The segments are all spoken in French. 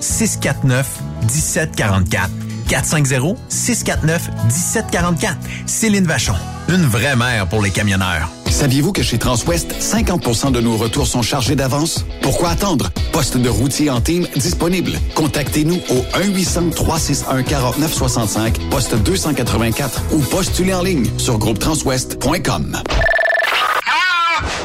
649 1744. 450-649-1744. Céline Vachon. Une vraie mère pour les camionneurs. Saviez-vous que chez Transwest, 50% de nos retours sont chargés d'avance? Pourquoi attendre? Poste de routier en team disponible. Contactez-nous au 1-800-361-4965, poste 284 ou postulez en ligne sur groupetranswest.com.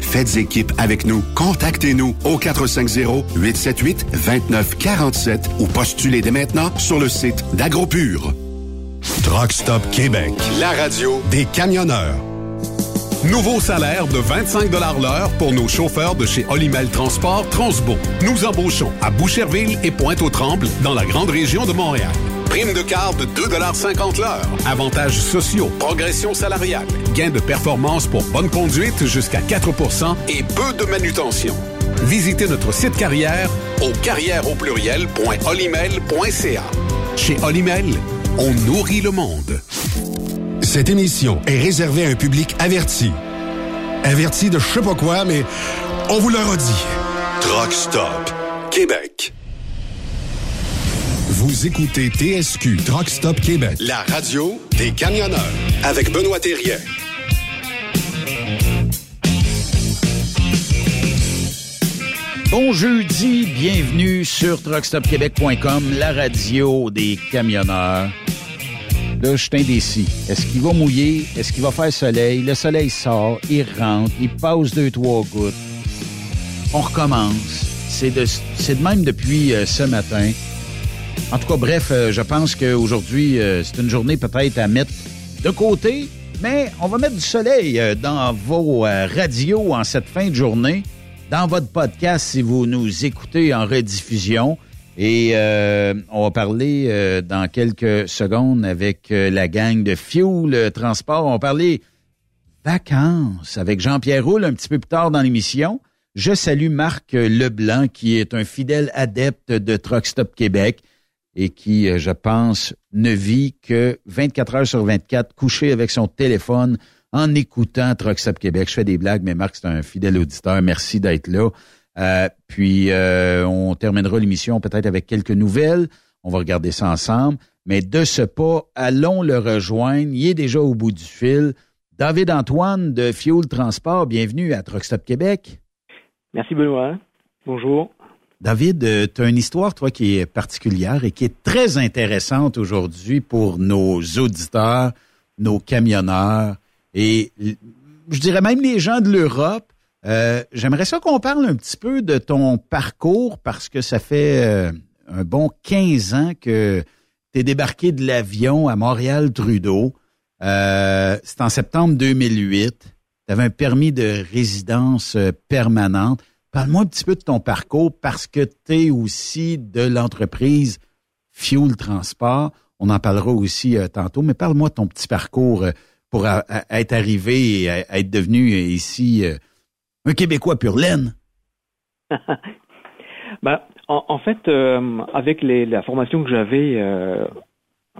Faites équipe avec nous. Contactez-nous au 450-878-2947 ou postulez dès maintenant sur le site d'AgroPure. Truck Stop Québec, la radio des camionneurs. Nouveau salaire de 25 l'heure pour nos chauffeurs de chez Olimel Transport Transbo. Nous embauchons à Boucherville et Pointe-aux-Trembles dans la grande région de Montréal. Prime de carte de 2,50 l'heure. Avantages sociaux, progression salariale, gains de performance pour bonne conduite jusqu'à 4% et peu de manutention. Visitez notre site carrière au carrière au pluriel.olimel.ca. Chez Olimel, on nourrit le monde. Cette émission est réservée à un public averti. Averti de je sais pas quoi, mais on vous le redit. Truck Stop Québec. Vous écoutez TSQ Truck Stop Québec, la radio des camionneurs avec Benoît Thérien. Bon jeudi, bienvenue sur truckstopquebec.com, la radio des camionneurs. Là, je suis indécis. Est-ce qu'il va mouiller? Est-ce qu'il va faire soleil? Le soleil sort, il rentre, il passe deux, trois gouttes. On recommence. C'est de, c'est de même depuis euh, ce matin. En tout cas, bref, euh, je pense qu'aujourd'hui, euh, c'est une journée peut-être à mettre de côté, mais on va mettre du soleil euh, dans vos radios en cette fin de journée, dans votre podcast si vous nous écoutez en rediffusion. Et on va parler dans quelques secondes avec la gang de Fuel Transport. On va parler vacances avec Jean-Pierre Roule un petit peu plus tard dans l'émission. Je salue Marc Leblanc, qui est un fidèle adepte de Truck Stop Québec et qui, euh, je pense, ne vit que 24 heures sur 24 couché avec son téléphone en écoutant Truck Québec. Je fais des blagues, mais Marc, c'est un fidèle auditeur. Merci d'être là. Euh, puis, euh, on terminera l'émission peut-être avec quelques nouvelles. On va regarder ça ensemble. Mais de ce pas, allons le rejoindre. Il est déjà au bout du fil. David Antoine de Fuel Transport, bienvenue à Truck Québec. Merci Benoît. Bonjour. David, euh, tu as une histoire, toi, qui est particulière et qui est très intéressante aujourd'hui pour nos auditeurs, nos camionneurs et je dirais même les gens de l'Europe. Euh, j'aimerais ça qu'on parle un petit peu de ton parcours parce que ça fait euh, un bon 15 ans que tu es débarqué de l'avion à Montréal-Trudeau. C'est en septembre 2008. Tu avais un permis de résidence permanente. Parle-moi un petit peu de ton parcours parce que tu es aussi de l'entreprise Fuel Transport. On en parlera aussi euh, tantôt, mais parle-moi de ton petit parcours euh, pour être arrivé et être devenu ici euh, un Québécois pur laine. ben, en, fait, avec la formation que j'avais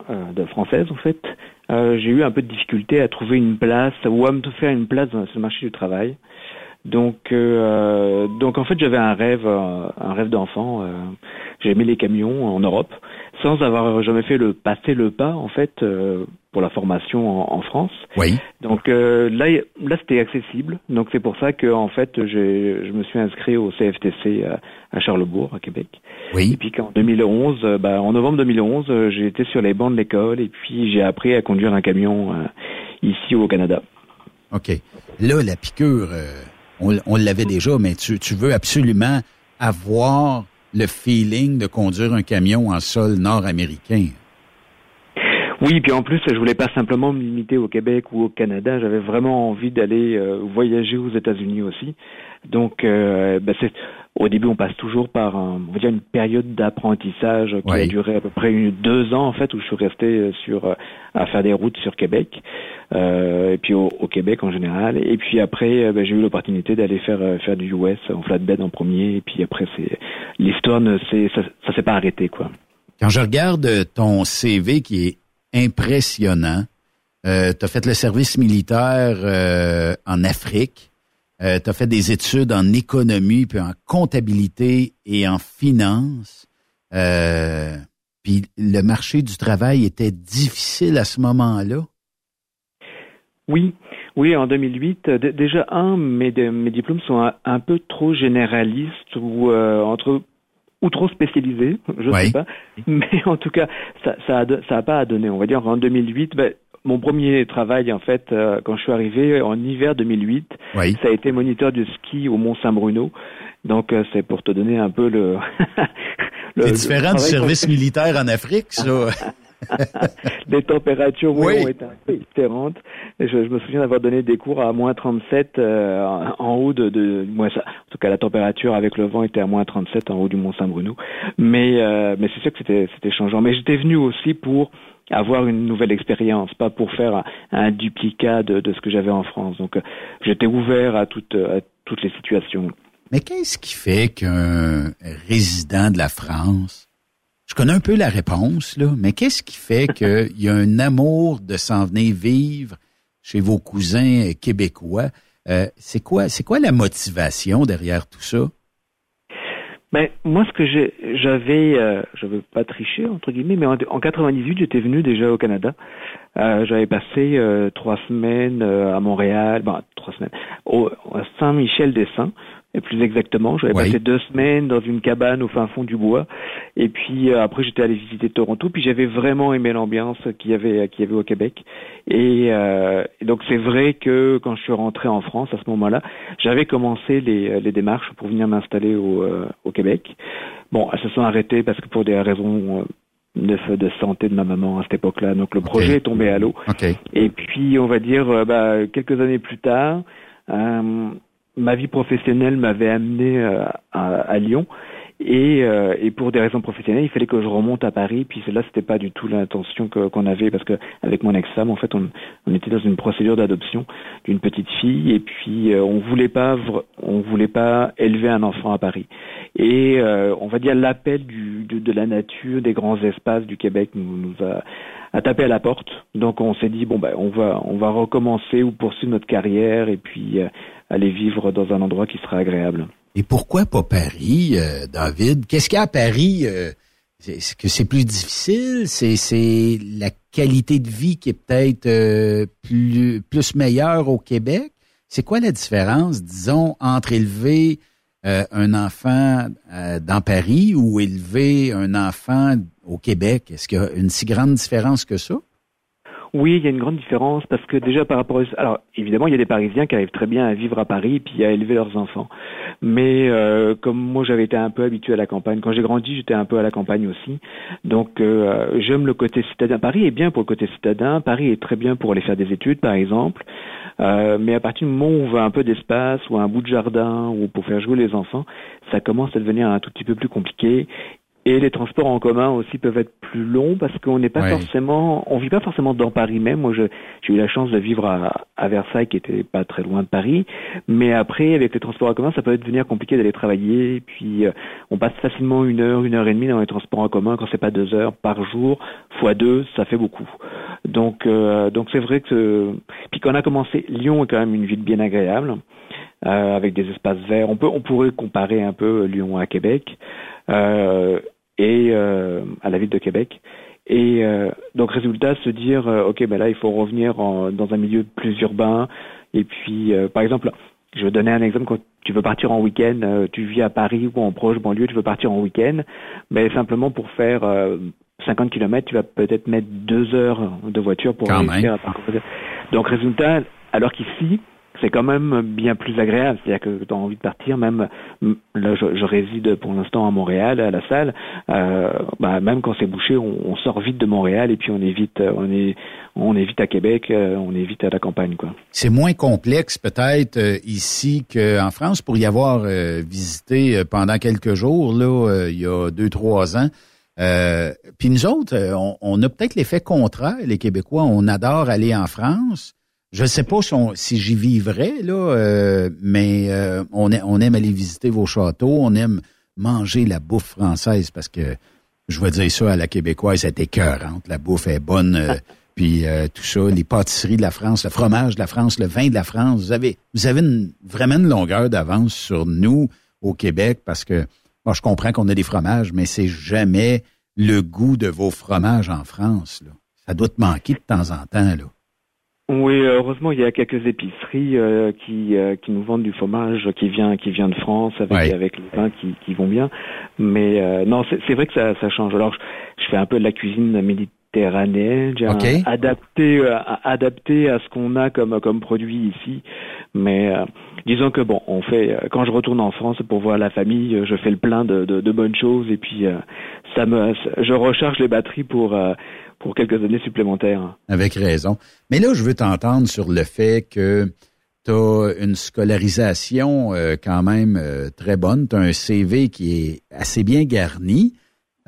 de française, en fait, j'ai eu un peu de difficulté à trouver une place ou à me faire une place dans ce marché du travail. Donc, euh, donc en fait, j'avais un rêve, euh, un rêve d'enfant. Euh, J'aimais les camions en Europe, sans avoir jamais fait le passer le pas en fait euh, pour la formation en, France. Oui. Donc là, là c'était accessible. Donc c'est pour ça que en fait, je me suis inscrit au CFTC à, Charlebourg, à Québec. Oui. Et puis qu'en 2011, bah, en novembre 2011, j'ai été sur les bancs de l'école et puis j'ai appris à conduire un camion ici au Canada. OK. Là, la piqûre on, l'avait déjà, mais tu, veux absolument avoir le feeling de conduire un camion en sol nord-américain. Oui, puis en plus, je voulais pas simplement me limiter au Québec ou au Canada. J'avais vraiment envie d'aller euh, voyager aux États-Unis aussi. Donc, euh, ben, c'est au début, on passe toujours par un, on va dire une période d'apprentissage qui a duré à peu près une, deux ans en fait, où je suis resté euh, sur euh, à faire des routes sur Québec, euh, et puis au, Québec en général. Et puis après, euh, ben, j'ai eu l'opportunité d'aller faire faire du US en flatbed en premier, et puis après, c'est l'histoire ne s'est ça, ça s'est pas arrêté quoi. Quand je regarde ton CV qui est impressionnant, euh, tu as fait le service militaire en Afrique. Euh, tu as fait des études en économie, puis en comptabilité et en finance. Euh, puis le marché du travail était difficile à ce moment-là? Oui, oui, en 2008, déjà un, mes, mes diplômes sont un, peu trop généralistes ou euh, entre ou trop spécialisés, je ne sais pas. Mais en tout cas, ça ça a, ça a pas à donner. On va dire en 2008, ben, mon premier travail, en fait, euh, quand je suis arrivé en hiver 2008, ça a été moniteur de ski au Mont Saint-Bruno. Donc, euh, c'est pour te donner un peu le... le c'est différent du service militaire en Afrique, ça? les températures ont été un peu différentes. Je, je, me souviens d'avoir donné des cours à moins 37 euh, en haut de, de moi, ça, en tout cas la température avec le vent était à moins 37 en haut du Mont Saint-Bruno. Mais euh, mais c'est sûr que c'était c'était changeant. Mais j'étais venu aussi pour avoir une nouvelle expérience, pas pour faire un, duplicat de, de, ce que j'avais en France. Donc j'étais ouvert à toutes à toutes les situations. Mais qu'est-ce qui fait qu'un résident de la France je connais un peu la réponse, là, mais qu'est-ce qui fait qu'il y a un amour de s'en venir vivre chez vos cousins québécois? Euh, c'est quoi, c'est quoi la motivation derrière tout ça? Ben, moi, ce que j'avais, euh, je veux pas tricher entre guillemets, mais en, 98, j'étais venu déjà au Canada. Euh, j'avais passé euh, trois semaines à Montréal, ben trois semaines, au, à Saint-Michel-des-Saints et plus exactement. J'avais passé deux semaines dans une cabane au fin fond du bois. Et puis euh, après, j'étais allé visiter Toronto. Puis j'avais vraiment aimé l'ambiance qu'il y avait, qu'il y avait au Québec. Et, euh, donc c'est vrai que quand je suis rentré en France à ce moment-là, j'avais commencé les, les démarches pour venir m'installer au, euh, au Québec. Bon, elles se sont arrêtées parce que pour des raisons de, de santé de ma maman à cette époque-là. Donc le projet est tombé à l'eau. Et puis on va dire bah, quelques années plus tard ma vie professionnelle m'avait amené euh, à, Lyon. Et, euh, et, pour des raisons professionnelles, il fallait que je remonte à Paris. Puis là, c'était pas du tout l'intention qu'on avait parce que avec mon ex-femme, en fait, on, on, était dans une procédure d'adoption d'une petite fille. Et puis, euh, on voulait pas, on voulait pas élever un enfant à Paris. Et on va dire l'appel de, de, la nature, des grands espaces du Québec nous, nous a, a tapé à la porte. Donc, on s'est dit bon ben, on va, on va recommencer ou poursuivre notre carrière et puis aller vivre dans un endroit qui sera agréable. Et pourquoi pas Paris, euh, David? Qu'est-ce qu'il y a à Paris? Euh, est-ce que c'est plus difficile? C'est, la qualité de vie qui est peut-être euh, plus, plus meilleure au Québec? C'est quoi la différence, disons, entre élever un enfant dans Paris ou élever un enfant au Québec? Est-ce qu'il y a une si grande différence que ça? Oui, il y a une grande différence parce que déjà par rapport à... Alors évidemment, il y a des Parisiens qui arrivent très bien à vivre à Paris puis à élever leurs enfants. Mais euh, comme moi j'avais été un peu habitué à la campagne, quand j'ai grandi j'étais un peu à la campagne aussi. Donc euh, j'aime le côté citadin. Paris est bien pour le côté citadin, Paris est très bien pour aller faire des études par exemple. Euh, mais à partir du moment où on veut un peu d'espace ou un bout de jardin ou pour faire jouer les enfants, ça commence à devenir un tout petit peu plus compliqué et les transports en commun aussi peuvent être plus longs parce qu'on n'est pas forcément, on vit pas forcément dans Paris même. Moi, j'ai eu la chance de vivre à, à, Versailles, qui était pas très loin de Paris. Mais après, avec les transports en commun, ça peut devenir compliqué d'aller travailler. Et puis, euh, on passe facilement une heure, une heure et demie dans les transports en commun quand c'est pas deux heures par jour, fois deux, ça fait beaucoup. Donc, euh, donc c'est vrai que, puis quand on a commencé, Lyon est quand même une ville bien agréable. Euh, avec des espaces verts. On peut, on pourrait comparer un peu Lyon à Québec euh, et euh, à la ville de Québec. Et euh, donc résultat, se dire, euh, ok, ben là, il faut revenir en, dans un milieu plus urbain. Et puis, par exemple, je vais donner un exemple. Quand tu veux partir en week-end, tu vis à Paris ou en proche banlieue, tu veux partir en week-end, mais simplement pour faire 50 km, tu vas peut-être mettre deux heures de voiture pour réussir à parcourir. Donc résultat, alors qu'ici, c'est quand même bien plus agréable. C'est-à-dire que tu as envie de partir, même là je, réside pour l'instant à Montréal, à la salle, euh, bah, même quand c'est bouché, on, sort vite de Montréal et puis on est vite, on est, on à Québec, euh, on est vite à la campagne. quoi. C'est moins complexe peut-être euh, ici qu'en France pour y avoir visité pendant quelques jours, là, il y a deux, trois ans. Puis nous autres, on, on a peut-être l'effet contraire, les Québécois, on adore aller en France. Je ne sais pas si, j'y vivrais, là, euh, mais euh, on, on, aime aller visiter vos châteaux, on aime manger la bouffe française parce que, je vais dire ça à la québécoise, c'est écœurante. La bouffe est bonne, euh, puis tout ça, les pâtisseries de la France, le fromage de la France, le vin de la France. Vous avez, vous avez vraiment une longueur d'avance sur nous au Québec parce que, moi, je comprends qu'on a des fromages, mais c'est jamais le goût de vos fromages en France. Là. Ça doit te manquer de temps en temps. là. Oui, heureusement, il y a quelques épiceries euh, qui euh, qui nous vendent du fromage qui vient qui vient de France avec avec les pains qui qui vont bien. Mais euh, non, c'est vrai que ça ça change. Alors, je, fais un peu de la cuisine méditerranéenne, adapté adapté à ce qu'on a comme comme produit ici. Mais disons que bon, on fait quand je retourne en France pour voir la famille, je fais le plein de de, de bonnes choses et puis ça me je recharge les batteries pour pour quelques années supplémentaires. Avec raison. Mais là, je veux t'entendre sur le fait que tu as une scolarisation euh, quand même euh, très bonne, tu as un CV qui est assez bien garni,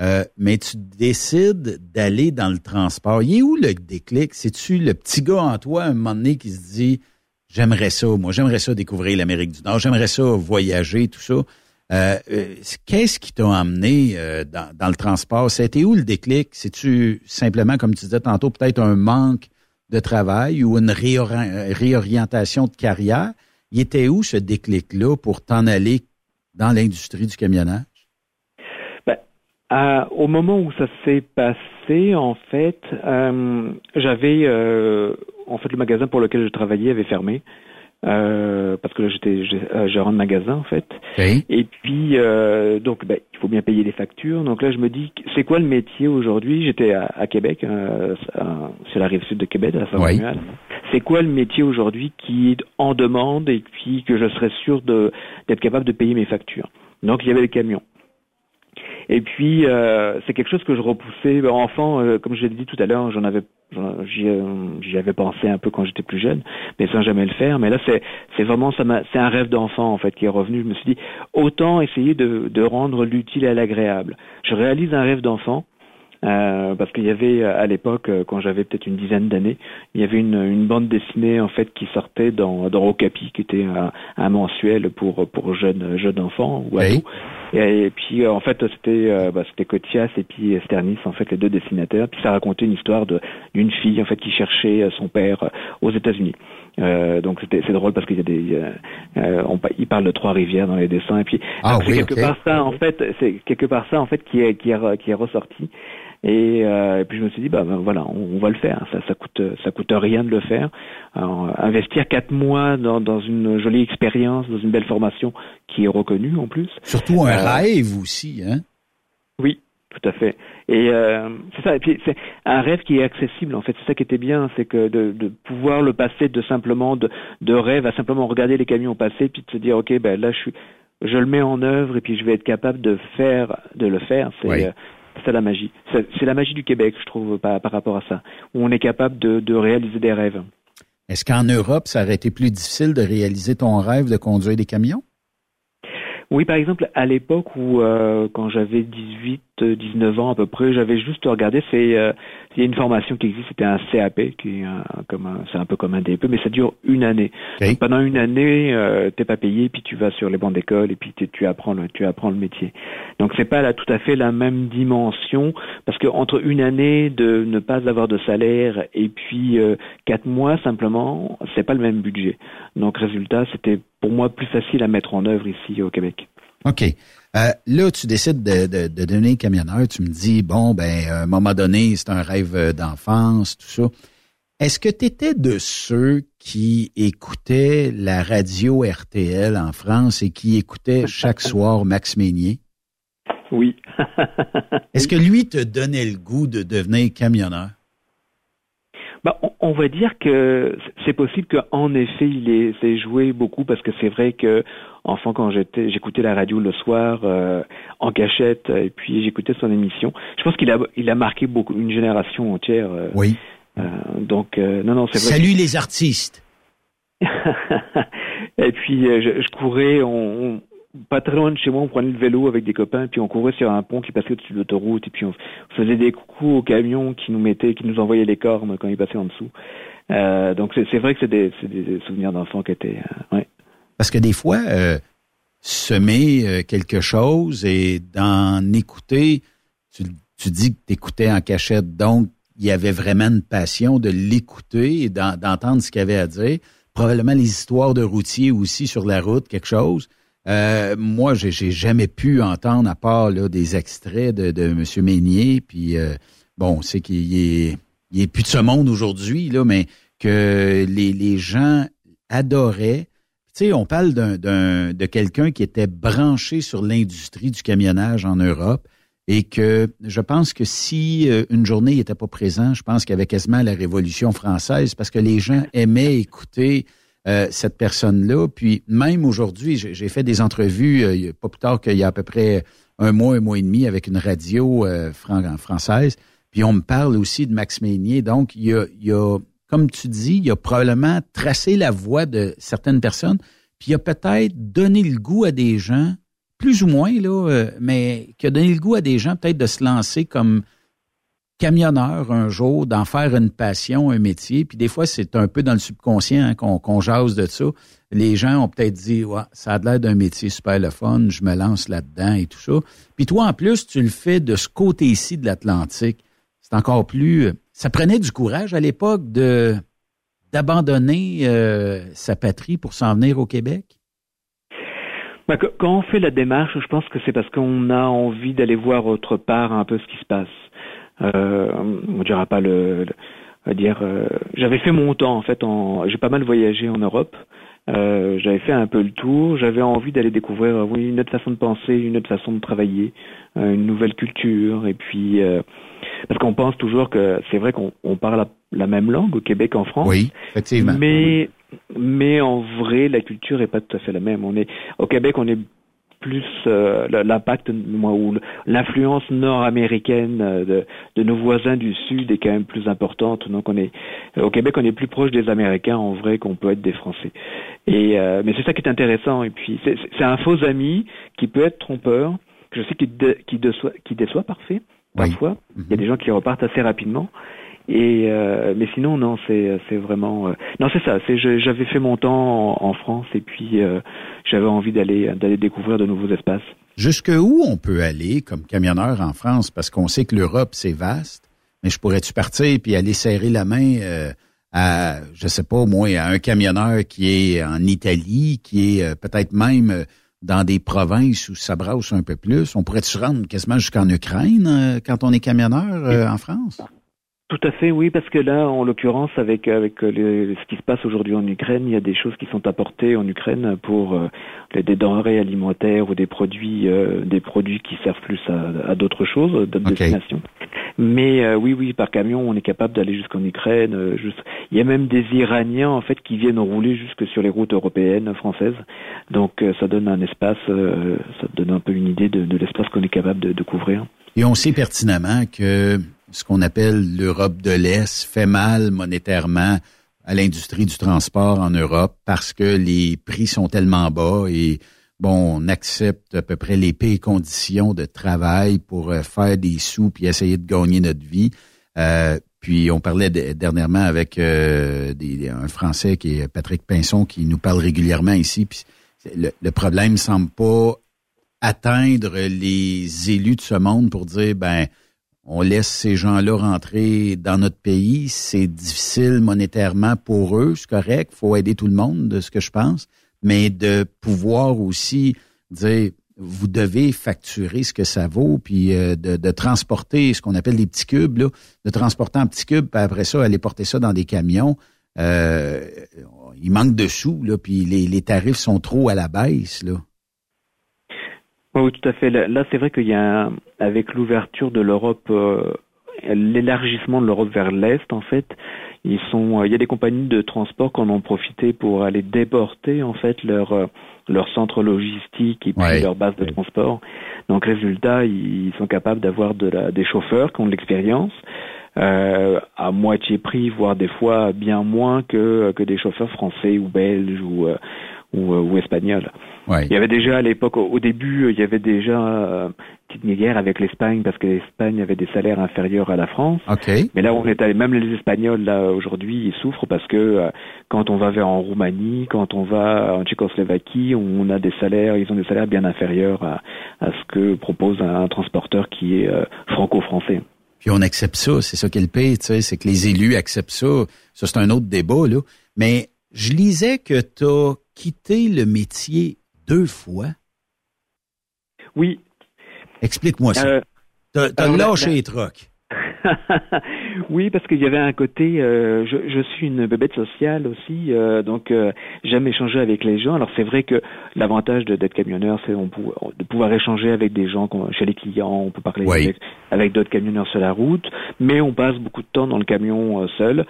euh, mais tu décides d'aller dans le transport. Il est où le déclic? C'est-tu le petit gars en toi, un moment donné, qui se dit, j'aimerais ça, moi, j'aimerais ça découvrir l'Amérique du Nord, j'aimerais ça voyager, tout ça. Euh, euh, qu'est-ce qui t'a emmené euh, dans, le transport? C'était où le déclic? C'est-tu simplement, comme tu disais tantôt, peut-être un manque de travail ou une réorientation de carrière? Il était où ce déclic-là pour t'en aller dans l'industrie du camionnage? Ben, au moment où ça s'est passé, en fait, j'avais, en fait, le magasin pour lequel je travaillais avait fermé. Euh, parce que là j'étais euh, gérant de magasin en fait. Et puis euh, donc ben, il faut bien payer les factures. Donc là je me dis c'est quoi le métier aujourd'hui? J'étais à, à, Québec, euh, sur la rive sud de Québec, à saint oui. C'est quoi le métier aujourd'hui qui est en demande et puis que je serais sûr de d'être capable de payer mes factures? Donc il y avait les camions. Et puis euh, c'est quelque chose que je repoussais enfant, euh, comme je l'ai dit tout à l'heure, j'en avais j'y avais pensé un peu quand j'étais plus jeune, mais sans jamais le faire. Mais là, c'est vraiment c'est un rêve d'enfant en fait qui est revenu. Je me suis dit autant essayer de, de rendre l'utile à l'agréable. Je réalise un rêve d'enfant. Euh, parce qu'il y avait à l'époque, quand j'avais peut-être une dizaine d'années, il y avait une, une, bande dessinée en fait qui sortait dans, dans Okapi, qui était un, un mensuel pour pour jeunes jeunes enfants ou ados. Et, puis en fait c'était euh, bah, c'était Cotias et puis Sternis en fait les deux dessinateurs. Puis ça racontait une histoire de d'une fille en fait qui cherchait euh, son père euh, aux États-Unis. Euh, donc c'était c'est drôle parce qu'il y a des euh, on, il parle de trois rivières dans les dessins et puis ah, c'est quelque part ça en fait c'est quelque part ça en fait qui est qui est qui est ressorti et, euh, et, puis je me suis dit, bah, ben, voilà, on, va le faire. Ça, ça coûte, ça coûte rien de le faire. Alors, investir quatre mois dans, dans, une jolie expérience, dans une belle formation qui est reconnue en plus. Surtout un euh, rêve aussi, hein Oui, tout à fait. Et euh, c'est ça. Et puis c'est un rêve qui est accessible. En fait, c'est ça qui était bien, c'est que de, de, pouvoir le passer de simplement de, de rêve à simplement regarder les camions passer, puis de se dire, ok, ben là, je suis, je le mets en œuvre et puis je vais être capable de faire, de le faire. C'est euh, c'est la magie. C'est la magie du Québec, je trouve, par, par, rapport à ça, où on est capable de, de réaliser des rêves. Est-ce qu'en Europe, ça aurait été plus difficile de réaliser ton rêve de conduire des camions? Oui, par exemple, à l'époque où, euh, quand j'avais 18, 19 ans à peu près, j'avais juste regardé, c'est euh, il y a une formation qui existe, c'était un CAP, qui est comme c'est un peu comme un DEP, mais ça dure une année. pendant une année, euh, t'es pas payé, puis tu vas sur les bancs d'école et puis tu apprends le, tu apprends le métier. Donc c'est pas là tout à fait la même dimension, parce que entre une année de ne pas avoir de salaire et puis euh, quatre mois simplement, c'est pas le même budget. Donc résultat, c'était pour moi plus facile à mettre en œuvre ici au Québec. OK. Euh, là, tu décides de, de, de, devenir camionneur. Tu me dis, bon, ben, à un moment donné, c'est un rêve d'enfance, tout ça. Est-ce que tu étais de ceux qui écoutaient la radio RTL en France et qui écoutaient chaque soir Max Meignier? Oui. Est-ce que lui te donnait le goût de devenir camionneur? Bah, on, va dire que c'est possible qu'en effet il s'est joué beaucoup parce que c'est vrai que enfant quand j'étais j'écoutais la radio le soir euh, en cachette et puis j'écoutais son émission. Je pense qu'il a il a marqué beaucoup une génération entière. Euh, oui. Euh, donc non non c'est vrai. Salut les artistes. et puis je, je courais on, pas très loin de chez moi, on prenait le vélo avec des copains, puis on courait sur un pont qui passait au-dessus de l'autoroute, et puis on faisait des coucous aux camions qui nous mettaient, qui nous envoyaient les cornes quand ils passaient en dessous. Euh, donc c'est vrai que c'est des, souvenirs d'enfants qui étaient... Euh. Parce que des fois, euh, semer euh, quelque chose et d'en écouter, tu, tu dis que tu écoutais en cachette, donc il y avait vraiment une passion de l'écouter et d'entendre ce qu'il avait à dire. Probablement les histoires de routiers aussi sur la route, quelque chose. Euh, moi, j'ai, jamais pu entendre, à part là, des extraits de, de M. Meignier, puis euh, bon, c'est qu'il est, il est plus de ce monde aujourd'hui, là, mais que les, les gens adoraient. Tu sais, on parle d'un, d'un, de quelqu'un qui était branché sur l'industrie du camionnage en Europe et que je pense que si euh, une journée n'était pas présent, je pense qu'il y avait quasiment la Révolution française parce que les gens aimaient écouter euh, cette personne-là. Puis même aujourd'hui, j'ai fait des entrevues, euh, pas plus tard qu'il y a à peu près un mois, un mois et demi avec une radio euh, française. Puis on me parle aussi de Max Meignier. Donc, il y a, il y a, comme tu dis, il a probablement tracé la voie de certaines personnes, puis il a peut-être donné le goût à des gens, plus ou moins, là, euh, mais qui a donné le goût à des gens peut-être de se lancer comme camionneur un jour, d'en faire une passion, un métier. Puis des fois, c'est un peu dans le subconscient hein, qu'on jase de ça. Les gens ont peut-être dit, ouais, ça a l'air d'un métier super le fun, je me lance là-dedans et tout ça. Puis toi, en plus, tu le fais de ce côté-ci de l'Atlantique. C'est encore plus... Ça prenait du courage à l'époque de d'abandonner euh, sa patrie pour s'en venir au Québec? Ben, quand on fait la démarche, je pense que c'est parce qu'on a envie d'aller voir autre part un peu ce qui se passe euh, on dira pas le, dire. Euh, j'avais fait mon temps en fait. En, j'ai pas mal voyagé en Europe. Euh, j'avais fait un peu le tour. J'avais envie d'aller découvrir, euh, oui, une autre façon de penser, une autre façon de travailler, une nouvelle culture. Et puis, parce qu'on pense toujours que c'est vrai qu'on on parle la, même langue au Québec, en France. Oui, effectivement. Mais mais en vrai, la culture est pas tout à fait la même. On est au Québec, on est plus euh, l'impact ou l'influence nord-américaine euh, de, de, nos voisins du sud est quand même plus importante. Donc on est au Québec, on est plus proche des Américains en vrai qu'on peut être des Français. Et euh, mais c'est ça qui est intéressant. Et puis c'est un faux ami qui peut être trompeur. Je sais qu'il qui déçoit, qui déçoit parfait parfois. Il y a des gens qui repartent assez rapidement. Et euh, mais sinon non, c'est c'est vraiment euh, non c'est ça. C'est j'avais fait mon temps en, France et puis euh, j'avais envie d'aller d'aller découvrir de nouveaux espaces. Jusque où on peut aller comme camionneur en France? Parce qu'on sait que l'Europe c'est vaste. Mais je pourrais-tu partir puis aller serrer la main à je sais pas moins à un camionneur qui est en Italie, qui est peut-être même dans des provinces où ça brasse un peu plus? On pourrait se rendre quasiment jusqu'en Ukraine quand on est camionneur en France? Tout à fait, oui, parce que là, en l'occurrence, avec avec ce qui se passe aujourd'hui en Ukraine, il y a des choses qui sont apportées en Ukraine pour euh, des denrées alimentaires ou des produits euh, des produits qui servent plus à, d'autres choses, d'autres destinations. Mais euh, oui, oui, par camion, on est capable d'aller jusqu'en Ukraine. Juste... Il y a même des Iraniens en fait qui viennent rouler jusque sur les routes européennes, françaises. Donc ça donne un espace, ça donne un peu une idée de, de l'espace qu'on est capable de, de couvrir. Et on sait pertinemment que ce qu'on appelle l'Europe de l'Est fait mal monétairement à l'industrie du transport en Europe parce que les prix sont tellement bas et bon, on accepte à peu près les pires conditions de travail pour euh, faire des sous puis essayer de gagner notre vie. Euh, puis on parlait dernièrement avec euh, un Français qui est Patrick Pinson qui nous parle régulièrement ici. Le, le problème semble pas atteindre les élus de ce monde pour dire ben on laisse ces gens-là rentrer dans notre pays. C'est difficile monétairement pour eux, c'est correct. faut aider tout le monde, de ce que je pense. Mais de pouvoir aussi dire, vous devez facturer ce que ça vaut, puis euh, de, transporter ce qu'on appelle des petits cubes, là, de transporter en petits cubes, puis après ça, aller porter ça dans des camions. Euh, il manque de sous, là, puis les, les tarifs sont trop à la baisse. Là. Oui, tout à fait. Là, c'est vrai qu'il y a, avec l'ouverture de l'Europe, euh, l'élargissement de l'Europe vers l'Est, en fait, ils sont, euh, il y a des compagnies de transport qui en ont profité pour aller déporter, en fait, leur, euh, leur centre logistique et puis leur base de transport. Donc, résultat, ils sont capables d'avoir de la, des chauffeurs qui ont de l'expérience, euh, à moitié prix, voire des fois bien moins que, que des chauffeurs français ou belges ou, ou, ou espagnols. Ouais. Il y avait déjà à l'époque, au début, il y avait déjà euh, petite guerre avec l'Espagne parce que l'Espagne avait des salaires inférieurs à la France. Okay. Mais là, on est allé, même les Espagnols là aujourd'hui, ils souffrent parce que euh, quand on va vers en Roumanie, quand on va en Tchécoslovaquie, on a des salaires, ils ont des salaires bien inférieurs à, à ce que propose un, transporteur qui est euh, franco-français. Puis on accepte ça, c'est ça qu'elle paye, tu sais, c'est que les élus acceptent ça. Ça, c'est un autre débat, là. Mais je lisais que tu as quitté le métier deux fois? Oui. Explique-moi ça. Euh, t'as lâché les trocs. oui, parce qu'il y avait un côté, euh, je, je, suis une bébête sociale aussi, euh, donc euh, j'aime échanger avec les gens. Alors c'est vrai que l'avantage d'être camionneur, c'est de pouvoir échanger avec des gens chez les clients, on peut parler avec, avec d'autres camionneurs sur la route, mais on passe beaucoup de temps dans le camion seul.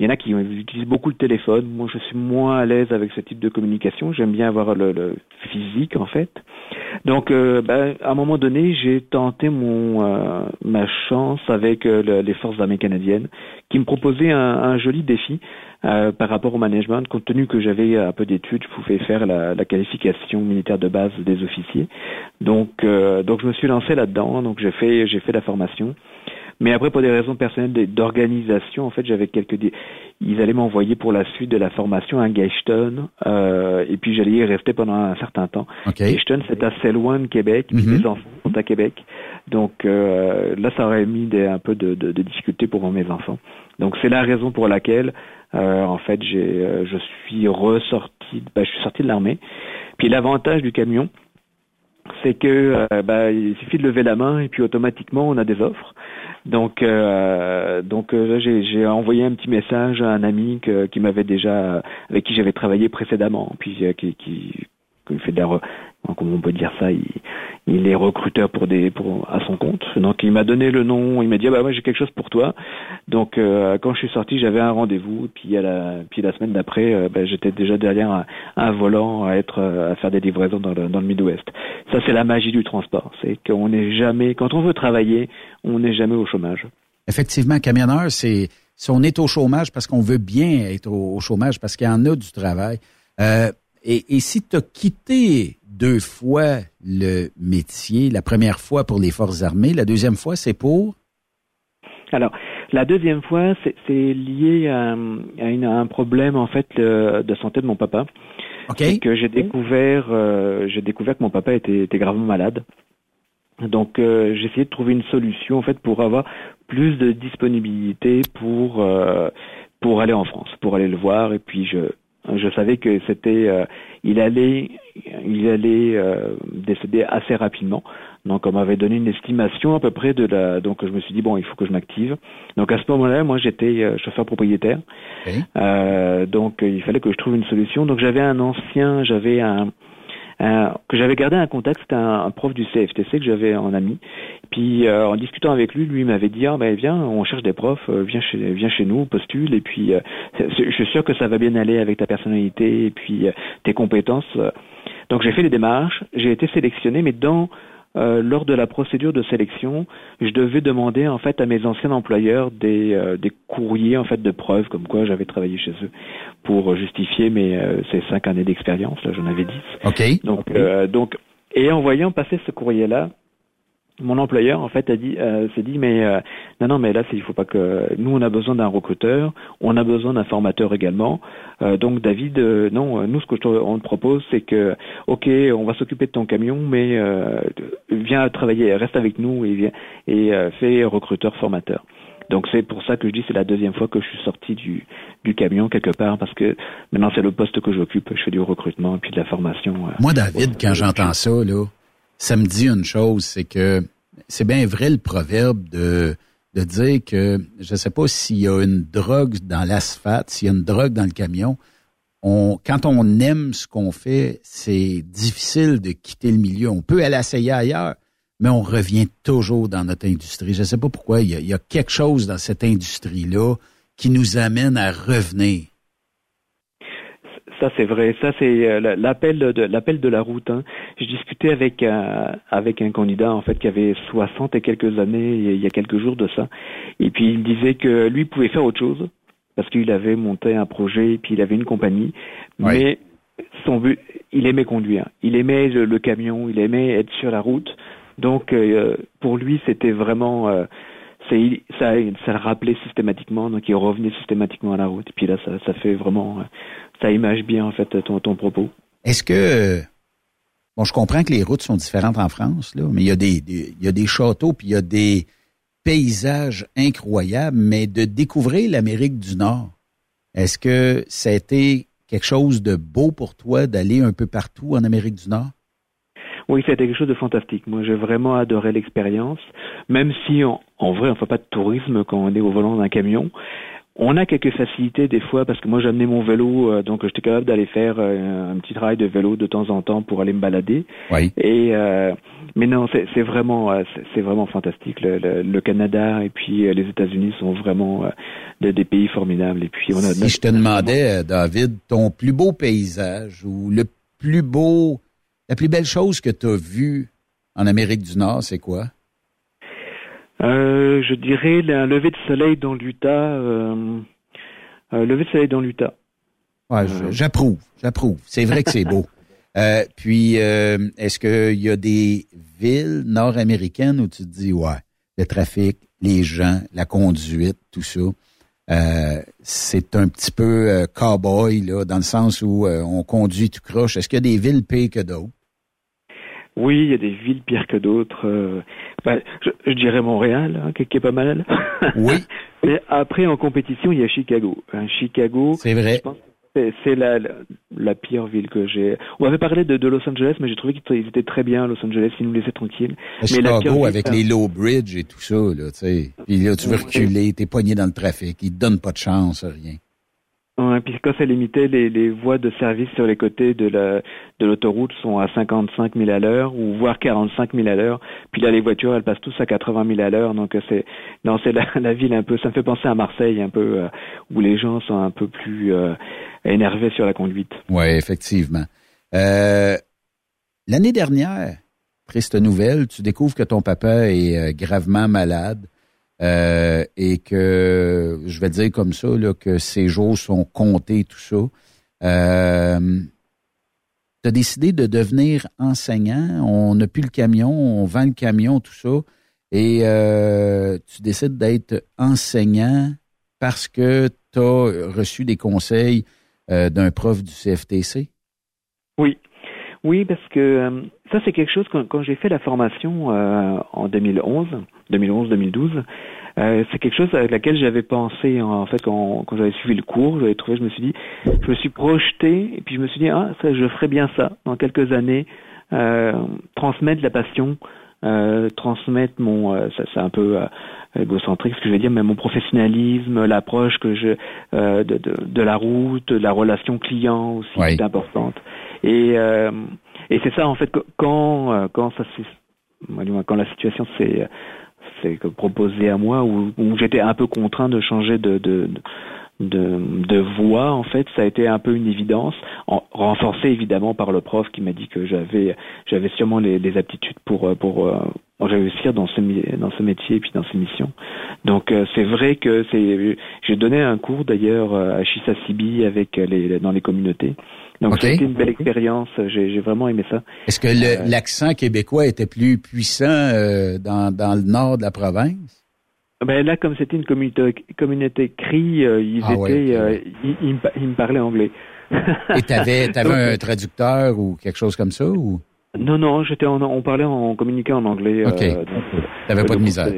Il y en a qui utilisent beaucoup le téléphone. Moi, je suis moins à l'aise avec ce type de communication. J'aime bien avoir le, le, physique, en fait. Donc, euh, ben, à un moment donné, j'ai tenté mon euh, ma chance avec euh, les forces armées canadiennes, qui me proposaient un, un joli défi par rapport au management. Compte tenu que j'avais un peu d'études, je pouvais faire la, la, qualification militaire de base des officiers. Donc, donc je me suis lancé là-dedans. Donc, j'ai fait j'ai fait la formation. Mais après, pour des raisons personnelles d'organisation, en fait, j'avais quelques... Ils allaient m'envoyer pour la suite de la formation à Gashton, euh, et puis j'allais y rester pendant un certain temps. Okay. c'est assez loin de Québec, puis mm enfants sont à Québec. Donc euh, là, ça aurait mis des, un peu de, de, de difficulté pour mes enfants. Donc c'est la raison pour laquelle, euh, en fait, j'ai, euh, je suis ressorti, bah, je suis sorti de l'armée. Puis l'avantage du camion, c'est que euh, bah, il suffit de lever la main et puis automatiquement on a des offres. Donc, euh, donc euh, j'ai envoyé un petit message à un ami qui m'avait déjà, avec qui j'avais travaillé précédemment, puis euh, qui, qui, la, comment on peut dire ça, il, il est recruteur pour des, pour à son compte. Donc il m'a donné le nom, il m'a dit ah bah moi j'ai quelque chose pour toi. Donc euh, quand je suis sorti, j'avais un rendez-vous, puis la, puis la semaine d'après, bah, j'étais déjà derrière un, un, volant à être, à faire des livraisons dans le, dans le Midwest. Ça c'est la magie du transport, c'est qu'on n'est jamais, quand on veut travailler, on n'est jamais au chômage. Effectivement, camionneur, c'est si on est au chômage parce qu'on veut bien être au, chômage parce qu'il y en a du travail. Euh, et, et, si tu as quitté deux fois le métier, la première fois pour les forces armées, la deuxième fois c'est pour? Alors, la deuxième fois, c'est lié à, un problème en fait de santé de mon papa. Okay. Que j'ai découvert, euh, j'ai découvert que mon papa était, était gravement malade. Donc euh, j'ai essayé de trouver une solution en fait pour avoir plus de disponibilité pour euh, pour aller en France, pour aller le voir et puis je je savais que c'était euh, il allait il allait décéder assez rapidement. Donc on m'avait donné une estimation à peu près de la donc je me suis dit bon il faut que je m'active. Donc à ce moment-là moi j'étais chauffeur propriétaire. donc il fallait que je trouve une solution. Donc j'avais un ancien j'avais un euh, que j'avais gardé un contact, c'était un, prof du CFTC que j'avais en ami. Puis euh, en discutant avec lui, lui m'avait dit ah ben viens, on cherche des profs, euh, viens chez viens chez nous, postule et puis je suis sûr que ça va bien aller avec ta personnalité et puis tes compétences. Donc j'ai fait les démarches, j'ai été sélectionné, mais dans euh, lors de la procédure de sélection, je devais demander en fait à mes anciens employeurs des, euh, des courriers en fait de preuves comme quoi j'avais travaillé chez eux pour justifier mes euh, ces cinq années d'expérience. Là, j'en avais dix. Ok. Donc donc et en voyant passer ce courrier là, mon employeur en fait a dit euh, s'est dit mais euh, non non mais là il faut pas que nous on a besoin d'un recruteur on a besoin d'un formateur également. Euh, donc David non nous ce que on te propose c'est que ok on va s'occuper de ton camion mais viens travailler reste avec nous et viens et fais recruteur formateur. Donc c'est pour ça que je dis c'est la deuxième fois que je suis sorti du du camion quelque part parce que maintenant c'est le poste que j'occupe. Je fais du recrutement et puis de la formation moi David quand j'entends ça là ça me dit une chose, c'est que c'est bien vrai le proverbe de, de dire que je ne sais pas s'il y a une drogue dans l'asphalte, s'il y a une drogue dans le camion. On, quand on aime ce qu'on fait, c'est difficile de quitter le milieu. On peut aller essayer ailleurs, mais on revient toujours dans notre industrie. Je ne sais pas pourquoi. Il y, a, il y a quelque chose dans cette industrie-là qui nous amène à revenir. Ça c'est vrai, ça c'est euh, l'appel de l'appel de la route. Hein. Je discutais avec un, avec un candidat en fait qui avait 60 et quelques années il y a quelques jours de ça, et puis il disait que lui pouvait faire autre chose parce qu'il avait monté un projet et puis il avait une compagnie, mais son but, il aimait conduire, il aimait le, camion, il aimait être sur la route, donc euh, pour lui c'était vraiment euh, ça, ça le rappelait systématiquement, donc il revenait systématiquement à la route. Et puis là, ça, ça fait vraiment, ça image bien en fait ton, ton propos. Est-ce que bon, je comprends que les routes sont différentes en France, là, mais il y a des, il y a des châteaux puis il y a des paysages incroyables, mais de découvrir l'Amérique du Nord, est-ce que ça a été quelque chose de beau pour toi d'aller un peu partout en Amérique du Nord? Oui, c'était quelque chose de fantastique. Moi, j'ai vraiment adoré l'expérience, même si en vrai, on fait pas de tourisme quand on est au volant d'un camion. On a quelques facilités des fois parce que moi j'amenais mon vélo, euh, donc j'étais capable d'aller faire euh, un petit travail de vélo de temps en temps pour aller me balader. Oui. Et euh, mais non, c'est vraiment c'est vraiment fantastique. Le, Canada et puis les États-Unis sont vraiment des, des pays formidables. Et puis on a. Si je te demandais, David, ton plus beau paysage ou le plus beau La plus belle chose que tu as vue en Amérique du Nord, c'est quoi? Euh, je dirais un lever de soleil dans l'Utah. Euh, euh, lever de soleil dans l'Utah. Ouais, j'approuve, j'approuve. C'est vrai que c'est beau. puis, est-ce qu'il y a des villes nord-américaines où tu te dis, ouais, le trafic, les gens, la conduite, tout ça, c'est un petit peu cowboy, là, dans le sens où on conduit tout croche. Est-ce qu'il y a des villes pires que d'autres? Oui, il y a des villes pires que d'autres. Euh, bah, je, dirais Montréal, hein, qui, est pas mal. Oui. Mais après, en compétition, il y a Chicago. Chicago. C'est vrai. C'est la, la, pire ville que j'ai. On avait parlé de, de Los Angeles, mais j'ai trouvé qu'ils étaient très bien Los Angeles, ils nous laissaient tranquilles. Mais Chicago, avec les low bridge et tout ça, là, tu sais. Puis là, tu veux reculer, t'es poigné dans le trafic, ils te donnent pas de chance, rien. Ouais, puis quand c'est limité, les, les voies de service sur les côtés de la de l'autoroute sont à 55 000 à l'heure ou voire 45 000 à l'heure. Puis là, les voitures, elles passent tous à 80 000 à l'heure. Donc c'est non, c'est la, ville un peu. Ça me fait penser à Marseille un peu euh, où les gens sont un peu plus euh, énervés sur la conduite. Ouais, effectivement. Euh, L'année dernière, triste nouvelle, tu découvres que ton papa est euh, gravement malade. Euh, et que je vais dire comme ça que ces jours sont comptés, tout ça. Euh, tu as décidé de devenir enseignant. On n'a plus le camion, on vend le camion, tout ça. Et euh, tu décides d'être enseignant parce que tu as reçu des conseils euh, d'un prof du CFTC? Oui. Oui, parce que ça, c'est quelque chose, quand, quand j'ai fait la formation en 2011, 2011-2012. Euh, c'est quelque chose avec laquelle j'avais pensé en fait quand, quand j'avais suivi le cours, j'avais trouvé, je me suis dit, je me suis projeté et puis je me suis dit ah ça je ferai bien ça. Dans quelques années, euh, transmettre la passion, euh, transmettre mon, euh, ça c'est un peu euh, égocentrique ce que je vais dire, mais mon professionnalisme, l'approche que je de, de, de, la route, de la relation client aussi est importante et et c'est ça en fait quand quand ça quand la situation s'est c'est proposé à moi où, j'étais un peu contraint de changer de, de, de, de voix en fait ça a été un peu une évidence en, renforcé évidemment par le prof qui m'a dit que j'avais j'avais sûrement les, les, aptitudes pour pour euh, réussir dans ce dans ce métier et puis dans ces missions. Donc euh, c'est vrai que j'ai donné un cours d'ailleurs euh, à Chisasibi avec les dans les communautés donc c'était une belle expérience. J'ai vraiment aimé ça. Est-ce que euh, l'accent québécois était plus puissant euh, dans, dans le nord de la province? Ben là, comme c'était une communauté, communauté CRI, euh, ils ah étaient, ils, me parlaient anglais. Et t'avais avais un traducteur ou quelque chose comme ça ou? Non, non, j'étais on parlait, on communiquait en anglais. Ok. T'avais pas de misère.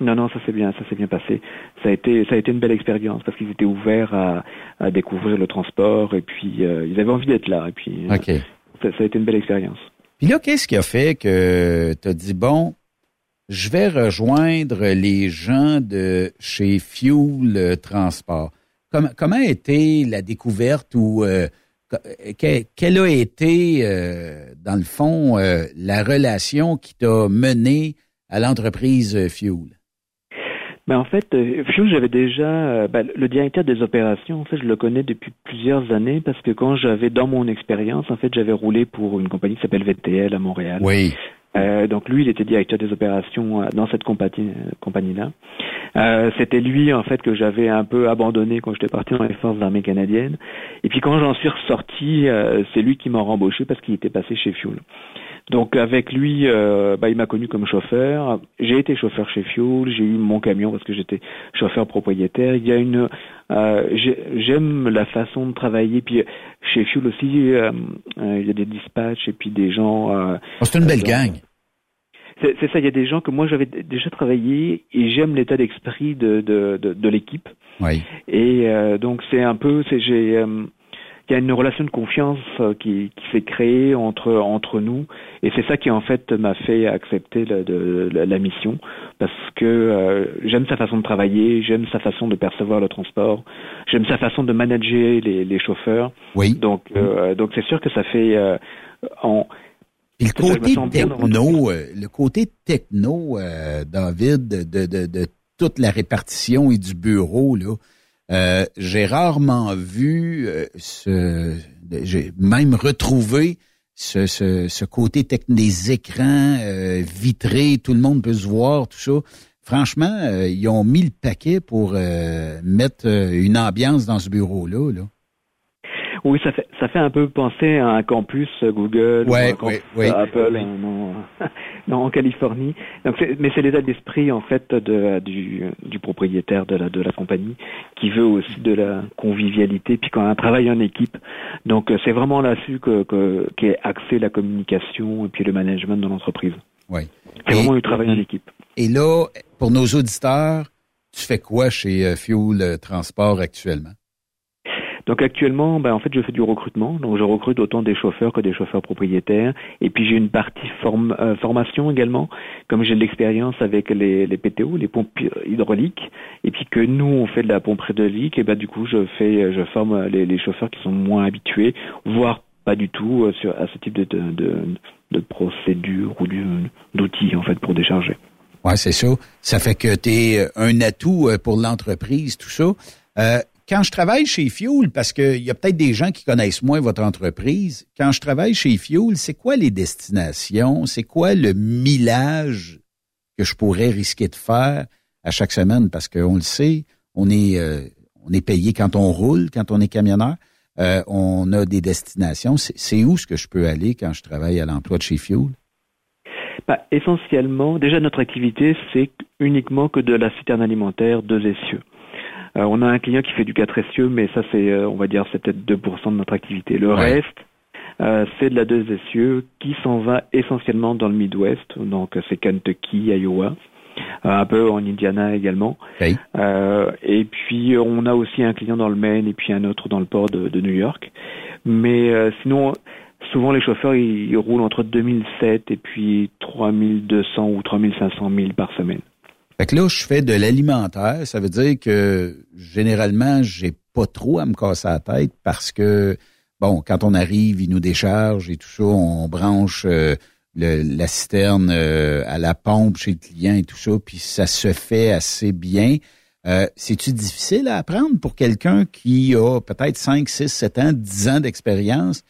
Non, non, ça s'est bien, ça s'est bien passé. Ça a été, ça a été une belle expérience parce qu'ils étaient ouverts à, à, découvrir le transport et puis euh, ils avaient envie d'être là et puis euh, ça, ça, a été une belle expérience. Puis là, qu'est-ce qui a fait que tu as dit bon, je vais rejoindre les gens de chez Fuel Transport. Comment, comment a été la découverte ou euh, quelle a été, dans le fond, la relation qui t'a mené à l'entreprise Fuel? Ben en fait, euh, j'avais déjà euh, ben, le directeur des opérations. En fait, je le connais depuis plusieurs années parce que quand j'avais dans mon expérience, en fait, j'avais roulé pour une compagnie qui s'appelle VTL à Montréal. Oui. Euh, donc lui, il était directeur des opérations euh, dans cette compagnie, compagnie-là. Euh, c'était lui en fait que j'avais un peu abandonné quand j'étais parti dans les forces armées canadiennes. Et puis quand j'en suis ressorti, c'est lui qui m'a rembauché parce qu'il était passé chez Fuel. Donc avec lui, euh, bah, il m'a connu comme chauffeur. J'ai été chauffeur chez Fuel, j'ai eu mon camion parce que j'étais chauffeur propriétaire. Il y a une, euh, j'aime la façon de travailler. Puis chez Fuel aussi, euh, il y a des dispatchs et puis des gens. Oh, c'est une belle gang. C'est ça, il y a des gens que moi j'avais déjà travaillé et j'aime l'état d'esprit de, de, de, de l'équipe. Oui. Et donc c'est un peu, c'est j'ai il y a une relation de confiance euh, qui, qui s'est créée entre entre nous et c'est ça qui en fait m'a fait accepter la, de, la, mission parce que euh, j'aime sa façon de travailler, j'aime sa façon de percevoir le transport, j'aime sa façon de manager les, les chauffeurs. Oui. Donc euh, donc c'est sûr que ça fait en le côté techno, le côté techno, David, de, de, de toute la répartition et du bureau là. Euh, j'ai rarement vu euh, ce, j'ai même retrouvé ce, ce, côté technique des écrans euh, vitrés, tout le monde peut se voir, tout ça. Franchement, euh, ils ont mis le paquet pour mettre une ambiance dans ce bureau-là. Là. Oui, ça fait ça fait un peu penser à un campus Google ou un campus Apple En, en, Californie. Donc, mais c'est l'état d'esprit en fait de, du, du propriétaire de la de la compagnie qui veut aussi de la convivialité puis quand un travail en équipe. Donc c'est vraiment là-dessus que, que qu'est axé la communication et puis le management dans l'entreprise. Oui. C'est vraiment du travail en équipe. Et là, pour nos auditeurs, tu fais quoi chez euh, Fuel Transport actuellement? Donc actuellement, ben, en fait, je fais du recrutement. Donc je recrute autant des chauffeurs que des chauffeurs propriétaires. Et puis j'ai une partie euh, formation également, comme j'ai de l'expérience avec les, PTO, les pompes hydrauliques, et puis que nous on fait de la pompe hydraulique, et ben du coup je fais, je forme les, les chauffeurs qui sont moins habitués, voire pas du tout euh, sur, à ce type de, de, procédure ou d'outils en fait pour décharger. Ouais, c'est ça. Ça fait que tu es un atout euh, pour l'entreprise, tout ça. Euh, quand je travaille chez Fuel, parce qu'il y a peut-être des gens qui connaissent moins votre entreprise, quand je travaille chez Fuel, c'est quoi les destinations? C'est quoi le millage que je pourrais risquer de faire à chaque semaine? Parce qu'on le sait, on est, euh, on est payé quand on roule, quand on est camionneur. Euh, on a des destinations. C'est où ce que je peux aller quand je travaille à l'emploi de chez Fuel? Bah, essentiellement, déjà notre activité, c'est uniquement que de la citerne alimentaire deux essieux. Euh, on a un client qui fait du 4 essieux, mais ça c'est, euh, on va dire, c'est peut-être 2% de notre activité. Le reste, euh, c'est de la 2 essieux qui s'en va essentiellement dans le Midwest, donc c'est Kentucky, Iowa, un peu en Indiana également. et puis on a aussi un client dans le Maine et puis un autre dans le port de, New York. Mais sinon, souvent les chauffeurs ils, ils, roulent entre 2007 et puis 3200 ou 3500 milles par semaine. Fait que là, je fais de l'alimentaire. Ça veut dire que généralement, j'ai pas trop à me casser la tête parce que, bon, quand on arrive, ils nous déchargent et tout ça, on branche euh, la citerne euh, à la pompe chez le client et tout ça, puis ça se fait assez bien. Euh, C'est-tu difficile à apprendre pour quelqu'un qui a peut-être 5, 6, 7 ans, 10 ans d'expérience,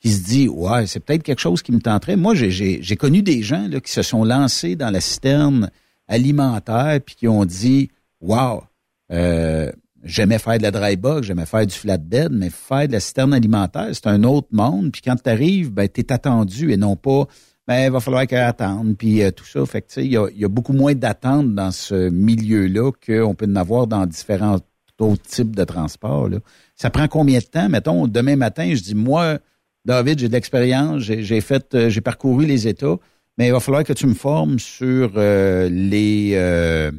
qui se dit, ouais, c'est peut-être quelque chose qui me tenterait? Moi, j'ai connu des gens qui se sont lancés dans la citerne alimentaires puis qui ont dit Wow, euh, j'aimais faire de la dry box, j'aimais faire du flatbed, mais faire de la citerne alimentaire, c'est un autre monde. Puis quand tu arrives, ben, tu es attendu et non pas ben, il va falloir qu'elle attende, puis euh, tout ça. Fait que, il y a, beaucoup moins d'attente dans ce milieu-là qu'on peut en avoir dans différents autres types de transports. Ça prend combien de temps? Mettons, demain matin, je dis, moi, David, j'ai de l'expérience, j'ai fait, euh, j'ai parcouru les États mais il va falloir que tu me formes sur euh, les, euh,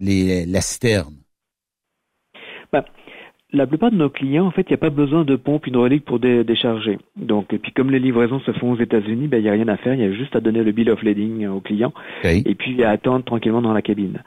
les, la citerne. Ben, la plupart de nos clients, en fait, il n'y a pas besoin de pompe hydraulique pour décharger. Donc, et puis comme les livraisons se font aux États-Unis, ben, il n'y a rien à faire, il y a juste à donner le bill of lading au client et puis à attendre tranquillement dans la cabine.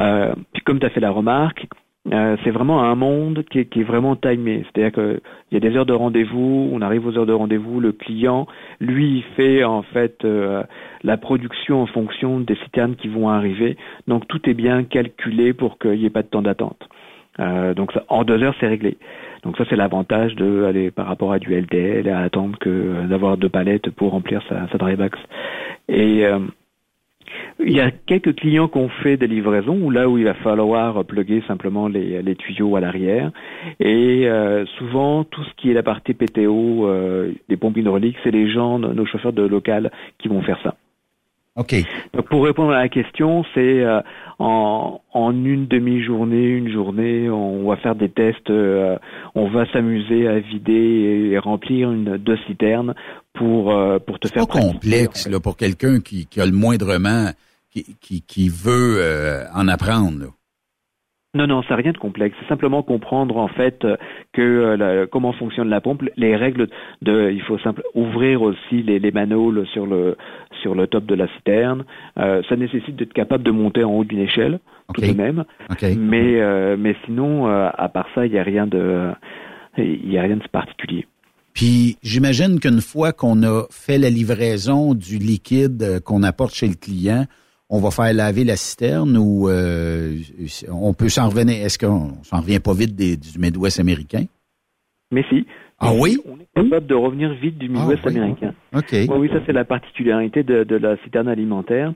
Euh, puis comme tu as fait la remarque, euh, c'est vraiment un monde qui est, qui est vraiment timé. C'est-à-dire qu'il y a des heures de rendez-vous, on arrive aux heures de rendez-vous, le client, lui, il fait en fait euh, la production en fonction des citernes qui vont arriver. Donc tout est bien calculé pour qu'il n'y ait pas de temps d'attente. Euh, donc ça, en deux heures, c'est réglé. Donc ça, c'est l'avantage de aller par rapport à du LTL, à attendre que d'avoir deux palettes pour remplir sa, sa dry box. Et il y a quelques clients qui ont fait des livraisons où là où il va falloir plugger simplement les, les tuyaux à l'arrière. Et euh, souvent, tout ce qui est la partie PTO euh, des pompes hydrauliques, c'est les gens, nos chauffeurs de local qui vont faire ça. OK. Donc pour répondre à la question, c'est euh, en, en, une demi-journée, une journée, on va faire des tests, euh, on va s'amuser à vider et remplir une deux citernes pour euh, pour te faire pas complexe là pour quelqu'un qui, qui a le moindrement qui qui, qui veut en apprendre. Non, non, c'est rien de complexe. C'est simplement comprendre en fait euh, que euh, comment fonctionne la pompe, les règles de. Il faut simple, ouvrir aussi les, les manholes sur le sur le top de la citerne. Euh, ça nécessite d'être capable de monter en haut d'une échelle, tout de même. Mais mais sinon, à part ça, il n'y a rien de il y a rien de particulier. Puis j'imagine qu'une fois qu'on a fait la livraison du liquide qu'on apporte chez le client, on va faire laver la citerne ou euh, on peut s'en revenir? Est-ce qu'on s'en revient pas vite des, du Midwest américain? Mais si, Ah oui? On est capable de revenir vite du Midwest Ah, oui, américain. OK. Oui, oui, ça c'est la particularité de, de la citerne alimentaire.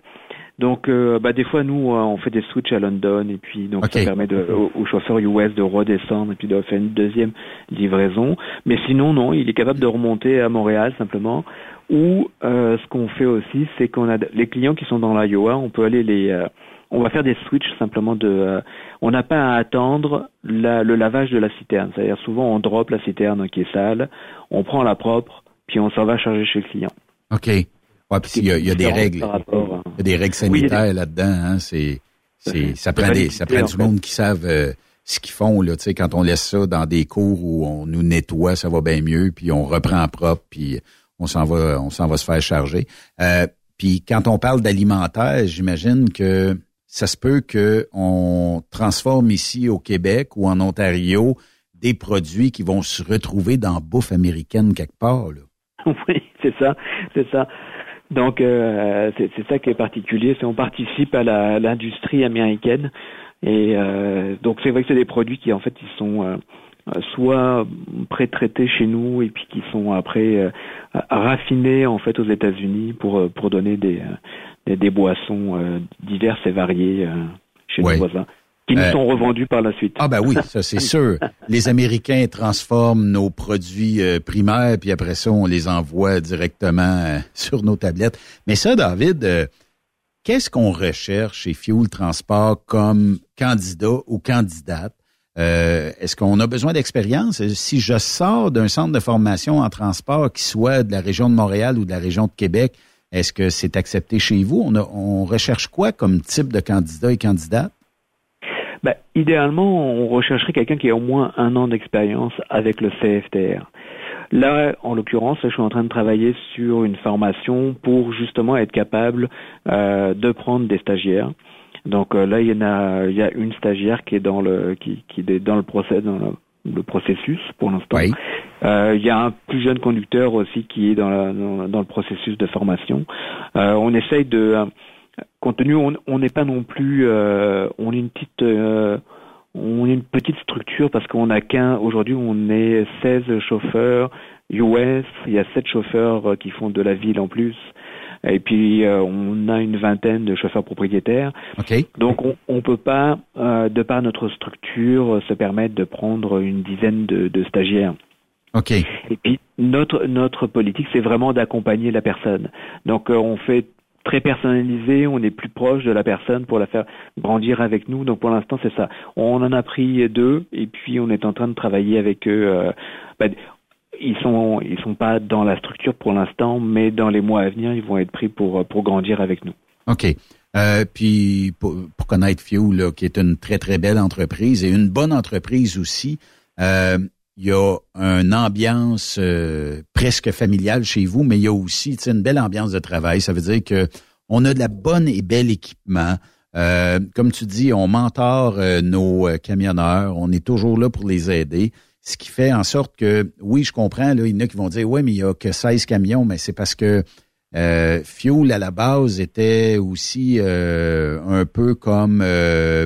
Donc, euh, bah, des fois, nous, euh, on fait des switches à London, et puis donc ça permet de, aux chauffeurs US de redescendre et puis de faire une deuxième livraison. Mais sinon, non, il est capable de remonter à Montréal simplement. Ou euh, ce qu'on fait aussi, c'est qu'on a les clients qui sont dans l'Iowa, on peut aller les, euh, on va faire des switches simplement de, euh, on n'a pas à attendre la- le lavage de la citerne. C'est-à-dire souvent on drop la citerne qui est sale, on prend la propre, puis on s'en va charger chez le client. OK. Ouais, puis il y a, y a des règles. Il y a des règles Oui, sanitaires là-dedans. Hein, c'est, c'est, ça prend des, ça prend du monde qui savent euh, ce qu'ils font. Là, tu sais, quand on laisse ça dans des cours où on nous nettoie, ça va bien mieux, puis on reprend propre, puis on s'en va, on s'en va se faire charger. Euh, puis quand on parle d'alimentaire, j'imagine que ça se peut que on transforme ici au Québec ou en Ontario des produits qui vont se retrouver dans bouffe américaine quelque part. Là. oui, c'est ça, c'est ça. Donc euh, c'est ça qui est particulier, c'est on participe à la- l'industrie américaine et euh, donc c'est vrai que c'est des produits qui en fait ils sont euh, soit pré-traités chez nous et puis qui sont après euh, raffinés en fait aux États-Unis pour euh, pour donner des euh, des, des boissons euh, diverses et variées euh, chez Ouais. nos voisins qui nous sont revendus par la suite. Ah ben oui, ça c'est sûr. Les Américains transforment nos produits euh, primaires, puis après ça, on les envoie directement euh, sur nos tablettes. Mais ça, David, euh, qu'est-ce qu'on recherche chez Fuel Transport comme candidat ou candidate? Euh, Est-ce qu'on a besoin d'expérience? Si je sors d'un centre de formation en transport qui soit de la région de Montréal ou de la région de Québec, est-ce que c'est accepté chez vous? On, a- on recherche quoi comme type de candidat et candidate? Ben, idéalement, on rechercherait quelqu'un qui a au moins un an d'expérience avec le CFTR. Là, en l'occurrence, je suis en train de travailler sur une formation pour justement être capable euh, de prendre des stagiaires. Donc euh, là, il y en a, il y a une stagiaire qui est dans le, qui, qui est dans le procès, dans le, le processus pour l'instant. Oui. Euh, il y a un plus jeune conducteur aussi qui est dans, la- dans, dans le processus de formation. Euh, on essaye de, euh, compte tenu, on n'est pas non plus, euh, on est une petite, euh, on est une petite structure parce qu'on a qu'un. Aujourd'hui, on est 16 chauffeurs US. Il y a 7 chauffeurs euh, qui font de la ville en plus. Et puis euh, on a une vingtaine de chauffeurs propriétaires. OK. Donc on on peut pas, euh, de par notre structure, euh, se permettre de prendre une dizaine de, de stagiaires. OK. Et puis notre notre politique, c'est vraiment d'accompagner la personne. Donc euh, on fait très personnalisé, on est plus proche de la personne pour la faire grandir avec nous. Donc pour l'instant, c'est ça. On en a pris deux et puis on est en train de travailler avec eux. bah, ils sont ils sont pas dans la structure pour l'instant, mais dans les mois à venir, ils vont être pris pour pour grandir avec nous. OK. Euh, puis pour, connaître là, qui est une très, très belle entreprise et une bonne entreprise aussi, euh, il y a une ambiance euh, presque familiale chez vous, mais il y a aussi une belle ambiance de travail. Ça veut dire que on a de la bonne et belle équipement. Euh, comme tu dis, on mentore euh, nos euh, camionneurs, on est toujours là pour les aider. Ce qui fait en sorte que, oui, je comprends, là, il y en a qui vont dire, oui, mais il y a que 16 camions, mais c'est parce que euh, Fuel, à la base, était aussi euh, un peu comme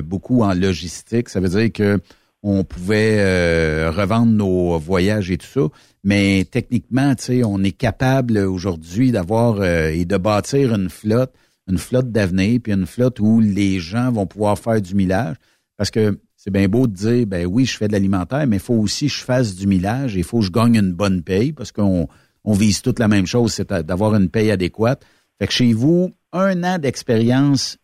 beaucoup en logistique. Ça veut dire que on pouvait euh, revendre nos voyages et tout ça. Mais techniquement, tu on est capable aujourd'hui d'avoir euh, et de bâtir une flotte, une flotte d'avenir, puis une flotte où les gens vont pouvoir faire du millage. Parce que c'est bien beau de dire, ben oui, je fais de l'alimentaire, mais il faut aussi que je fasse du millage il faut que je gagne une bonne paye parce qu'on on vise toute la même chose, c'est d'avoir une paye adéquate. Fait que chez vous, un an d'expérience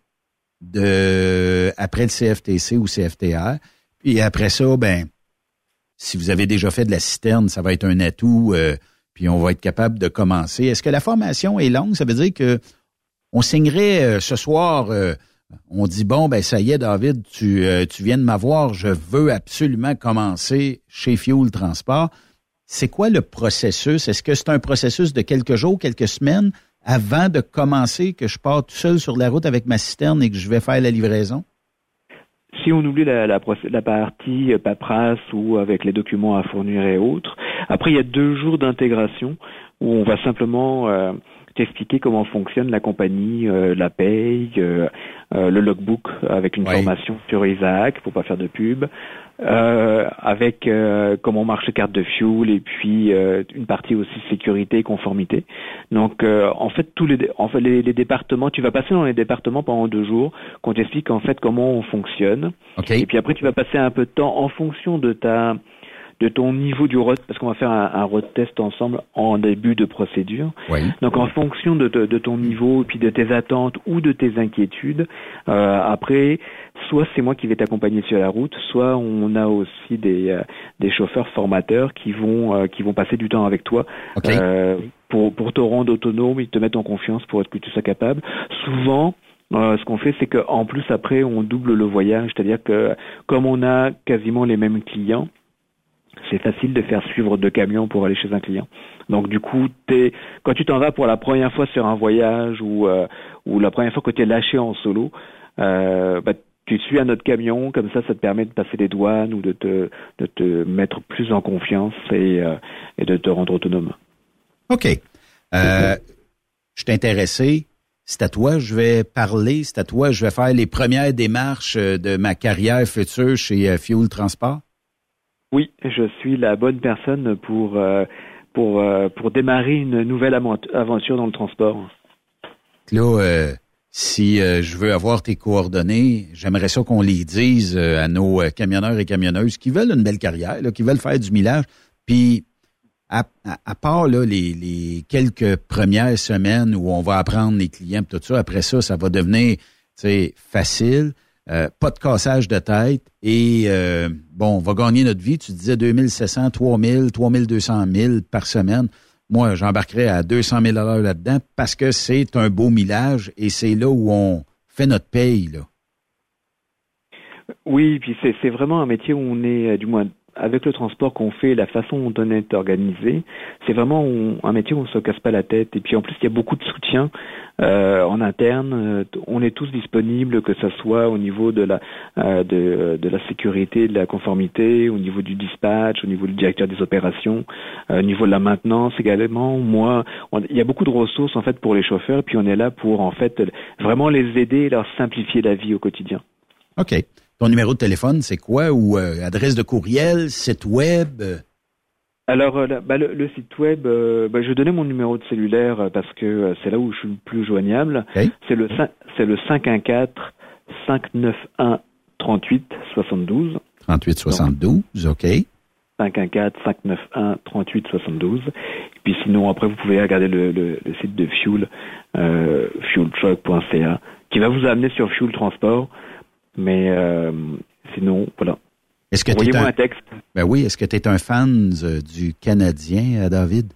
de après le CFTC ou CFTR, puis après ça, ben si vous avez déjà fait de la citerne, ça va être un atout, euh, puis on va être capable de commencer. Est-ce que la formation est longue? Ça veut dire que on signerait euh, ce soir, euh, on dit bon, ben ça y est, David, tu, tu viens de m'avoir, je veux absolument commencer chez Fuel Transport. C'est quoi le processus? Est-ce que c'est un processus de quelques jours, quelques semaines avant de commencer, que je pars tout seul sur la route avec ma citerne et que je vais faire la livraison? Si on oublie la, la, la partie euh, paperasse ou avec les documents à fournir et autres, après il y a deux jours d'intégration où on va simplement euh, t'expliquer comment fonctionne la compagnie, euh, la paye, euh, euh, le logbook avec une Oui. formation sur Isaac pour pas faire de pub, euh, avec euh, comment marche les cartes de fuel et puis euh, une partie aussi sécurité et conformité. Donc euh, en fait tous les en fait les, les départements, tu vas passer dans les départements pendant deux jours, qu'on t'explique en fait comment on fonctionne. OK. Et puis après, tu vas passer un peu de temps en fonction de ta de ton niveau du road, parce qu'on va faire un, un road test ensemble en début de procédure. Oui. Donc en fonction de, de, de ton niveau puis de tes attentes ou de tes inquiétudes, euh, après, soit c'est moi qui vais t'accompagner sur la route, soit on a aussi des, euh, des chauffeurs formateurs qui vont euh, qui vont passer du temps avec toi OK. euh, pour pour te rendre autonome et te mettre en confiance pour être que tu sois capable. Souvent euh, ce qu'on fait, c'est qu'en plus après, on double le voyage, c'est-à-dire que comme on a quasiment les mêmes clients, c'est facile de faire suivre deux camions pour aller chez un client. Donc du coup, quand tu t'en vas pour la première fois sur un voyage ou, euh, ou la première fois que tu es lâché en solo, euh, bah, tu suis un autre camion, comme ça, ça te permet de passer les douanes ou de te, de te mettre plus en confiance et, euh, et de te rendre autonome. OK. Euh, je suis intéressé. C'est à toi, je vais parler. C'est à toi, je vais faire les premières démarches euh, de ma carrière future chez euh, Fuel Transport. Oui, je suis la bonne personne pour, euh, pour, euh, pour démarrer une nouvelle aventure dans le transport. Là, euh, si je veux avoir tes coordonnées, j'aimerais ça qu'on les dise à nos camionneurs et camionneuses qui veulent une belle carrière, qui veulent faire du millage. Puis, à, part là, les, quelques premières semaines où on va apprendre les clients, tout ça, après ça, ça va devenir facile. Euh, pas de cassage de tête et euh, bon, on va gagner notre vie. Tu disais 2700, 3000, 3200 000 par semaine. Moi, j'embarquerais à 200 000 là-dedans parce que c'est un beau millage et c'est là où on fait notre paye. Là. Oui, puis c'est c'est vraiment un métier où on est, euh, du moins avec le transport qu'on fait, la façon dont on est organisé, c'est vraiment un métier où on se casse pas la tête. Et puis en plus, il y a beaucoup de soutien euh, en interne. Euh, On est tous disponibles, que ce soit au niveau de la euh, de, la sécurité, de la conformité, au niveau du dispatch, au niveau du directeur des opérations, au niveau de la maintenance également. Moi, il y a beaucoup de ressources en fait pour les chauffeurs. Et puis on est là pour en fait vraiment les aider, et leur simplifier la vie au quotidien. OK. Ton numéro de téléphone, c'est quoi? Ou euh, adresse de courriel, site web? Alors, euh, bah, le, le site web, euh, bah, je vais donner mon numéro de cellulaire parce que c'est là où je suis le plus joignable. C'est le, le 514 591 38 72. 38 72, OK. 514 591 38 72. Et puis sinon, après, vous pouvez regarder le, le, le site de Fuel, fueltruck.ca, qui va vous amener sur Fuel Transport. Mais euh, sinon, voilà. Est-ce que Envoyez-moi un... un texte. Ben oui, est-ce que tu es un fan euh, du Canadien, euh, David?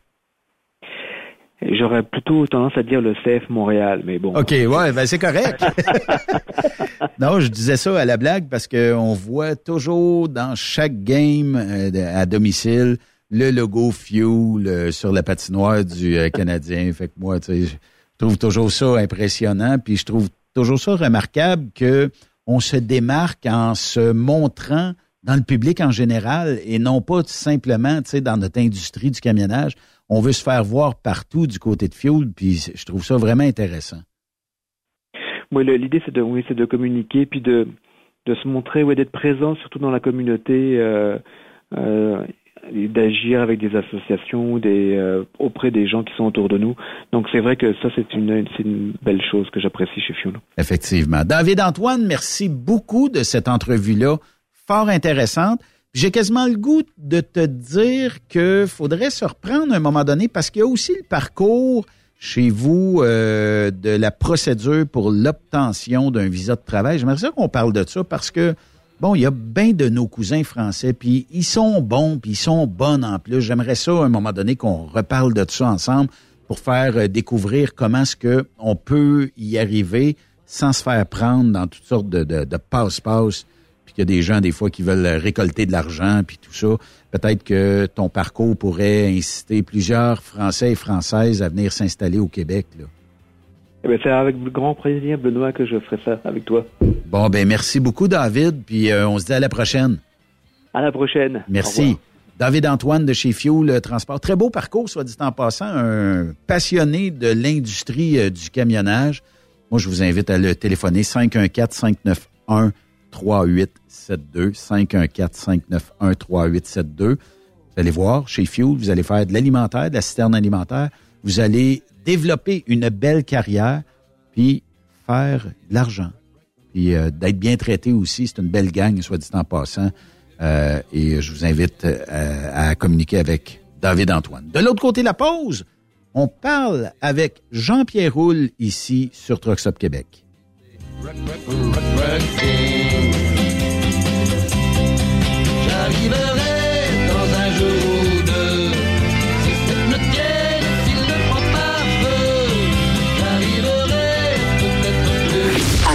J'aurais plutôt tendance à dire le CF Montréal, mais bon. OK, ouais, ben c'est correct. non, je disais ça à la blague parce qu'on voit toujours dans chaque game à domicile le logo Fuel sur la patinoire du Canadien. Fait que moi, tu sais, je trouve toujours ça impressionnant, puis je trouve toujours ça remarquable que on se démarque en se montrant dans le public en général et non pas simplement, dans notre industrie du camionnage. On veut se faire voir partout du côté de Fuel, puis je trouve ça vraiment intéressant. Le- l'idée, c'est de, oui, de communiquer, puis de, de se montrer, ouais, d'être présent, surtout dans la communauté, euh, euh, d'agir avec des associations, euh, auprès des gens qui sont autour de nous. Donc, c'est vrai que ça, c'est une, belle chose que j'apprécie chez Fuel. Effectivement. David Antoine, merci beaucoup de cette entrevue-là, fort intéressante. J'ai quasiment le goût de te dire que faudrait se reprendre à un moment donné parce qu'il y a aussi le parcours chez vous euh, de la procédure pour l'obtention d'un visa de travail. J'aimerais ça qu'on parle de ça parce que bon, il y a bien de nos cousins français, puis ils sont bons, puis ils sont bonnes en plus. J'aimerais ça à un moment donné qu'on reparle de ça ensemble pour faire euh, découvrir comment est-ce que on peut y arriver sans se faire prendre dans toutes sortes de, de, de passe-passe, puis qu'il y a des gens des fois qui veulent récolter de l'argent, puis tout ça. Peut-être que ton parcours pourrait inciter plusieurs Français et Françaises à venir s'installer au Québec. Là. Eh ben, c'est avec grand plaisir, Benoît, que je ferai ça avec toi. Bon, ben merci beaucoup, David, puis euh, on se dit à la prochaine. À la prochaine. Merci. David Antoine de chez Fuel Transport. Très beau parcours, soit dit en passant. Un passionné de l'industrie euh, du camionnage. Moi, je vous invite à le téléphoner 514-591-3872. 514-591-3872. Vous allez voir, chez Fuel, vous allez faire de l'alimentaire, de la citerne alimentaire. Vous allez développer une belle carrière, puis faire de l'argent. Puis euh, d'être bien traité aussi, c'est une belle gang, soit dit en passant. Euh, et je vous invite euh, à communiquer avec David Antoine. De l'autre côté de la pause, on parle avec Jean-Pierre Roule ici sur Truckstop Québec.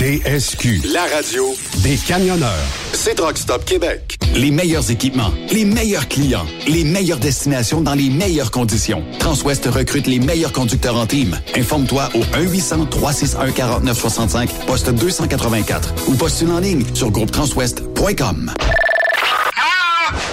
TSQ, la radio des camionneurs. C'est Truck Stop Québec. Les meilleurs équipements, les meilleurs clients, les meilleures destinations dans les meilleures conditions. Transwest recrute les meilleurs conducteurs en team. Informe-toi au 1-800-361-4965, poste 284 ou postule en ligne sur groupetranswest.com.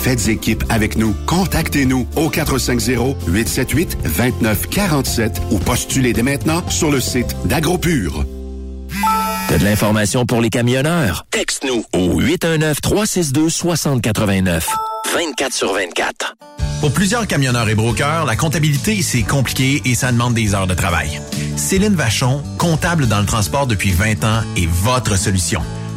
Faites équipe avec nous. Contactez-nous au 450-878-2947 ou postulez dès maintenant sur le site d'AgroPure. T'as de l'information pour les camionneurs? Texte-nous au 819-362-6089. 24 sur 24. Pour plusieurs camionneurs et brokers, la comptabilité, c'est compliqué et ça demande des heures de travail. Céline Vachon, comptable dans le transport depuis 20 ans, est votre solution.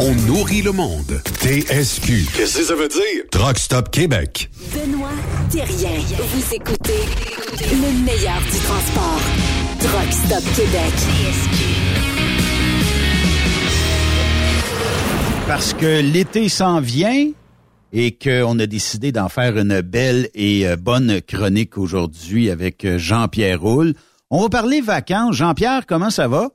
on nourrit le monde. TSQ. Qu'est-ce que ça veut dire? Truck Stop Québec. Benoît Thérien. Vous écoutez le meilleur du transport. Truck Stop Québec. Parce que l'été s'en vient et qu'on a décidé d'en faire une belle et euh, bonne chronique aujourd'hui avec euh, Jean-Pierre Roule. On va parler vacances. Jean-Pierre, comment ça va?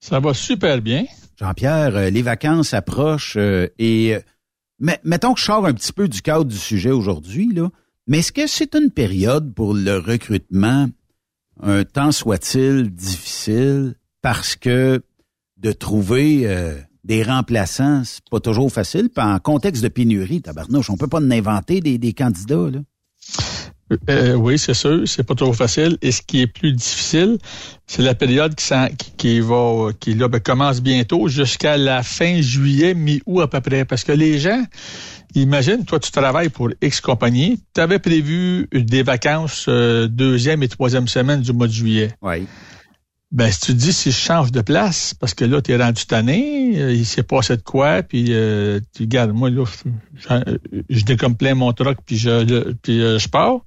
Ça va super bien. Jean-Pierre, euh, les vacances approchent euh, et euh, mettons que je sors un petit peu du cadre du sujet aujourd'hui, là. Mais est-ce que c'est une période pour le recrutement, un temps soit-il difficile, parce que de trouver des remplaçants, c'est pas toujours facile? Puis en contexte de pénurie, tabarnouche, on peut pas en inventer des, des candidats, là. Euh, oui, c'est sûr, c'est pas trop facile. Et ce qui est plus difficile, c'est la période qui, va, qui ben, commence bientôt jusqu'à la fin juillet, mi-août à peu près. Parce que les gens, imagine, toi, tu travailles pour X compagnie, tu avais prévu des vacances euh, deuxième et troisième semaine du mois de juillet. Oui. Ben, si tu te dis, si je change de place, parce que là, tu es rendu tanné, euh, il s'est passé de quoi, puis euh, tu regardes, moi, là, je, je, je décomme plein mon truck, puis je, le- puis euh, je pars,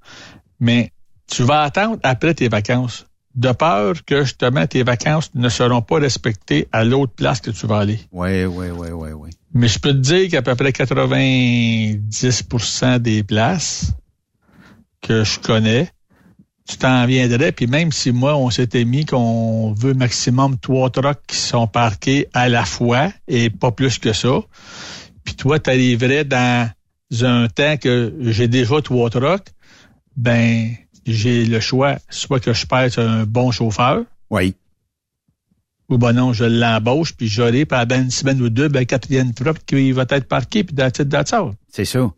mais tu vas attendre après tes vacances, de peur que, justement, tes vacances ne seront pas respectées à l'autre place que tu vas aller. Oui, oui, oui, oui, oui. Mais je peux te dire qu'à peu près 90% des places que je connais, tu t'en viendrais, puis même si moi, on s'était mis qu'on veut maximum trois trucks qui sont parqués à la fois et pas plus que ça, puis toi, tu arriverais dans un temps que j'ai déjà trois trucks, ben, j'ai le choix, soit que je perds un bon chauffeur, Oui. ou ben non, je l'embauche, puis j'aurai pendant une semaine ou deux, ben, quatrième truck qui va être parqué, puis that's it, that's all. C'est ça.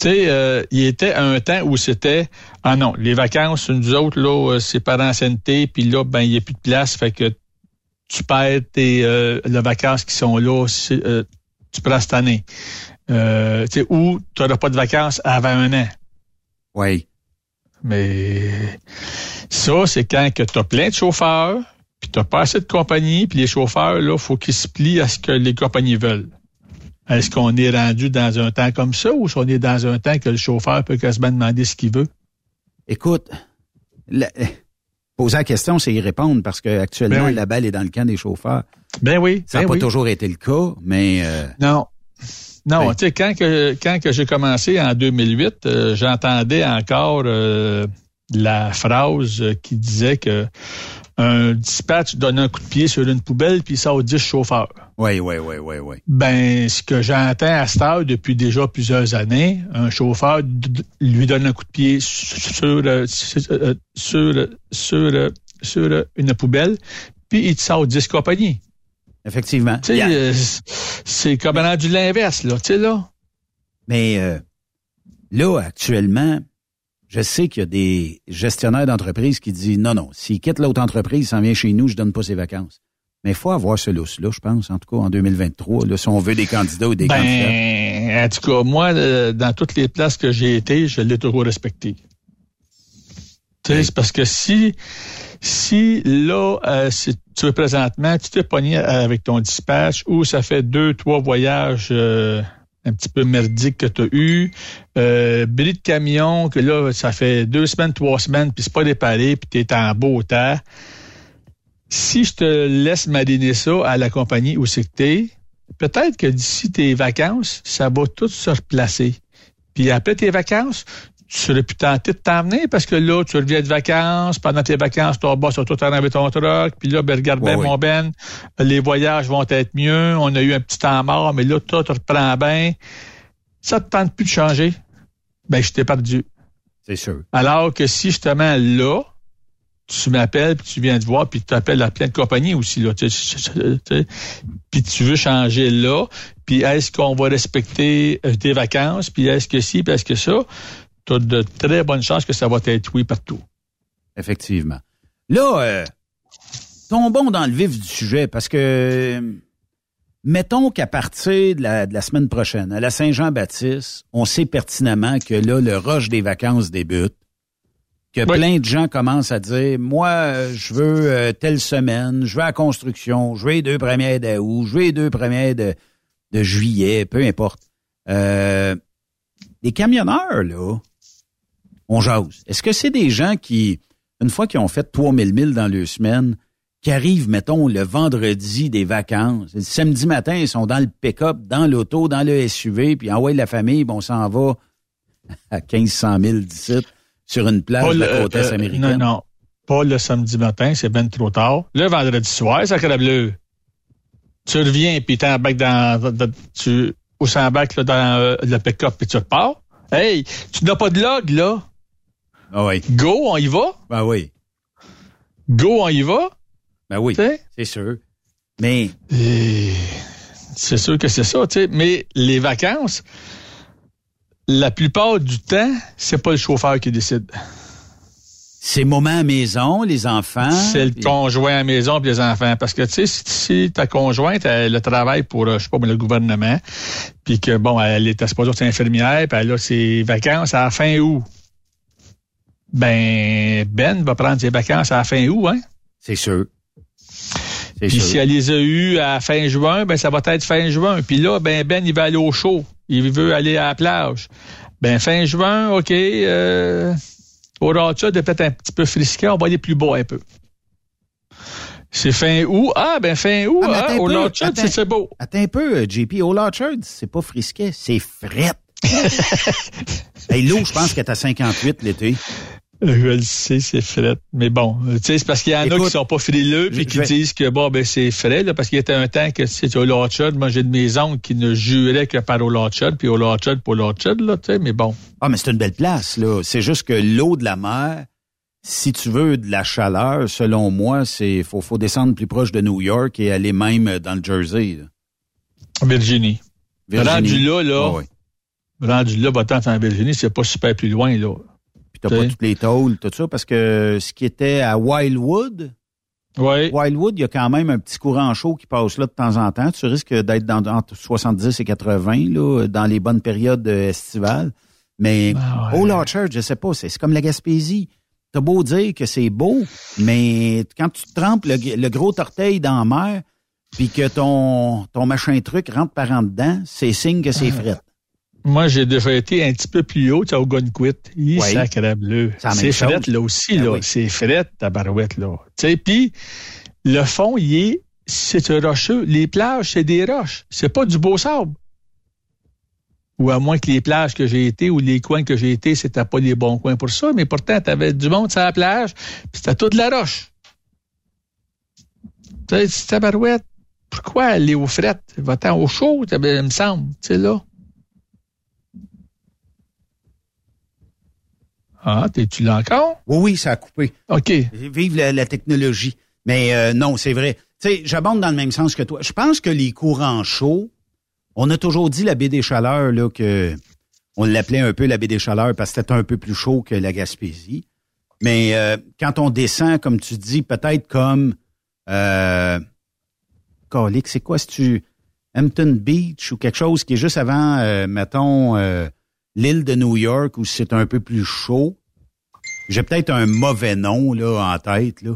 Tu sais, euh, il était un temps où c'était ah non, les vacances, nous autres là, euh, c'est par ancienneté, puis là ben il n'y a plus de place, fait que tu perds tes euh, les vacances qui sont là, euh, tu prends cette année. Euh, tu sais, ou tu n'auras pas de vacances avant un an. Oui. Mais ça, c'est quand que tu as plein de chauffeurs, puis tu n'as pas assez de compagnies, puis les chauffeurs, là, faut qu'ils se plient à ce que les compagnies veulent. Est-ce qu'on est rendu dans un temps comme ça ou est-ce qu'on est dans un temps que le chauffeur peut quasiment demander ce qu'il veut? Écoute, la- poser la question, c'est y répondre parce que actuellement Ben oui. la balle est dans le camp des chauffeurs. Ben oui. Ça n'a ben pas oui. toujours été le cas, mais euh, Non. Non, Ben. tu sais, quand que, quand que j'ai commencé en 2008, euh, j'entendais encore euh, la phrase qui disait que un dispatch donne un coup de pied sur une poubelle puis il sort 10 chauffeurs. Oui, oui, oui, oui, oui. Ben, ce que j'entends à cette heure depuis déjà plusieurs années, un chauffeur lui donne un coup de pied sur, sur, sur, sur, sur une poubelle, puis il te sort 10 compagnies. Effectivement. Tu sais, Yeah. euh, c'est comme rendu l'inverse, là, tu sais, là. Mais euh, là, actuellement, je sais qu'il y a des gestionnaires d'entreprise qui disent non, non, s'il quitte l'autre entreprise, il s'en vient chez nous, je donne pas ses vacances. Mais il faut avoir ce lousse-là, je pense, en tout cas en 2023, là, si on veut des candidats ou des candidats. Ben, en tout cas, moi, euh, dans toutes les places que j'ai été, je l'ai toujours respecté. Tu sais, c'est parce que si, si là, euh, si tu veux présentement, tu t'es pogné avec ton dispatch ou ça fait deux, trois voyages euh, un petit peu merdiques que tu as eu, euh, bris de camion, que là, ça fait deux semaines, trois semaines, puis c'est pas réparé, puis tu es en beau temps. Si je te laisse mariner ça à la compagnie où c'est que t'es, peut-être que d'ici tes vacances, ça va tout se replacer. Puis après tes vacances, tu serais plus tenté de t'emmener parce que là, tu reviens de vacances. Pendant tes vacances, ton boss a tout arrangé ton truck. Puis là, ben, regarde bien, oui. mon Ben, les voyages vont être mieux. On a eu un petit temps mort, mais là, toi, tu reprends bien. Ça te tente plus de changer? Ben, je t'ai perdu. C'est sûr. Alors que si justement là, tu m'appelles, puis tu viens te voir, puis tu t'appelles à plein de compagnies aussi, là, puis tu veux changer là, puis est-ce qu'on va respecter euh, tes vacances, puis est-ce que si, puis est-ce que ça, tu as de très bonnes chances que ça va être oui partout. Effectivement. Là, euh, tombons dans le vif du sujet parce que mettons qu'à partir de la, de la semaine prochaine, à la Saint-Jean-Baptiste, on sait pertinemment que là, le rush des vacances débute, que Oui. plein de gens commencent à dire, moi, je veux euh, telle semaine, je veux à la construction, je veux les deux premières d'août, je veux les deux premières de, de juillet, peu importe. Euh, les camionneurs, là, on jase. Est-ce que c'est des gens qui, une fois qu'ils ont fait 3000 milles dans leur semaine, qui arrivent, mettons, le vendredi des vacances, le samedi matin, ils sont dans le pick-up, dans l'auto, dans le SUV, puis envoient la famille, puis on s'en va à 1500 000 d'ici, sur une plage Pas de la côte est euh, américaine? Non, non. Pas le samedi matin, c'est ben trop tard. Le vendredi soir, sacré bleu. Tu reviens, puis t'embarques dans, dans- dans- tu, ou s'embarques là, dans euh, le pick-up, puis tu repars. Hey, tu n'as pas de log, là. Ah oui. Go, on y va. Ben oui. Go, on y va. Ben oui. C'est sûr. Mais Et C'est sûr que c'est ça, tu sais. Mais les vacances, la plupart du temps, c'est pas le chauffeur qui décide. c'est moment à maison, les enfants. C'est le conjoint à maison puis les enfants. Parce que, tu sais, si, ta conjointe, elle, le travaille pour, euh, je sais pas, le gouvernement, puis que, bon, elle est supposée être infirmière, puis elle a ses vacances à la fin août. Ben, Ben va prendre ses vacances à la fin août, hein? C'est sûr. C'est Puis sûr. si elle les a eues à fin juin, ben ça va être fin juin. Puis là, ben Ben, il va aller au chaud. Il veut aller à la plage. Ben fin juin, OK, euh, au Ratchet, de peut-être un petit peu frisqué, on va aller plus bas un peu. C'est fin août. Ah, ben fin août, Ah, hein, au Ratchet, c'est c'est beau. Attends un peu, euh, JP. Old Orchard, c'est pas frisquet, c'est fret. hey, l'eau, je pense qu'elle est à 58 l'été. Je le sais, c'est frais. Mais bon, euh, tu sais, c'est parce qu'il y en a qui sont pas frileux puis qui vais- disent que bon, ben c'est frais, là, parce qu'il y était un temps que c'était au Orchard. Moi, j'ai de mes oncles qui ne juraient que par au Orchard, puis au Orchard pour l'Orchard, là, tu sais, mais bon. Ah, mais c'est une belle place, là. C'est juste que l'eau de la mer, si tu veux de la chaleur, selon moi, c'est faut, faut descendre plus proche de New York et aller même dans le Jersey. là. Virginie. Virginie. Rendu là, là, oui. rendu là, va-t'en en Virginie, c'est pas super plus loin, là. Puis t'as pas toutes les tôles, tout ça, parce que ce qui était à Wildwood. Wildwood, il y a quand même un petit courant chaud qui passe là de temps en temps. Tu risques d'être dans, entre 70 et 80, là, dans les bonnes périodes euh, estivales. Mais Ah ouais. Old Orchard, je sais pas, c'est comme la Gaspésie. T'as beau dire que c'est beau, mais quand tu trempes le, le gros orteil dans la mer, puis que ton, ton machin truc rentre par en dedans, c'est signe que c'est fret. Moi, j'ai déjà été un petit peu plus haut, tu sais, au Gunquit. Il Oui. sacré bleu. C'est la même C'est chose. fret, là aussi, Ben là. oui. C'est fret, ta barouette, là. Tu sais, puis le fond, il est, c'est un rocheux. Les plages, c'est des roches. C'est pas du beau sable. Ou à moins que les plages que j'ai été ou les coins que j'ai été, c'était pas les bons coins pour ça, mais pourtant, t'avais du monde sur la plage, puis c'était toute la roche. Tu sais, barouette. Pourquoi aller au fret? Va-t'en au chaud, il me semble, tu sais, là. Ah, t'es-tu là encore? Oui, oui, ça a coupé. OK. Vive la, la technologie. Mais euh, non, c'est vrai. Tu sais, j'abonde dans le même sens que toi. Je pense que les courants chauds, on a toujours dit la baie des Chaleurs, là, que on l'appelait un peu la baie des Chaleurs parce que c'était un peu plus chaud que la Gaspésie. Mais euh, quand on descend, comme tu dis, peut-être comme euh, Colique, c'est quoi? Si tu Hampton Beach ou quelque chose qui est juste avant, euh, mettons, l'île de New York où c'est un peu plus chaud. J'ai peut-être un mauvais nom là en tête là,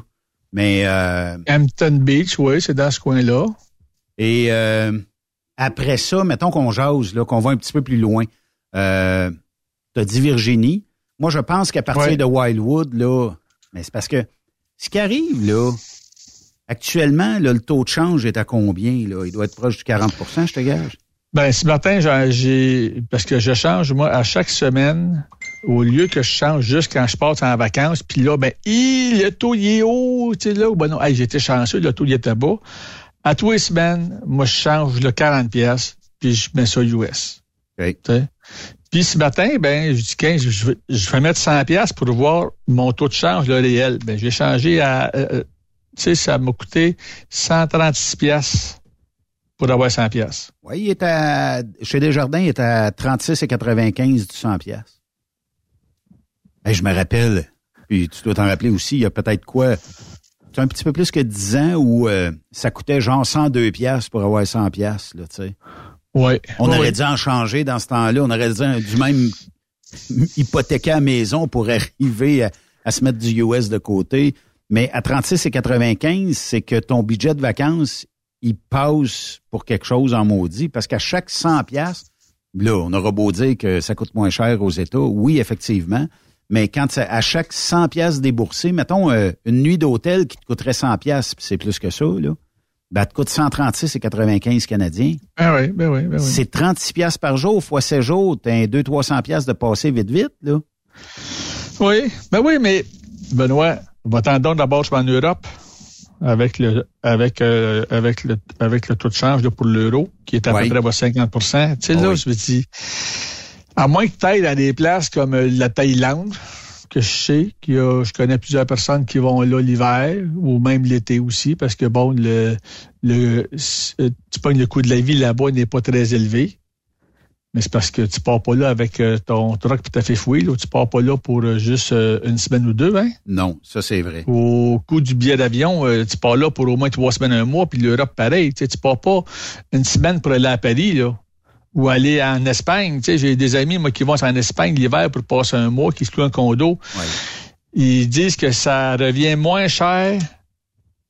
mais euh, Hampton Beach, oui, c'est dans ce coin-là. et euh, après ça, mettons qu'on jase là, qu'on va un petit peu plus loin. Euh, T'as dit Virginie. Moi, je pense qu'à partir Ouais. de Wildwood là, mais c'est parce que ce qui arrive là, actuellement, là, le taux de change est à combien là? Il doit être proche du 40% je te gage. Ben, ce matin, j'ai- parce que je change, moi, à chaque semaine, au lieu que je change juste quand je passe en vacances, puis là, ben, hi, le taux, il est haut, tu sais, là, ben non, hey, j'étais chanceux, le taux, il était bas. À tous les semaines, moi, je change le 40 pièces puis je mets ça US. OK. Tu sais. Puis ce matin, ben, je dis 15, je vais, je vais mettre 100 pièces pour voir mon taux de change, le réel. Ben, j'ai changé à, euh, euh, tu sais, ça m'a coûté 136 pièces pour avoir 100 pièces. Oui, il est à chez Desjardins, il est à 36,95 du 100 pièces. je me rappelle, puis tu dois t'en rappeler aussi, il y a peut-être quoi, c'est un petit peu plus que 10 ans où euh, ça coûtait genre 102 pièces pour avoir 100 pièces, là, tu sais. Ouais. On Ouais, aurait ouais. dû en changer dans ce temps-là. On aurait dû, dû même hypothéquer à la maison pour arriver à, à se mettre du US de côté. Mais à 36 et 95, c'est que ton budget de vacances, il passe pour quelque chose en maudit. Parce qu'à chaque 100 pièces, là, on aura beau dire que ça coûte moins cher aux États. Oui, effectivement. Mais quand ça- à chaque 100 pièces déboursées, mettons euh, une nuit d'hôtel qui te coûterait 100 pièces, c'est plus que ça, là. Ben, te coûte 136 et 95 canadiens. Ben oui, ben oui, ben oui. C'est 36 pièces par jour fois 7 jours. T'as un 200-300 pièces de passer vite, vite, là. Oui, ben oui, mais Benoît, va-t'en donc d'abord, je vais en Europe. Avec le avec euh, avec le avec le taux de change là, pour l'euro qui est à Oui. peu près à 50 Tu sais Ah là, oui. je me dis à moins que tu ailles dans des places comme euh, la Thaïlande que je sais qu'il y a, je connais plusieurs personnes qui vont là l'hiver ou même l'été aussi parce que bon le le euh, tu pognes le coût de la vie là-bas n'est pas très élevé. Mais c'est parce que tu pars pas là avec euh, ton truck tout à fait fouillé. Là. Tu pars pas là pour euh, juste euh, une semaine ou deux, hein? Non, ça c'est vrai. Au coût du billet d'avion, tu pars là pour au moins trois semaines, un mois, puis l'Europe, pareil. Tu sais, tu pars pas une semaine pour aller à Paris, là. Ou aller en Espagne. Tu sais, j'ai des amis, moi, qui vont en Espagne l'hiver pour passer un mois, qui se louent un condo. Ils disent que ça revient moins cher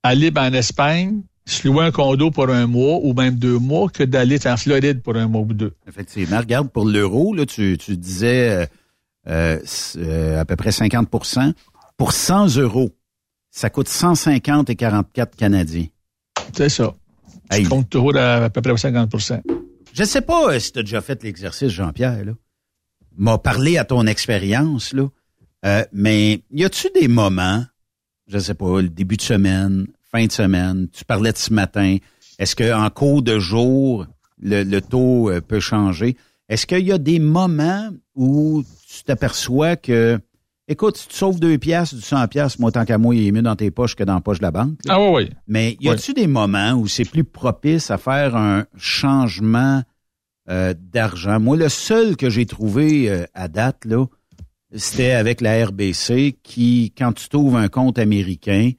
aller en Espagne, se louer un condo pour un mois ou même deux mois que d'aller en Floride pour un mois ou deux. Effectivement. Regarde, pour l'euro, là, tu, tu disais euh, euh, euh, à peu près 50 Pour 100 euros, ça coûte 150 et 44 Canadiens. C'est ça. Tu comptes toujours à, à peu près 50 Je sais pas euh, si tu as déjà fait l'exercice, Jean-Pierre, là. M'a parlé à ton expérience, là. Euh, mais y a-tu des moments, je sais pas, le début de semaine, fin de semaine, tu parlais de ce matin, est-ce qu'en cours de jour, le, le taux euh, peut changer? Est-ce qu'il y a des moments où tu t'aperçois que, écoute, si tu sauves deux piastres, du 100 piastres, moi, tant qu'à moi, il est mieux dans tes poches que dans la poche de la banque. là. Ah oui, oui. Mais y a-tu des moments où c'est plus propice à faire un changement euh, d'argent? Moi, le seul que j'ai trouvé euh, à date, là, c'était avec la RBC qui, quand tu trouves un compte américain,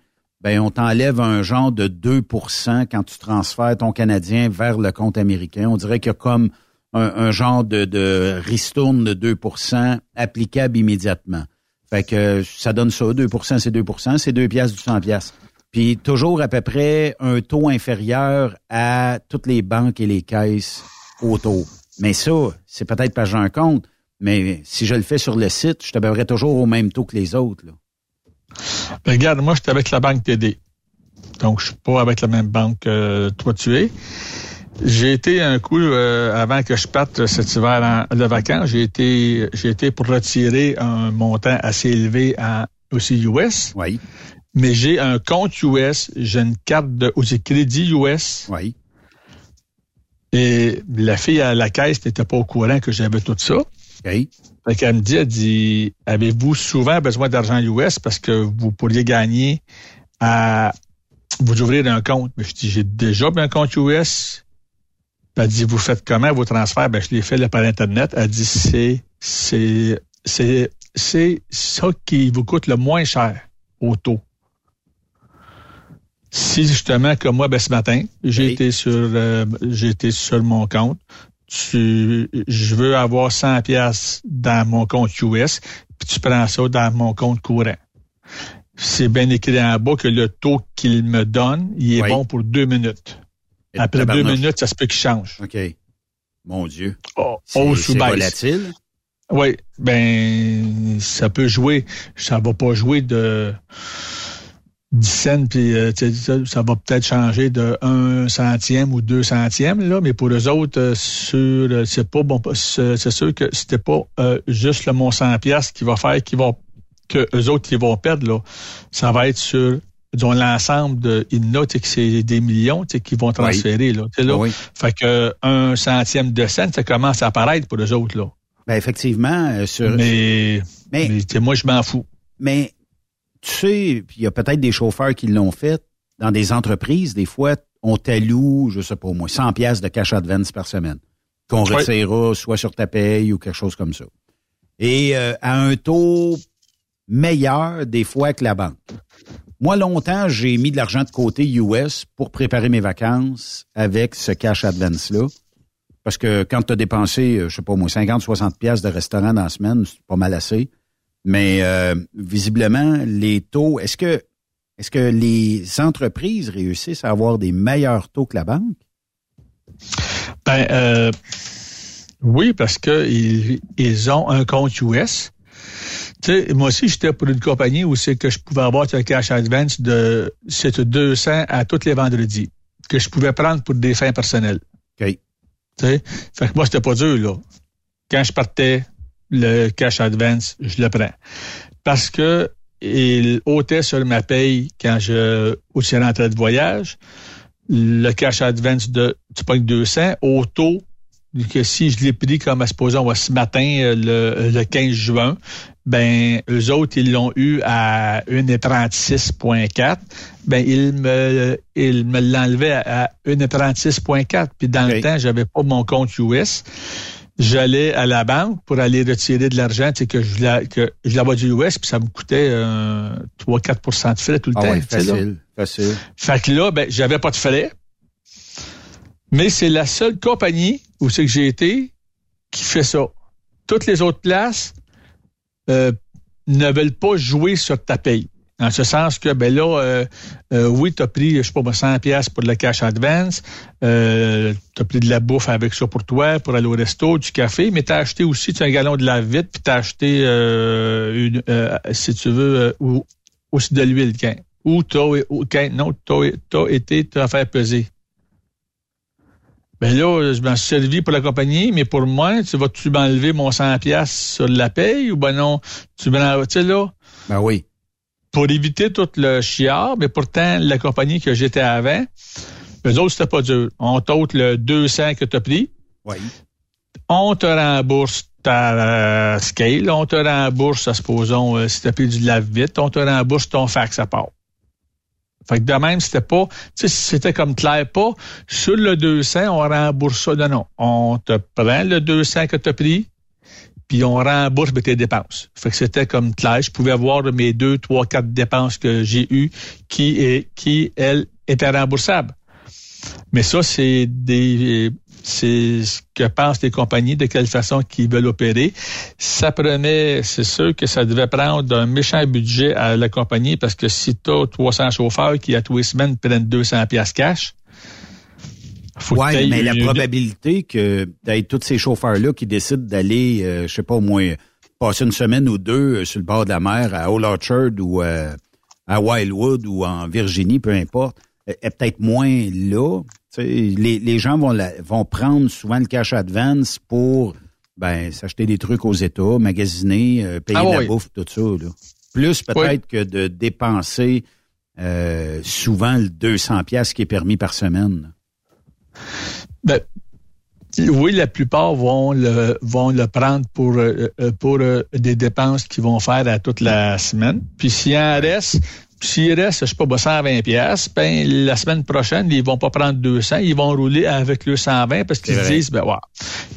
ben on t'enlève un genre de 2% quand tu transfères ton Canadien vers le compte américain. On dirait qu'il y a comme un, genre de, de ristourne de 2% applicable immédiatement. Fait que ça donne ça, 2% c'est 2% c'est 2 piastres du 100 piastres. Puis toujours à peu près un taux inférieur à toutes les banques et les caisses autour. Mais ça, c'est peut-être pas j'ai un compte, mais si je le fais sur le site, je t'abaverai toujours au même taux que les autres. Là. Ben, regarde, moi, j'étais avec la banque TD. Donc, je suis pas avec la même banque que toi, tu es. J'ai été un coup, euh, avant que je parte cet hiver en, de vacances, j'ai été, j'ai été pour retirer un montant assez élevé en, aussi US. Oui. Mais j'ai un compte US, j'ai une carte de, j'ai crédit US. Oui. Et la fille à la caisse n'était pas au courant que j'avais tout ça. Okay. Fait qu'elle me dit, elle dit, avez-vous souvent besoin d'argent US parce que vous pourriez gagner à vous ouvrir un compte? Mais je dis, j'ai déjà un compte US. Elle dit, vous faites comment vos transferts? Ben, je les fais là, par Internet. Elle dit, c'est, c'est, c'est, c'est ça qui vous coûte le moins cher au taux. Si justement, comme moi, ben, ce matin, j'ai été sur, euh, j'ai été sur mon compte, tu, je veux avoir 100 pièces dans mon compte US, puis tu prends ça dans mon compte courant. C'est bien écrit en bas que le taux qu'il me donne, il est Oui. bon pour deux minutes. Et Après deux minutes, ça se peut qu'il change. OK. Mon Dieu. Oh, hausse ou c'est baisse. volatile? Oui, ben ça peut jouer. Ça va pas jouer de 10 cents, puis euh, ça, ça va peut-être changer de 1 centième ou 2 centièmes, là, mais pour eux autres, euh, sur euh, c'est pas bon. C'est sûr que c'était pas euh, juste le mont 100 piastres qui va faire qui va que eux autres qui vont perdre, là. Ça va être sur disons, l'ensemble de Inna, que c'est des millions qui vont transférer. Là, sais, là. Oui. Fait que un centième de cent, ça commence à apparaître pour eux autres. Là. Ben effectivement, euh, sur. Mais, mais, tu sais, moi, je m'en fous. Mais tu sais, puis il y a peut-être des chauffeurs qui l'ont fait. Dans des entreprises, des fois, on t'alloue, je sais pas au moins, 100 pièces de cash advance par semaine, qu'on Oui. retirera soit sur ta paye ou quelque chose comme ça. Et euh, à un taux meilleur des fois que la banque. Moi, longtemps, j'ai mis de l'argent de côté US pour préparer mes vacances avec ce cash advance-là. Parce que quand tu as dépensé, euh, je sais pas moi, 50, 60 pièces de restaurant dans la semaine, c'est pas mal assez. Mais euh, visiblement, les taux, est-ce que est-ce que les entreprises réussissent à avoir des meilleurs taux que la banque? Ben, euh, oui, parce que ils, ils ont un compte US. Tu sais, moi aussi, j'étais pour une compagnie où c'est que je pouvais avoir un cash advance de c'est 200 à tous les vendredis que je pouvais prendre pour des fins personnelles. OK. Tu sais, fait que moi, c'était pas dur, là. Quand je partais, le cash advance, je le prends. Parce que il ôtait sur ma paye quand je aussi rentré de voyage. Le cash advance de tu pognes 200 au taux que si je l'ai pris comme supposons ce matin euh, le, le 15 juin ben eux autres ils l'ont eu à 1,36.4 ben ils me ils me l'enlevaient à 1,36.4 puis dans le temps j'avais pas mon compte US j'allais à la banque pour aller retirer de l'argent, tu sais, que je la, que je l'envoie du US, puis ça me coûtait euh, 3-4% de frais tout le Ah temps. ouais, facile, facile. Fait que là, ben, j'avais pas de frais. Mais c'est la seule compagnie où c'est que j'ai été qui fait ça. Toutes les autres places euh, ne veulent pas jouer sur ta paye. En ce sens que, ben là, euh, euh, oui, tu as pris, je sais pas, moi, 100 pièces pour le cash advance, euh, tu as pris de la bouffe avec ça pour toi, pour aller au resto, du café, mais tu as acheté aussi as un gallon de lave-vite, puis tu as acheté, euh, une, si tu veux, ou, aussi de l'huile, ou tu as, non, été peser. Ben là, je m'en suis servi pour la compagnie, mais pour moi, tu vas-tu m'enlever mon 100 pièces sur la paye ou ben non, tu me tu là? Ben oui. Pour éviter tout le chiard, mais pourtant, la compagnie que j'étais avant, eux autres, c'était pas dur. On t'ôte le 200 que tu as pris. Oui. On te rembourse ta euh, scale, on te rembourse, supposons, euh, si tu as pris du lave-vite, on te rembourse ton fax à part. Fait que de même, c'était pas, tu sais, c'était comme clair, pas sur le 200, on rembourse ça. Non, non. On te prend le 200 que tu as pris, puis on rembourse tes dépenses. Fait que c'était comme clair. Je pouvais voir mes deux, trois, quatre dépenses que j'ai eues qui, est, qui, elles, étaient remboursables. Mais ça, c'est des, c'est ce que pensent les compagnies, de quelle façon qu'ils veulent opérer. Ça prenait, c'est sûr que ça devait prendre un méchant budget à la compagnie parce que si tu as 300 chauffeurs qui, à tous les semaines, prennent 200 pièces cash, faut Ouais, mais la probabilité que tu tous ces chauffeurs-là qui décident d'aller, euh, je sais pas au moins, passer une semaine ou deux euh, sur le bord de la mer à Old Orchard ou euh, à Wildwood ou en Virginie, peu importe, est est peut-être moins là. Les, les gens vont, la- vont prendre souvent le cash advance pour ben s'acheter des trucs aux États, magasiner, euh, payer Ah de la bouffe, tout ça. Là. Plus peut-être que de dépenser euh, souvent le 200 pièces qui est permis par semaine. Ben, oui, la plupart vont le vont le prendre pour euh, euh, pour euh, des dépenses qu'ils vont faire à toute la semaine. Puis s'il en reste, s'il reste, je sais pas, bah, 120 pièces, ben la semaine prochaine, ils vont pas prendre 200, ils vont rouler avec le 120 parce qu'ils disent ben ouais.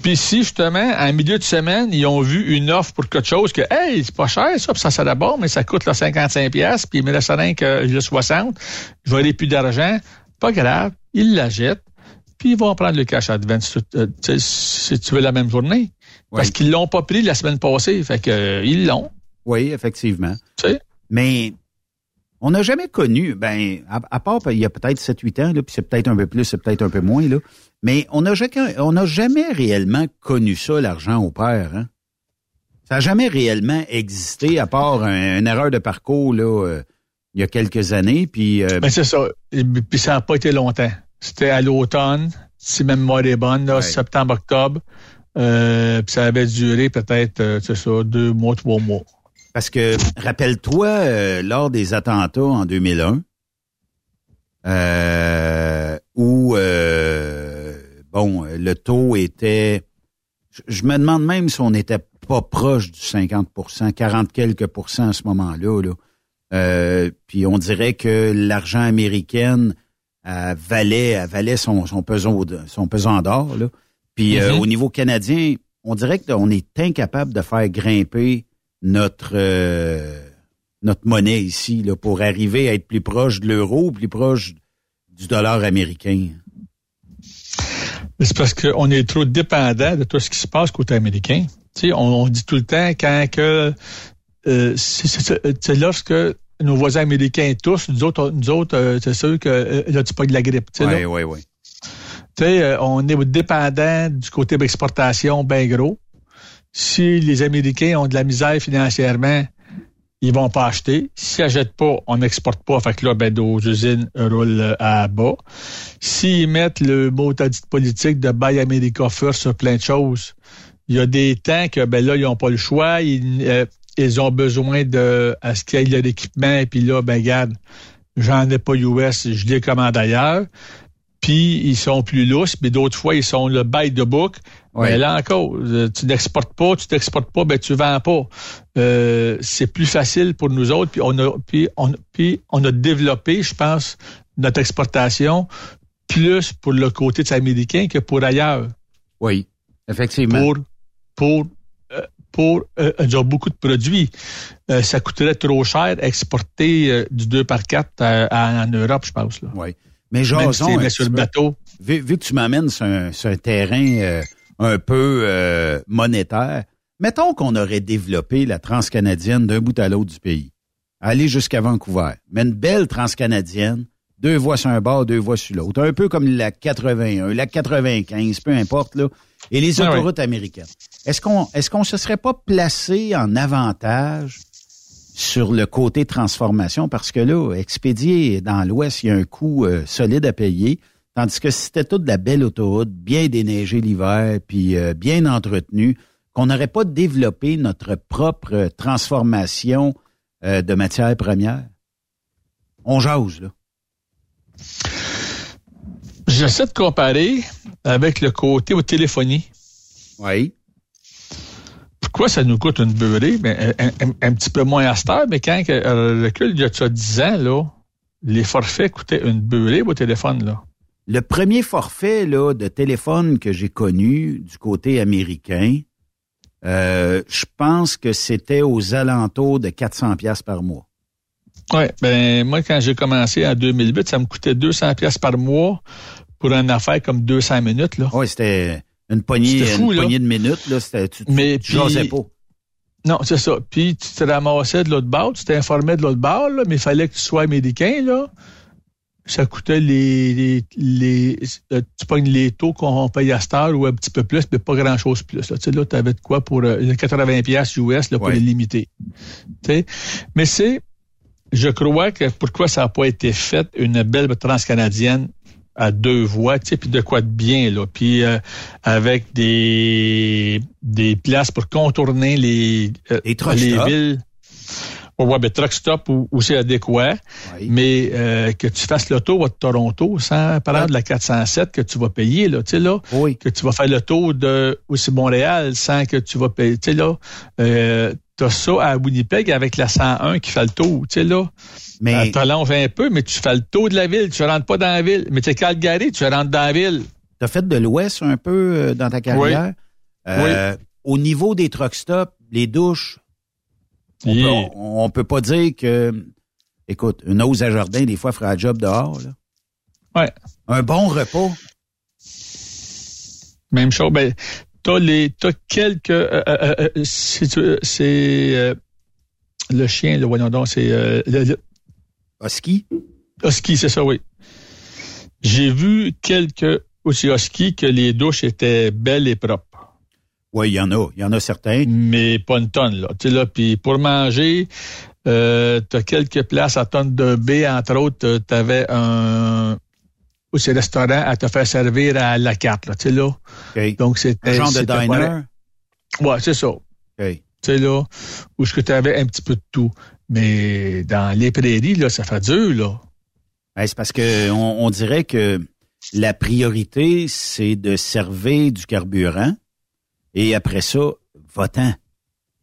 Puis si justement en milieu de semaine, ils ont vu une offre pour quelque chose que hey, c'est pas cher ça, puis ça serait bon, mais ça coûte là, 55 pièces, puis il me reste rien que le 60, je aller plus d'argent, pas grave, ils la jettent puis ils vont prendre le cash advance euh, si tu veux la même journée. Parce qu'ils l'ont pas pris la semaine passée. Fait que euh, ils l'ont. Oui, effectivement. Tu sais? Mais on n'a jamais connu, ben, à, à part il y a peut-être 7-8 ans, là, puis c'est peut-être un peu plus, c'est peut-être un peu moins, là, mais on n'a jamais, on n'a jamais réellement connu ça, l'argent au père. Hein? Ça n'a jamais réellement existé, à part un- une erreur de parcours là, euh, il y a quelques années. Puis, euh, Ben c'est ça. Puis ça n'a pas été longtemps. C'était à l'automne, si même moi est bonne, là, septembre, octobre. Euh, puis ça avait duré peut-être, euh, c'est ça, deux mois, trois mois. Parce que, rappelle-toi, euh, lors des attentats en 2001, euh, où, bon, le taux était... je- Je me demande même si on n'était pas proche du 50% 40 quelques pourcents à ce moment-là. Là. Puis on dirait que l'argent américain valait, valait son, son, pesant, son pesant d'or. Là. Puis euh, Mhm. au niveau canadien, on dirait qu'on est incapable de faire grimper notre euh, notre monnaie ici là, pour arriver à être plus proche de l'euro, plus proche du dollar américain. C'est parce qu'on est trop dépendant de tout ce qui se passe côté américain. Tu sais, on, on dit tout le temps quand que euh, c'est lorsque nos voisins américains tous, nous autres, nous autres, euh, c'est sûr que euh, là, tu pas de la grippe. tu sais, là. Oui, oui, oui. Tu sais, euh, on est dépendant du côté de l'exportation bien gros. Si les Américains ont de la misère financièrement, ils vont pas acheter. S'ils n'achètent pas, on n'exporte pas. Fait que là, ben, nos usines roulent à bas. S'ils mettent le mot dit politique de Buy America First sur plein de choses, il y a des temps que, ben là, ils n'ont pas le choix. Ils, euh, ils ont besoin de à ce qu'il y ait de l'équipement, puis là, ben regarde, j'en ai pas US, je les commande ailleurs. Puis ils sont plus lousses, mais d'autres fois, ils sont le by the book. Ouais. Mais là encore, euh, tu n'exportes pas, tu t'exportes pas, ben tu vends pas. Euh, c'est plus facile pour nous autres, puis on a puis on, puis on a développé, je pense, notre exportation plus pour le côté des Américains que pour ailleurs. Oui, effectivement. Pour pour pour euh, beaucoup de produits. Euh, ça coûterait trop cher exporter euh, du 2 par 4 en Europe, je pense. Là. Oui. Mais jason si mis sur le bateau. Vu, vu que tu m'amènes sur un, sur un terrain un peu monétaire, mettons qu'on aurait développé la transcanadienne d'un bout à l'autre du pays, aller jusqu'à Vancouver, mais une belle transcanadienne, deux voies sur un bord, deux voies sur l'autre, un peu comme la 81, la 95, peu importe là, et les Ah autoroutes américaines. Est-ce qu'on est-ce qu'on se serait pas placé en avantage sur le côté transformation? Parce que là, expédier dans l'Ouest, il y a un coût euh, solide à payer. Tandis que si c'était toute de la belle autoroute, bien déneigée l'hiver, puis euh, bien entretenue, qu'on n'aurait pas développé notre propre transformation euh, de matières premières? On jase, là. J'essaie de comparer avec le côté aux téléphonies. Oui. Pourquoi ça nous coûte une beurrée? Ben, un, un- un petit peu moins à cette heure, mais quand euh, le recul, il y a de ça 10 ans, là, les forfaits coûtaient une beurrée au téléphone. Là. Le premier forfait là, de téléphone que j'ai connu du côté américain, euh, je pense que c'était aux alentours de 400 pièces par mois. Oui, ben moi, quand j'ai commencé en 2008, ça me coûtait 200 pièces par mois pour une affaire comme 200 minutes. Là. Oui, c'était une poignée, fou, une poignée de minutes. Là, c'était, tu, Mais tu puis- jasais pas. Non, c'est ça. Puis tu te ramassais de l'autre bord, tu t'informais de l'autre bord, là, mais il fallait que tu sois américain, là. Ça coûtait les, les, les euh, tu pognes les taux qu'on paye à heure ou un petit peu plus, mais pas grand chose plus. Là, tu sais, là, avais de quoi pour euh, 80 pièces US là, pour Ouais. les limiter. Tu sais? Mais c'est, je crois que pourquoi ça n'a pas été fait une belle transcanadienne à deux voies, tu sais, puis de quoi de bien, là. Puis euh, avec des des places pour contourner les, euh, Les truck les stops. villes. Ouais, ouais, ben, truck stop où, où c'est adéquat, Oui. mais euh, que tu fasses le tour de Toronto sans prendre la 407 que tu vas payer, là, tu sais, là, Oui. que tu vas faire le tour de aussi Montréal sans que tu vas payer, tu sais, là, euh, t'as ça à Winnipeg avec la 101 qui fait le tour, tu sais, là. Mais Tu allonges un peu, mais tu fais le tour de la ville, tu rentres pas dans la ville. Mais tu es Calgary, tu rentres dans la ville. tu as fait de l'Ouest un peu euh, dans ta carrière? Euh, Au niveau des truck stops, les douches, on, Yeah. peut, on, on peut pas dire que, écoute, une hausse à jardin, des fois, fera un job dehors. Là. Ouais. Un bon repas? Même chose. Ben, t'as les, t'as quelques, euh, euh, euh, c'est le chien, le voyons donc, c'est le, le- Husky? Husky, c'est ça, oui. J'ai vu quelques aussi Husky que les douches étaient belles et propres. Oui, il y en a. Il y en a certains. mais pas une tonne, là. Tu sais, là, puis pour manger, euh, t'as quelques places à tonne de B, entre autres, t'avais un aussi restaurant à te faire servir à la carte, là, tu sais, là. Donc, c'était... Un genre de diner? Ouais, c'est ça. Tu sais, là, où que tu avais un petit peu de tout. Mais dans les prairies, là, ça fait dur, là. C'est parce que on, on dirait que la priorité, c'est de servir du carburant et après ça, votant.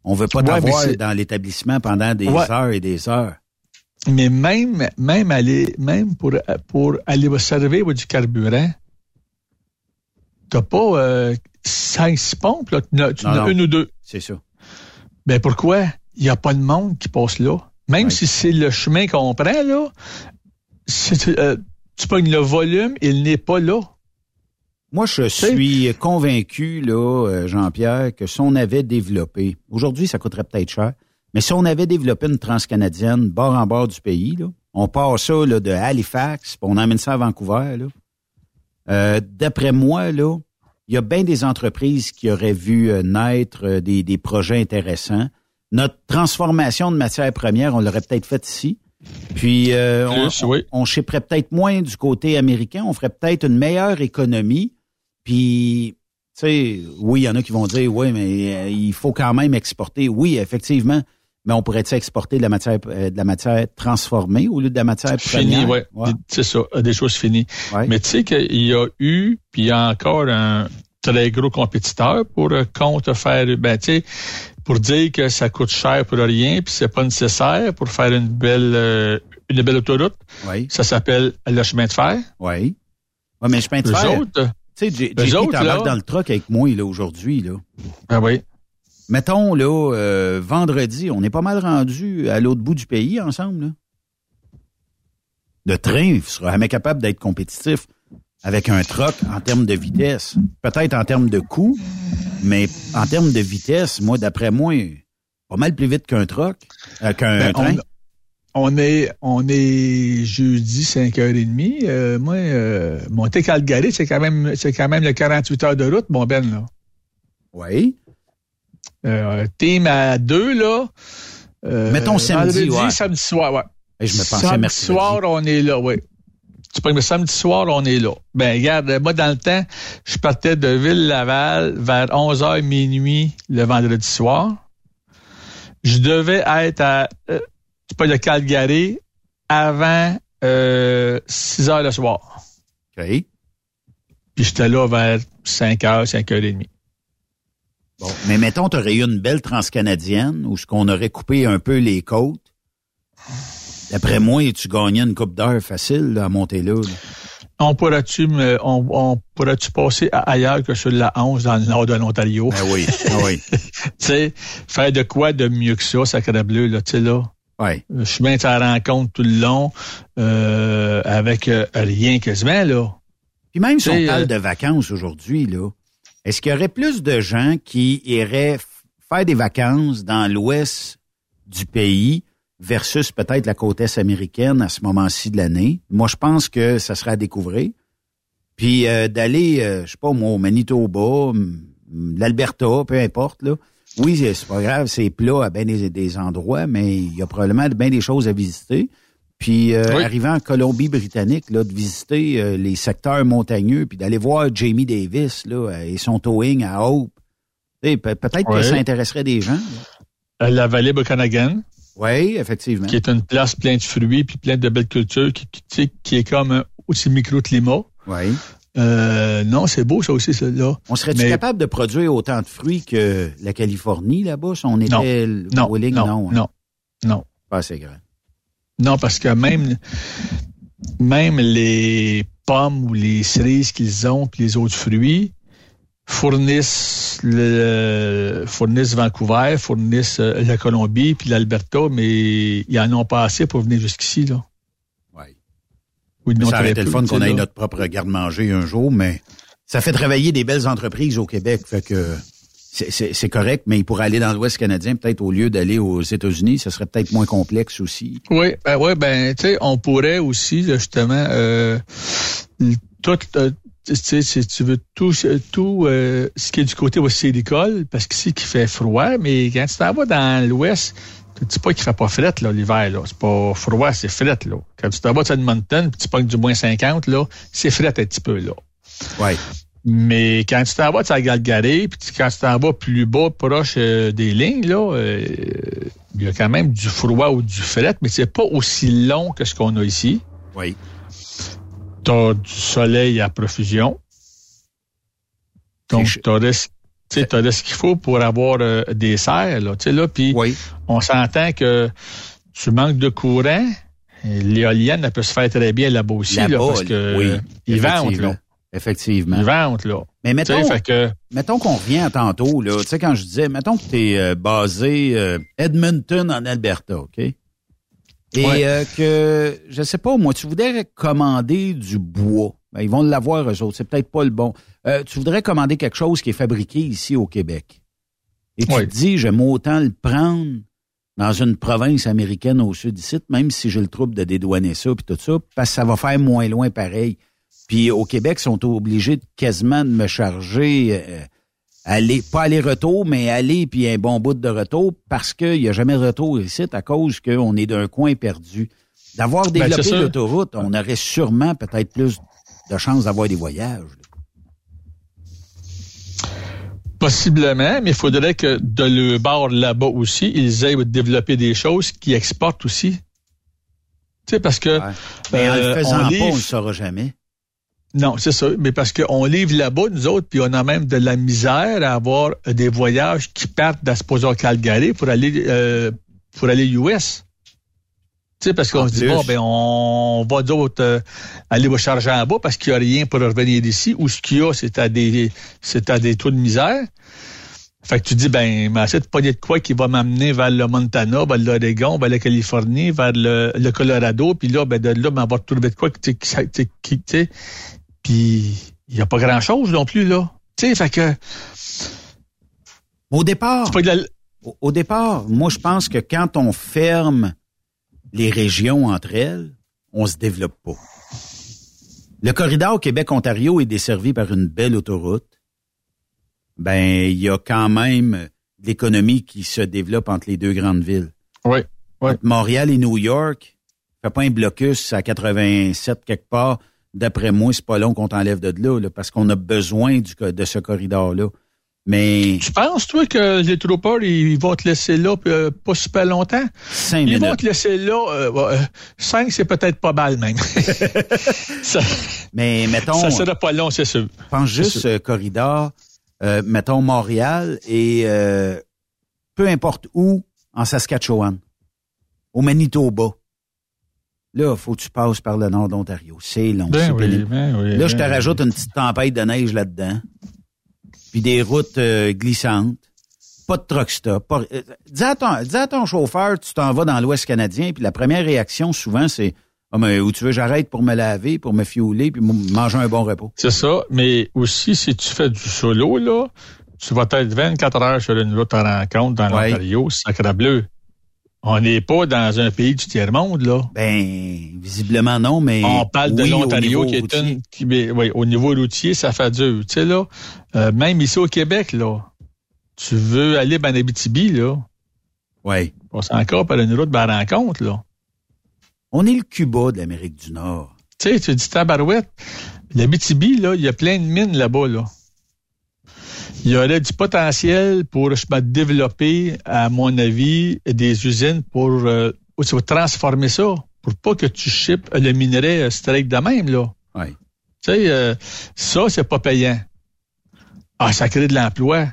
On veut pas Ouais, t'avoir dans l'établissement pendant des Ouais. heures et des heures. Mais même, même aller, même pour, pour aller vous servir du carburant, t'as pas euh, 5-6 pompes, là. Tu en as- tu en Non, as non. une ou deux. C'est ça. Ben pourquoi? Il n'y a pas de monde qui passe là. Même Ouais. si c'est le chemin qu'on prend, là, euh, tu pognes le volume, il n'est pas là. Moi, je suis convaincu, là, euh, Jean-Pierre, que si on avait développé, aujourd'hui, ça coûterait peut-être cher, mais si on avait développé une transcanadienne bord en bord du pays, là, on part ça là, de Halifax, puis on emmène ça à Vancouver, là. Euh, D'après moi, là, il y a bien des entreprises qui auraient vu euh, naître euh, des, des projets intéressants. Notre transformation de matières premières, on l'aurait peut-être faite ici. Puis euh, on, oui. on chipperait peut-être moins du côté américain, on ferait peut-être une meilleure économie. Puis, tu sais, oui, il y en a qui vont dire, oui, mais euh, il faut quand même exporter. Oui, effectivement, mais on pourrait exporter de la matière euh, de la matière transformée au lieu de la matière Fini, première? ouais. Ouais. C'est ça, des choses finies. Ouais. Mais tu sais qu'il y a eu, puis il y a encore un très gros compétiteur pour euh, compte faire, ben tu sais, pour dire que ça coûte cher pour rien, puis c'est pas nécessaire pour faire une belle euh, une belle autoroute. Oui. Ça s'appelle le chemin de fer. Oui. Ouais, mais je peins de Eux fer. autres, Tu sais, JP là- dans le truck avec moi là aujourd'hui là. ben oui. Mettons là euh, vendredi, on est pas mal rendu à l'autre bout du pays ensemble là. Le train sera jamais capable d'être compétitif avec un truck en termes de vitesse. Peut-être en termes de coût, mais en termes de vitesse, moi d'après moi, pas mal plus vite qu'un truck, euh, qu'un Ben, train. on, on est on est jeudi 5h30. Euh, moi, euh, monter Calgary, c'est quand même c'est quand même le 48 heures de route, mon Ben là. Oui. Euh, team à deux, là. Euh, Mettons samedi, vendredi, ouais. samedi soir, ouais. Et je me pensais samedi mercredi. soir, on est là, oui. Tu prends samedi soir, on est là. Ben, regarde, moi, dans le temps, je partais de Ville-Laval vers 11h minuit le vendredi soir. Je devais être à, euh, tu parles de Calgary avant euh, 6h le soir. OK. Puis j'étais là vers 5h, 5h30. Bon, mais mettons, tu aurais eu une belle transcanadienne où ce qu'on aurait coupé un peu les côtes. D'après moi, tu gagnais une coupe d'heure facile là, à monter là. là. On pourrait-tu me- on, passer à- ailleurs que sur la 11 dans le nord de l'Ontario? Ben oui, ah oui. tu sais, faire de quoi de mieux que ça, sacré bleu, là, tu sais, là? Ouais. Le chemin de sa rencontre tout le long, euh, avec euh, rien quasiment, là. Puis même si on parle euh, de vacances aujourd'hui, là, est-ce qu'il y aurait plus de gens qui iraient faire des vacances dans l'ouest du pays versus peut-être la côte est américaine à ce moment-ci de l'année? Moi, je pense que ça serait à découvrir. Puis euh, d'aller, euh, je sais pas moi, au Manitoba, l'Alberta, peu importe, là. Oui, c'est- pas grave, c'est plat à bien des endroits, mais il y a probablement bien des choses à visiter. Puis euh, Oui. arrivant en Colombie-Britannique, là, de visiter euh, les secteurs montagneux, puis d'aller voir Jamie Davis là, euh, et son towing à Hope. Pe- Peut-être que ça intéresserait des gens. Euh, La vallée Bokanagan, Oui, effectivement. qui est une place pleine de fruits puis pleine de belles cultures, qui, est comme un aussi microclimat. Oui. Euh, non, c'est beau, ça aussi, celle-là. On serait-tu Mais- capable de produire autant de fruits que la Californie là-bas si on était Non, non, non, hein? non, non. Pas assez grand. Non, parce que même, même les pommes ou les cerises qu'ils ont, puis les autres fruits, fournissent le, fournissent Vancouver, fournissent euh, la Colombie, puis l'Alberta, mais ils en ont pas assez pour venir jusqu'ici, là. Ouais. Ou ils Mais n'ont ça aurait été le fun qu'on ait notre propre garde-manger un jour, mais ça fait travailler des belles entreprises au Québec. Fait que c'est- correct, mais il pourrait aller dans l'Ouest canadien, peut-être au lieu d'aller aux États-Unis, ça serait peut-être moins complexe aussi. Oui, ben ouais, ben tu sais, on pourrait aussi justement euh, tout euh, tu sais, si tu veux tout tout euh, ce qui est du côté aussi l'école, parce qu'ici qui fait froid, mais quand tu t'en vas dans l'ouest, tu dis pas qu'il fait pas fret là l'hiver là, c'est pas froid, c'est fret là. Quand tu t'en vas de Edmonton, puis tu pognes du moins 50 là, c'est fret un petit peu là. Ouais. Mais quand tu t'en vas de Calgary, puis tu- quand tu t'en vas plus bas, proche euh, des lignes, là, euh, il y a quand même du froid ou du fret, mais c'est pas aussi long que ce qu'on a ici. Oui. Tu as du soleil à profusion. Donc, tu ce- tu t'aurais ce qu'il faut pour avoir euh, des serres, là, là, puis Oui. on s'entend que tu manques de courant, l'éolienne, elle peut se faire très bien là-bas aussi, là, parce que oui, vendent, effectivement. vendent, là. Mais mettons, sais, fait que, mettons qu'on revient à tantôt, là. Tu sais, quand je disais, mettons que tu es basé euh, Edmonton en Alberta, OK? Et Ouais. euh, que, je sais pas, moi, tu voudrais commander du bois. Ben, ils vont l'avoir, eux autres. C'est peut-être pas le bon. Euh, tu voudrais commander quelque chose qui est fabriqué ici au Québec. Et tu Ouais. te dis, j'aime autant le prendre dans une province américaine au sud d'ici, même si j'ai le trouble de dédouaner ça puis tout ça, parce que ça va faire moins loin pareil. Puis au Québec, ils sont obligés de quasiment de me charger euh, aller, pas aller-retour, mais aller puis un bon bout de retour parce qu'il n'y a jamais de retour ici à cause qu'on est d'un coin perdu. D'avoir Ben, développé l'autoroute, on aurait sûrement peut-être plus de chances d'avoir des voyages. Possiblement, mais il faudrait que de le bord là-bas aussi, ils aient développé des choses qui exportent aussi. Tu sais, parce que... Mais en le euh, faisant on pas, on le saura jamais. Non, c'est ça. Mais parce qu'on livre là-bas, nous autres, puis on a même de la misère à avoir des voyages qui partent d'Asposa Calgary pour aller euh, pour aller US. Tu sais, parce qu'on se dit, bon, ben, on va d'autres euh, aller au charger en bas parce qu'il n'y a rien pour revenir ici. Ou ce qu'il y a, c'est à des c'est à des trous de misère. Fait que tu dis, ben, mais de pogner de quoi qui va m'amener vers le Montana, vers l'Oregon, vers la Californie, vers le, le Colorado, puis là, ben, de là, ben, on va retrouver de quoi qui, qui- qui- puis il n'y a pas grand-chose non plus, là. Tu sais, fait que... Au départ, pas de la- au, au départ, moi, je pense que quand on ferme les régions entre elles, on se développe pas. Le corridor Québec-Ontario est desservi par une belle autoroute. Ben, il y a quand même l'économie qui se développe entre les deux grandes villes. Oui, oui. Entre Montréal et New York, fait pas un blocus à 87 quelque part. D'après moi, c'est pas long qu'on t'enlève de là, là, parce qu'on a besoin du, de ce corridor-là. Mais Tu penses, toi, que les troopers, ils vont te laisser là euh, pas super longtemps? cinq Ils vont te laisser là, euh, euh, cinq, c'est peut-être pas mal même. ça, Mais mettons, ça sera pas long, c'est sûr. pense juste euh, corridor, mettons Montréal et peu importe où, en Saskatchewan, au Manitoba. Là, faut que tu passes par le nord d'Ontario. C'est long. Ben oui, ben oui, Là, je te ben rajoute une petite tempête de neige là-dedans. Puis des routes euh, glissantes. Pas de truck stop. Pas... euh, dis, à ton, dis à ton chauffeur, tu t'en vas dans l'Ouest canadien, puis la première réaction, souvent, c'est ah, mais où tu veux, j'arrête pour me laver, pour me fiouler, puis manger un bon repos. C'est ça, mais aussi, si tu fais du solo, là, tu vas être 24 heures sur une route à rencontre dans l'Ontario, sacre bleu. On n'est pas dans un pays du tiers-monde, là. Ben, visiblement non, mais. On parle de oui, l'Ontario qui est une. Qui, oui, au niveau routier, ça fait dur. Tu sais, là, euh, même ici au Québec, là, tu veux aller en Abitibi, là. Oui. passe encore par une route de rencontre, là. On est le Cuba de l'Amérique du Nord. Tu sais, tu dis tabarouette. L'Abitibi, là, il y a plein de mines là-bas, là. Il y aurait du potentiel pour développer, à mon avis, des usines pour, euh, où tu vas transformer ça, pour pas que tu shippes le minerai euh, straight de même, là. Oui. Tu sais, euh, ça, c'est pas payant. Ah, ça crée de l'emploi.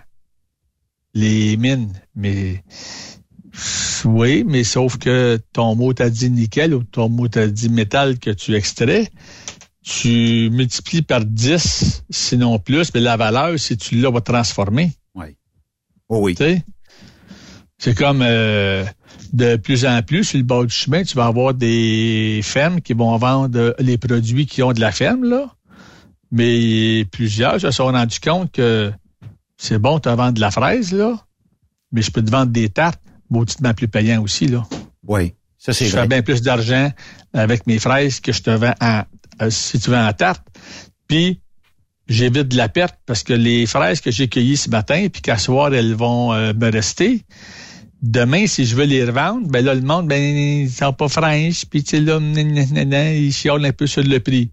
Les mines. Mais oui, mais sauf que ton mot t'a dit nickel ou ton mot t'a dit métal que tu extrais, tu multiplies par 10, sinon plus, mais la valeur, si tu l'as, va transformer. Oui. Oh oui. C'est comme euh, de plus en plus, sur le bord du chemin, tu vas avoir des fermes qui vont vendre les produits qui ont de la ferme, là. Mais plusieurs se sont rendus compte que c'est bon de te vendre de la fraise, là, mais je peux te vendre des tartes, mauditement plus payant aussi, là. Oui. Ça, c'est Je fais bien plus d'argent avec mes fraises que je te vends en, euh, si tu vends en tarte. Puis, j'évite de la perte parce que les fraises que j'ai cueillies ce matin, puis qu'à soir, elles vont euh, me rester. Demain, si je veux les revendre, ben là, le monde, ben, ils sont pas fraîches, puis tu sais, là, ils chiolent un peu sur le prix.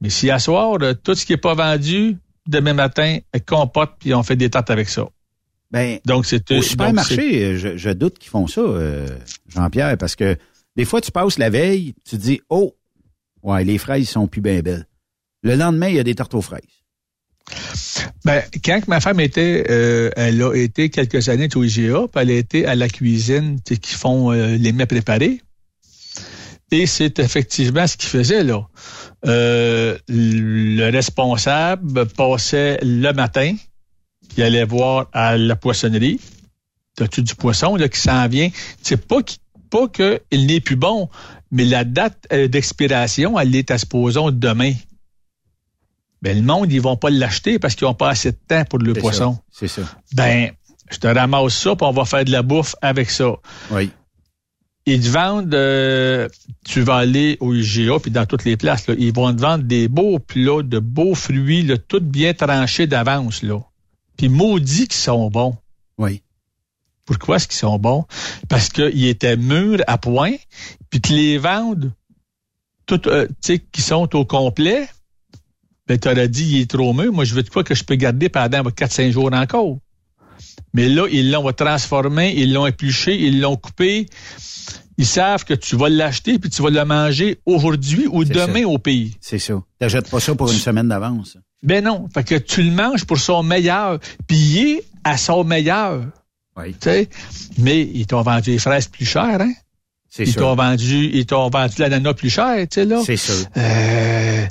Mais si à soir, euh, tout ce qui est pas vendu, demain matin, elles compotent, puis on fait des tartes avec ça. Ben, Donc, c'est au supermarché, je, je doute qu'ils font ça, euh, Jean-Pierre, parce que des fois, tu passes la veille, tu dis, oh, ouais, les fraises sont plus bien belles. Le lendemain, il y a des tartes aux fraises. Ben, quand ma femme était, euh, elle a été quelques années au IGA, elle a été à la cuisine, qui font euh, les mets préparés. Et c'est effectivement ce qu'il faisait, là. Euh, le responsable passait le matin, il allait voir à la poissonnerie. T'as-tu du poisson, là, qui s'en vient? C'est pas pas qu'il n'est plus bon, mais la date euh, d'expiration, elle est à supposons demain. Ben, le monde, ils vont pas l'acheter parce qu'ils n'ont pas assez de temps pour le poisson. C'est ça. Ben, je te ramasse ça, puis on va faire de la bouffe avec ça. Oui. Ils te vendent, euh, tu vas aller au IGA, puis dans toutes les places, là, ils vont te vendre des beaux plats, de beaux fruits, là, tout bien tranchés d'avance. là. Puis maudits qu'ils sont bons. Oui. Pourquoi est-ce qu'ils sont bons? Parce qu'ils étaient mûrs à point, puis tu les vendent, tout, euh, tu sais, qui sont au complet. Ben, t'aurais dit, il est trop mûr. Moi, je veux de quoi que je peux garder pendant 4-5 jours encore. Mais là, ils l'ont transformé, ils l'ont épluché, ils l'ont coupé. Ils savent que tu vas l'acheter puis tu vas le manger aujourd'hui ou demain ça. au pays. C'est ça. T'achètes pas ça pour une semaine d'avance. Ben non. Fait que tu le manges pour son meilleur. Puis il est à son meilleur. Oui. Mais ils t'ont vendu les fraises plus chères, hein? C'est Ils sûr. t'ont vendu, ils t'ont vendu l'ananas plus cher, tu sais, là. C'est sûr. Euh,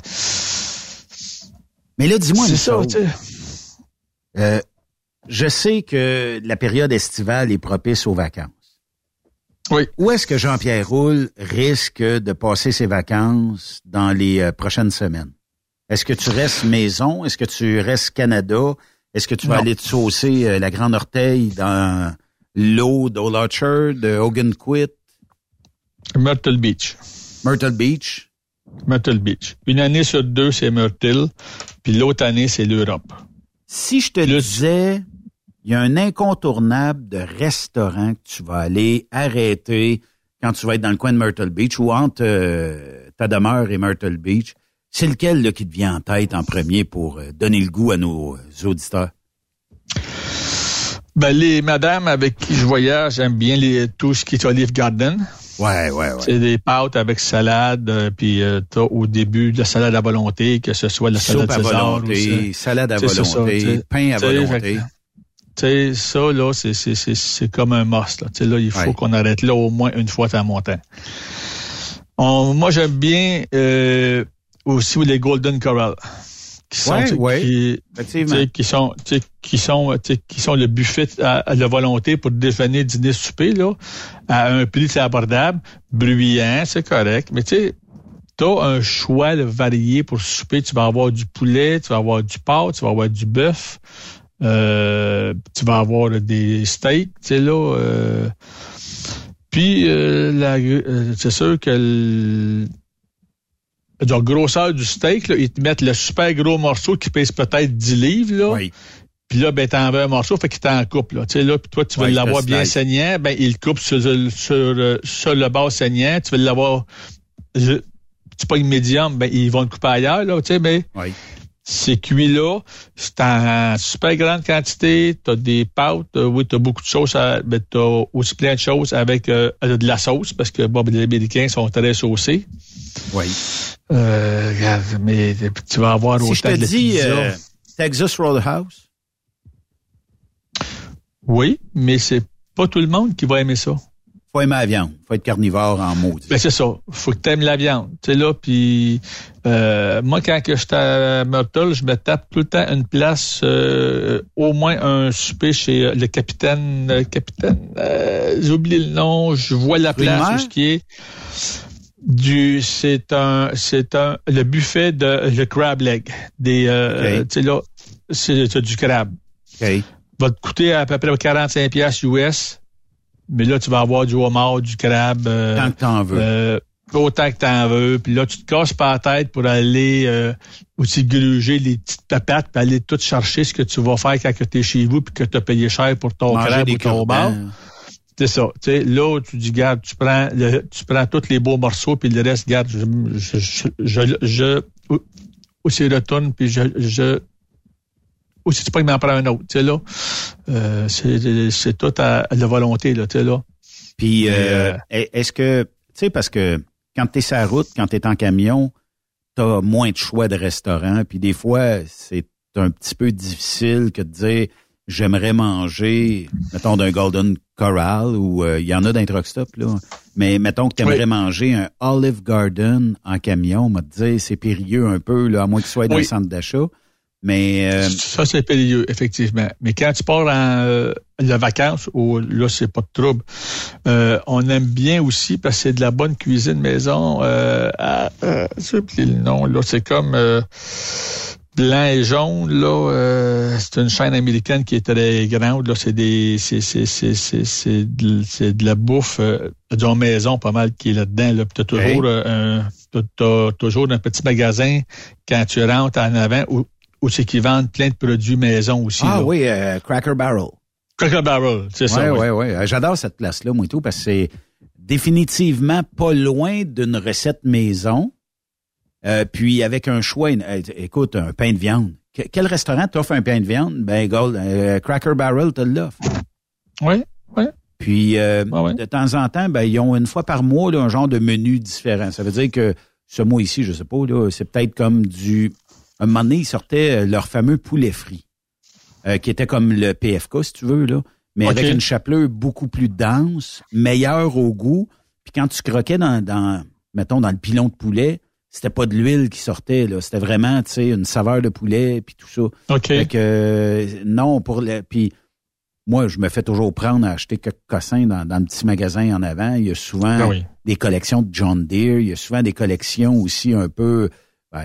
Mais là, dis-moi une c'est ça, chose. tu sais. Euh, je sais que la période estivale est propice aux vacances. Oui. Où est-ce que Jean-Pierre Roule risque de passer ses vacances dans les euh, prochaines semaines? Est-ce que tu restes maison? Est-ce que tu restes Canada? Est-ce que tu vas Non. aller te saucer euh, la Grande Orteille dans l'eau d'Old Orchard, de Hogan Quit, Myrtle Beach. Myrtle Beach? Myrtle Beach. Une année sur deux, c'est Myrtle, puis l'autre année, c'est l'Europe. Si je te disais, il y a un incontournable de restaurant que tu vas aller arrêter quand tu vas être dans le coin de Myrtle Beach ou entre euh, ta demeure et Myrtle Beach, c'est lequel là, qui te vient en tête en premier pour euh, donner le goût à nos euh, auditeurs? Ben, les madames avec qui je voyage, j'aime bien les, tout ce qui est Olive Garden. Ouais, ouais, ouais. C'est des pâtes avec salade, euh, puis euh, t'as au début de la salade à volonté, que ce soit la salade Soupe à César volonté, ou salade à volonté, ça, pain à volonté. Tu sais, ça, là, c'est, c'est, c'est, c'est comme un must. Là. Tu sais, là, il faut Ouais. qu'on arrête là au moins une fois à montant. On, moi, j'aime bien euh, aussi les Golden Corral. Qui sont, Ouais, ouais. qui, qui sont, qui sont, qui sont le buffet à, à la volonté pour déjeuner, dîner, souper, là, à un prix abordable, bruyant, c'est correct. Mais tu sais, t'as un choix là, varié pour souper. Tu vas avoir du poulet, tu vas avoir du porc, tu vas avoir du bœuf, euh, tu vas avoir des steaks, tu sais, là. euh, puis, euh, c'est sûr que la grosseur du steak, là, ils te mettent le super gros morceau qui pèse peut-être 10 livres, là. Oui. Puis là, ben, t'en veux un morceau, fait qu'il t'en coupe, là. Tu sais, là, puis toi, tu veux l'avoir bien saignant, ben, il le coupe sur, sur, sur, sur le bas saignant. Tu veux l'avoir, tu pas une médium, ben, ils vont le couper ailleurs, là, tu sais, mais Oui. c'est cuit là, c'est en super grande quantité, t'as des pâtes, euh, oui, t'as beaucoup de sauce, à- ben, t'as aussi plein de choses avec euh, de la sauce, parce que, bon, ben, les Américains sont très saucés. Oui. Euh, mais tu vas avoir Si je autant te de dis euh, Texas Roadhouse, Oui, mais c'est pas tout le monde qui va aimer ça. faut aimer la viande. faut être carnivore en maudit. Ben c'est ça. Faut que t'aimes la viande. Tu sais là, puis euh, moi quand que j'étais à Myrtle, je me tape tout le temps une place, euh, au moins un souper chez le capitaine, euh, capitaine. euh, J'ai oublié le nom. Je vois la place où ce qui est du. C'est un, c'est un le buffet de le crab leg. Des, euh, sais là, c'est du crabe. OK. Va te coûter à peu près 45 pièces US. Mais là, tu vas avoir du homard, du crabe. euh, Tant que t'en veux. euh, autant que t'en veux. Puis là, tu te casses pas la tête pour aller euh, aussi gruger les petites papates puis aller tout chercher ce que tu vas faire quand tu es chez vous puis que tu as payé cher pour ton Manger crabe ou ton homard. C'est ça. Tu sais, là, tu dis, garde, tu prends le, tu prends tous les beaux morceaux puis le reste, garde, je, je, je, je, aussi retourne puis je, je aussi tu peux m'en prendre un autre. Tu sais, là, euh, c'est, c'est tout à, à la volonté, là, tu sais, là. Puis, euh, euh, est-ce que, tu sais, parce que quand tu es sur la route, quand tu es en camion, tu as moins de choix de restaurants. Puis des fois, c'est un petit peu difficile que de dire j'aimerais manger, mettons, d'un Golden Corral ou euh, il y en a d'un truck stop, là. Mais mettons que tu aimerais Oui. manger un Olive Garden en camion, on va te dire c'est périlleux un peu, là, à moins que tu sois dans un centre d'achat. Mais euh, Ça, c'est périlleux, effectivement. Mais quand tu pars en euh, la vacances, où là, c'est pas de trouble, euh, on aime bien aussi, parce que c'est de la bonne cuisine maison. Euh, à, euh, j'ai oublié le nom, là. C'est comme euh, blanc et jaune, là. euh, c'est une chaîne américaine qui est très grande. Là, c'est des. C'est, c'est, c'est, c'est, c'est, de, c'est de la bouffe euh, de maison pas mal qui est là-dedans. Là. Puis t'as toujours euh, un. T'as, t'as toujours un petit magasin quand tu rentres en avant où, où c'est qu'ils vendent plein de produits maison aussi. ah là. oui, euh, Cracker Barrel. Cracker Barrel, c'est ça. Oui, oui. oui, oui. J'adore cette place-là, moi et tout, parce que c'est définitivement pas loin d'une recette maison. Euh, puis avec un choix, euh, écoute, un pain de viande, que- quel restaurant t'offre un pain de viande? Ben, Gold, euh, Cracker Barrel te l'offre. Oui, oui. Puis, euh, de temps en temps, ben, ils ont une fois par mois là, un genre de menu différent. Ça veut dire que ce mois ici, je sais pas, là, c'est peut-être comme du... Un moment donné, ils sortaient euh, leur fameux poulet frit, euh, qui était comme le PFK, si tu veux, là, mais avec une chapelure beaucoup plus dense, meilleure au goût. Puis quand tu croquais dans, dans mettons, dans le pilon de poulet, c'était pas de l'huile qui sortait, là. C'était vraiment, tu sais, une saveur de poulet, puis tout ça. OK. Fait que, non, pour le... Puis moi, je me fais toujours prendre à acheter quelques cossins dans, dans le petit magasin en avant. Il y a souvent Ah oui. des collections de John Deere. Il y a souvent des collections aussi un peu, ben,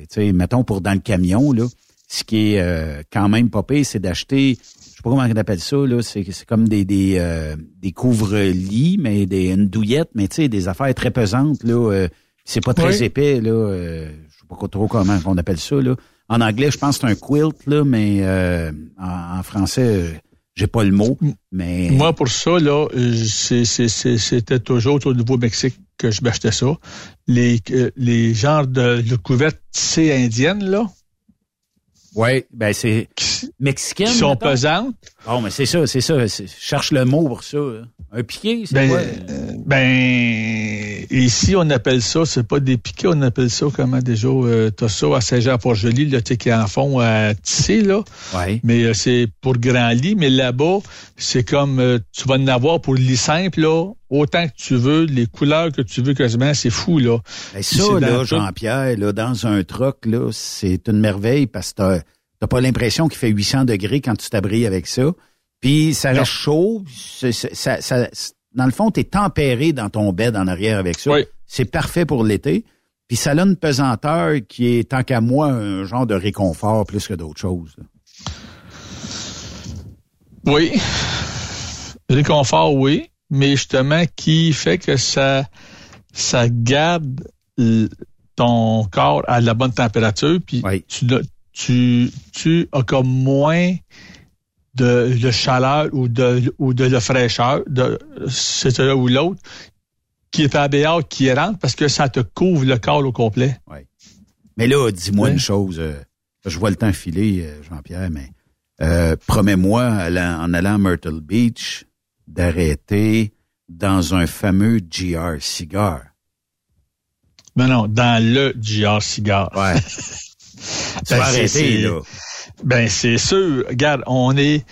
tu sais, mettons pour dans le camion, là. Ce qui est euh, quand même pas pire, c'est d'acheter, je sais pas comment on appelle ça, là. C'est c'est comme des, des, euh, des couvre-lits, mais des, une douillette, mais tu sais, des affaires très pesantes, là. euh, c'est pas très Oui. épais, là. euh, je sais pas trop comment on appelle ça, là. En anglais, je pense que c'est un quilt, là, mais euh, en, en français, euh, j'ai pas le mot. Mais Moi, pour ça, là, euh, c'était toujours au Nouveau-Mexique que je m'achetais ça. Les, euh, les genres de, de couvertes tissées indiennes, là. Oui, ben c'est mexicaine. Qui sont mettons. pesantes. Bon, mais c'est ça, c'est ça. Je cherche le mot pour ça. hein. Un piqué, c'est Ben, quoi? euh, ben, ici, on appelle ça, c'est pas des piquets, on appelle ça comment déjà, euh, t'as ça à Saint-Jean-Port-Joli, là, tu sais, qui en font à tisser, là. Ouais. Mais euh, c'est pour grand lit, mais là-bas, c'est comme, euh, tu vas en avoir pour le lit simple, là, autant que tu veux, les couleurs que tu veux quasiment, c'est fou, là. Ben, ça, là, tout- Jean-Pierre, là, dans un truck, là, c'est une merveille parce que t'as, pas l'impression qu'il fait 800 degrés quand tu t'abrilles avec ça. Puis ça reste chaud. Ça, ça- dans le fond, t'es tempéré dans ton bed en arrière avec ça. C'est parfait pour l'été. Puis ça a une pesanteur qui est, tant qu'à moi, un genre de réconfort plus que d'autres choses. Oui. Réconfort, oui. Mais justement, qui fait que ça, ça garde ton corps à la bonne température, puis tu, ne- tu, tu as comme moins de, de chaleur ou de, ou de la fraîcheur, de c'est un ou l'autre, qui est à dehors, qui rentre, parce que ça te couvre le corps au complet. Mais là, dis-moi une chose. euh, je vois le temps filer, euh, Jean-Pierre, mais euh, promets-moi, en allant à Myrtle Beach, d'arrêter dans un fameux GR Cigar. Mais non, dans le GR Cigare. Ouais. Tu vas arrêter, là. Ben, c'est sûr. Regarde, on est...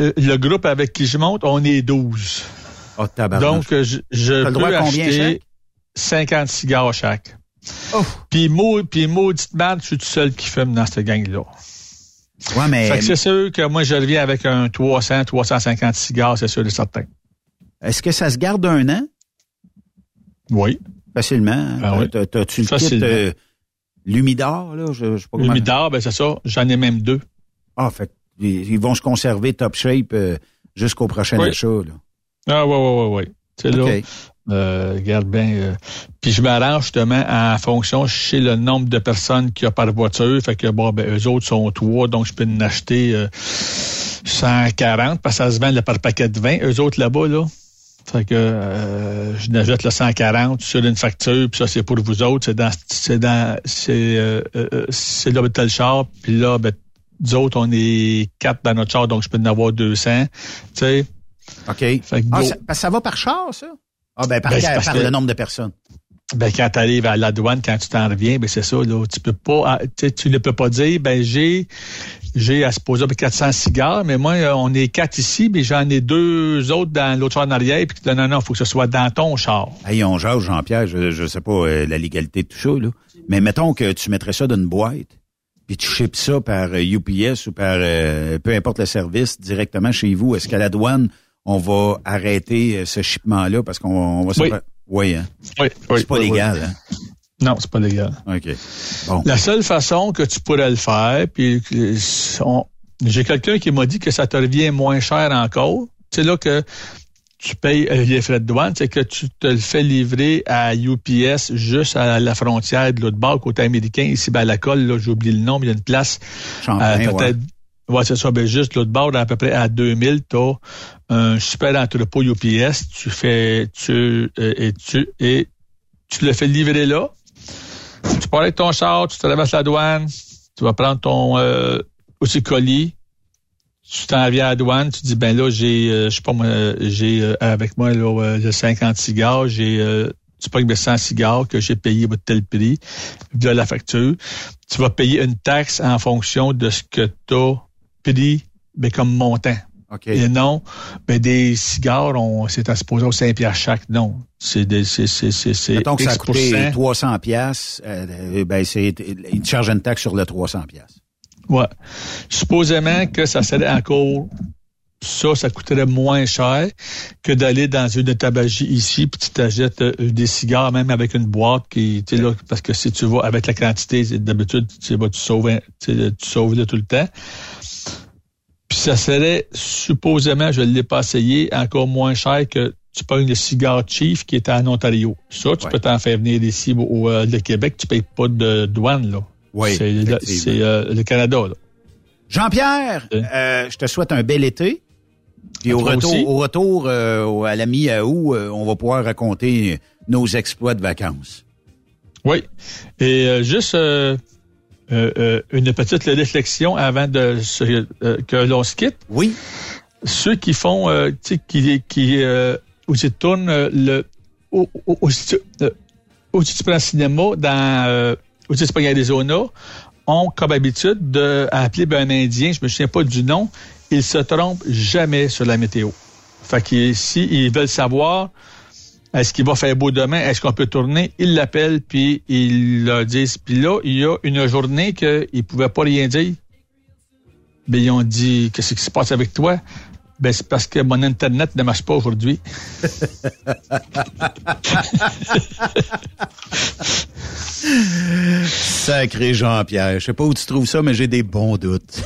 euh, le groupe avec qui je monte, on est 12. Oh. Donc, euh, je, je peux droit à combien acheter chaque? 50 cigares chaque. Oh. Puis, mau- puis maudite merde, je suis tout seul qui fume dans cette gang-là. Ouais, mais Fait que c'est sûr que moi, je reviens avec un 300, 350 cigares, c'est sûr et certain. est-ce que ça se garde un an? Oui. Facilement. hein? Ah oui. Le Facilement. euh, l'humidor, là? Je, je sais pas comment- L'humidor, ben c'est ça. J'en ai même deux. Ah, fait ils ils vont se conserver top shape euh, jusqu'au prochain Oui. achat, là. Ah, ouais, ouais, ouais, ouais. Tu sais, là, euh, regarde bien. euh, puis je m'arrange justement en fonction, sais le nombre de personnes qu'il y a par voiture. Fait que, bon, ben, eux autres sont trois, donc je peux en acheter euh, 140 parce que ça se vend là, par paquet de 20. Eux autres là-bas, là. Fait que euh, je n'achète le 140 sur une facture, puis ça, c'est pour vous autres. C'est dans c'est dans c'est euh, euh, c'est là le char, puis là, ben, nous autres, on est quatre dans notre char, donc je peux en avoir 200. Tu sais. OK. Fait que Ah, ça, parce que ça va par char, ça? Ah, ben, par, Ben, par que- le nombre de personnes. Ben, quand tu arrives à la douane, quand tu t'en reviens, ben c'est ça, là. Tu peux pas, ah, tu ne peux pas dire, ben j'ai, j'ai à se poser 400 cigares, mais moi, euh, on est quatre ici, mais j'en ai deux autres dans l'autre char en arrière, puis non, non, non, faut que ce soit dans ton char. Hey, on jase, Jean-Pierre, je, je sais pas euh, la légalité de tout ça, là. Mais mettons que tu mettrais ça dans une boîte, puis tu ships ça par euh, UPS ou par euh, peu importe le service directement chez vous. Est-ce qu'à la douane, on va arrêter euh, ce shipment-là parce qu'on on va se Oui. faire- Oui, hein? Oui, oui. C'est pas légal, hein? Non, c'est pas légal. OK. Bon. La seule façon que tu pourrais le faire, puis j'ai quelqu'un qui m'a dit que ça te revient moins cher encore. C'est là que tu payes les frais de douane, c'est que tu te le fais livrer à UPS juste à la frontière de l'autre bord, côté américain, ici ben, à la colle, là, j'ai oublié le nom, mais il y a une place. Champlain, euh, peut-être- ouais, c'est ça, ben juste l'autre bord, à peu près à 2000, tu as un super entrepôt UPS, tu fais, tu, euh, et tu, et tu le fais livrer là. Tu pars avec ton char, tu traverses la douane, tu vas prendre ton euh, outil colis, tu t'en viens à la douane, tu dis ben là j'ai euh, je sais pas moi j'ai euh, avec moi là euh, j'ai 50 cigares, j'ai euh, tu pognes mes 100 cigares que j'ai payé de tel prix, de la facture. Tu vas payer une taxe en fonction de ce que tu as pris ben, comme montant. OK. Et non, ben des cigares, on, c'est à supposer au 5 piastres chaque. Non, c'est des, c'est, c'est, c'est, c'est Mettons que ça a coûté 300 pièces, ben c'est ils te chargent une taxe sur le 300 pièces. Ouais. Supposément que ça serait encore ça, ça coûterait moins cher que d'aller dans une tabagie ici, puis tu t'achètes euh, des cigares, même avec une boîte qui, tu sais, là, parce que si tu vas avec la quantité, d'habitude, tu sais, bah, tu sauves, tu tu sauves là tout le temps. Ça serait supposément, je ne l'ai pas essayé, encore moins cher que tu pognes le cigare Chief qui est en Ontario. Ça, tu peux t'en faire venir ici au, au, euh, le Québec, tu payes pas de douane, là. Oui, C'est, euh, le Canada, là. Jean-Pierre, euh, je te souhaite un bel été. Puis au retour, au retour au- à la mi-août, on va pouvoir raconter nos exploits de vacances. Oui. Et juste une petite réflexion avant de se- euh, que l'on se quitte. Oui. Ceux qui font, euh, tu sais, qui, qui euh, où tu tournes euh, le, où, où- où tu, euh, où tu prends le cinéma dans, euh, où tu prends l'Arizona, ont comme habitude de appeler ben, un Indien, je me souviens pas du nom, ils se trompent jamais sur la météo. Fait que si ils veulent savoir est-ce qu'il va faire beau demain, est-ce qu'on peut tourner, ils l'appellent puis ils leur disent. Puis là, il y a une journée qu'ils pouvaient pas rien dire. Ben, ils ont dit qu'est-ce qui se passe avec toi? Ben, c'est parce que mon Internet ne marche pas aujourd'hui. Sacré Jean-Pierre. Je sais pas où tu trouves ça, mais j'ai des bons doutes.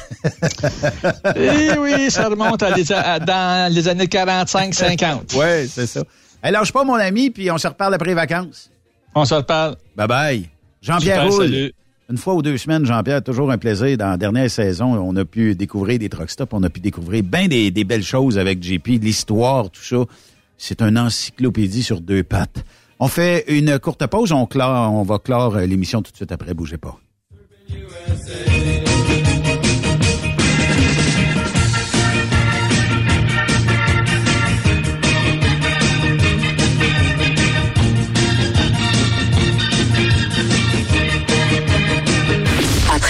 Eh oui, ça remonte à dans les années 45-50. ouais, c'est ça. Hey, lâche pas, mon ami, puis on se reparle après les vacances. On se reparle. Bye-bye. Jean-Pierre Super, Roule. salut. Une fois ou deux semaines, Jean-Pierre, toujours un plaisir. Dans la dernière saison, on a pu découvrir des truck stops, on a pu découvrir bien des, des belles choses avec JP, de l'histoire, tout ça. C'est une encyclopédie sur deux pattes. On fait une courte pause, on, clore, on va clore l'émission tout de suite après, bougez pas.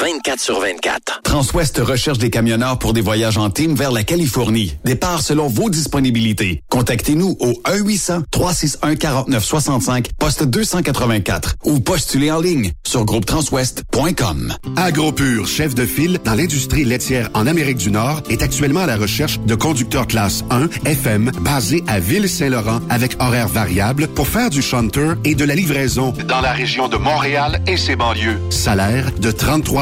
24 sur 24. Transwest recherche des camionneurs pour des voyages en team vers la Californie. Départ selon vos disponibilités. Contactez-nous au 1-800-361-4965, poste 284 ou postulez en ligne sur groupetranswest.com. AgroPure, chef de file dans l'industrie laitière en Amérique du Nord, est actuellement à la recherche de conducteurs classe 1 FM basés à Ville-Saint-Laurent avec horaires variables pour faire du shunter et de la livraison dans la région de Montréal et ses banlieues. Salaire de 33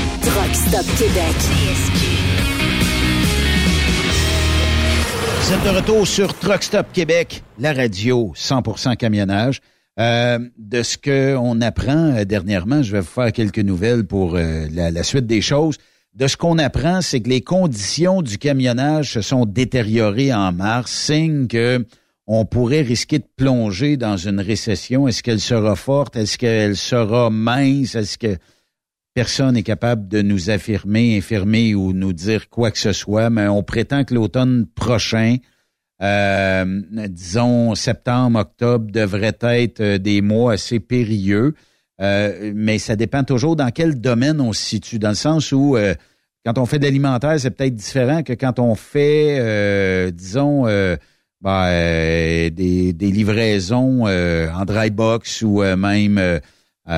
Truck Stop Québec. Vous de retour sur Truck Stop Québec, la radio 100% camionnage. Euh, de ce qu'on apprend euh, dernièrement, je vais vous faire quelques nouvelles pour euh, la, la suite des choses. De ce qu'on apprend, c'est que les conditions du camionnage se sont détériorées en mars, signe que on pourrait risquer de plonger dans une récession. Est-ce qu'elle sera forte? Est-ce qu'elle sera mince? Est-ce que personne n'est capable de nous affirmer, infirmer ou nous dire quoi que ce soit? Mais on prétend que l'automne prochain, euh, disons septembre, octobre, devrait être euh, des mois assez périlleux. Euh, mais ça dépend toujours dans quel domaine on se situe, dans le sens où euh, quand on fait de l'alimentaire, c'est peut-être différent que quand on fait, disons, ben, des, des livraisons en dry box ou même euh,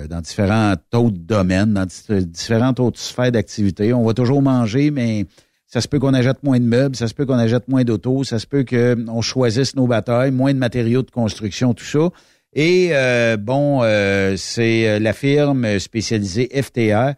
euh, dans différents autres domaines, dans di- différentes autres sphères d'activité. On va toujours manger, mais ça se peut qu'on achète moins de meubles, ça se peut qu'on achète moins d'autos, ça se peut qu'on choisisse nos batailles, moins de matériaux de construction, tout ça. Et euh, bon, euh, c'est la firme spécialisée FTR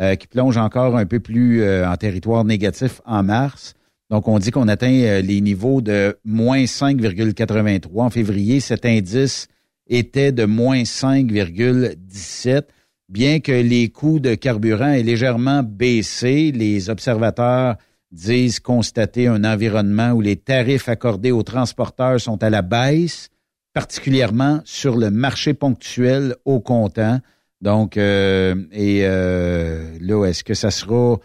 euh, qui plonge encore un peu plus euh, en territoire négatif en mars. Donc, on dit qu'on atteint euh, les niveaux de moins 5,83. En février, cet indice était de moins 5,17. Bien que les coûts de carburant aient légèrement baissé, les observateurs disent constater un environnement où les tarifs accordés aux transporteurs sont à la baisse, particulièrement sur le marché ponctuel au comptant. Donc, euh, et euh, là, est-ce que ça sera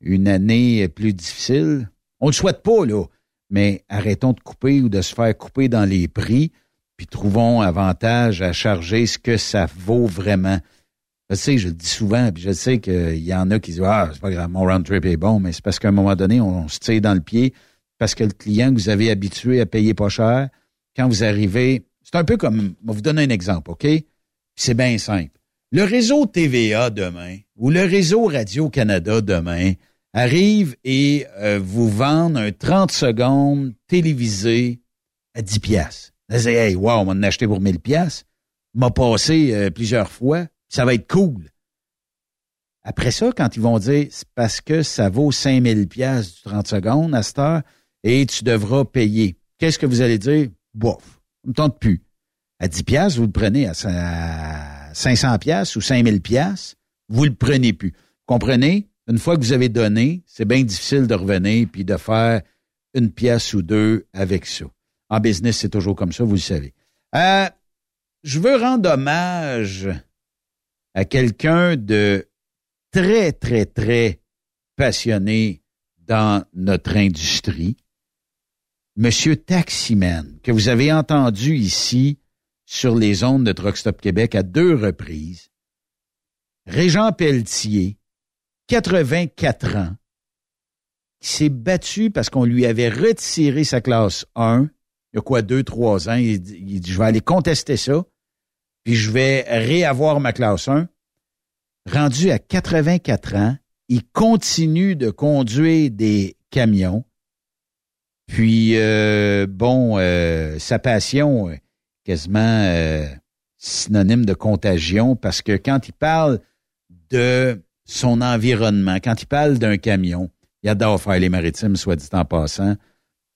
une année plus difficile? On ne le souhaite pas, là, mais arrêtons de couper ou de se faire couper dans les prix, puis trouvons avantage à charger ce que ça vaut vraiment. Je sais, je le dis souvent, puis je sais qu'il y en a qui disent Ah, c'est pas grave, mon round trip est bon, mais c'est parce qu'à un moment donné, on se tire dans le pied parce que le client que vous avez habitué à payer pas cher, quand vous arrivez, c'est un peu comme, je vais vous donner un exemple, OK? C'est bien simple. Le réseau TVA demain ou le réseau Radio-Canada demain arrive et euh, vous vendent un 30 secondes télévisé à 10 piastres. Là, c'est, hey, wow, on va en acheter pour 1000 piastres. M'a passé euh, plusieurs fois. Ça va être cool. Après ça, quand ils vont dire, c'est parce que ça vaut 5000 piastres du 30 secondes à cette heure et tu devras payer. Qu'est-ce que vous allez dire? Bof, ça me tente plus. À 10 piastres, vous le prenez à cin- à 500 piastres ou 5000 piastres, vous le prenez plus. Comprenez? Une fois que vous avez donné, c'est bien difficile de revenir puis de faire une pièce ou deux avec ça. En business, c'est toujours comme ça, vous le savez. Euh, je veux rendre hommage à quelqu'un de très, très, très passionné dans notre industrie, Monsieur Taximan, que vous avez entendu ici sur les ondes de Truck Stop Québec à deux reprises. Régent Pelletier, 84 ans, qui s'est battu parce qu'on lui avait retiré sa classe 1, il y a quoi, deux, trois ans, il, dit- je vais aller contester ça, puis je vais réavoir ma classe 1. Rendu à 84 ans, il continue de conduire des camions. Puis, euh, bon, euh, sa passion, euh, quasiment, synonyme de contagion parce que quand il parle de son environnement, quand il parle d'un camion, il adore faire les maritimes, soit dit en passant.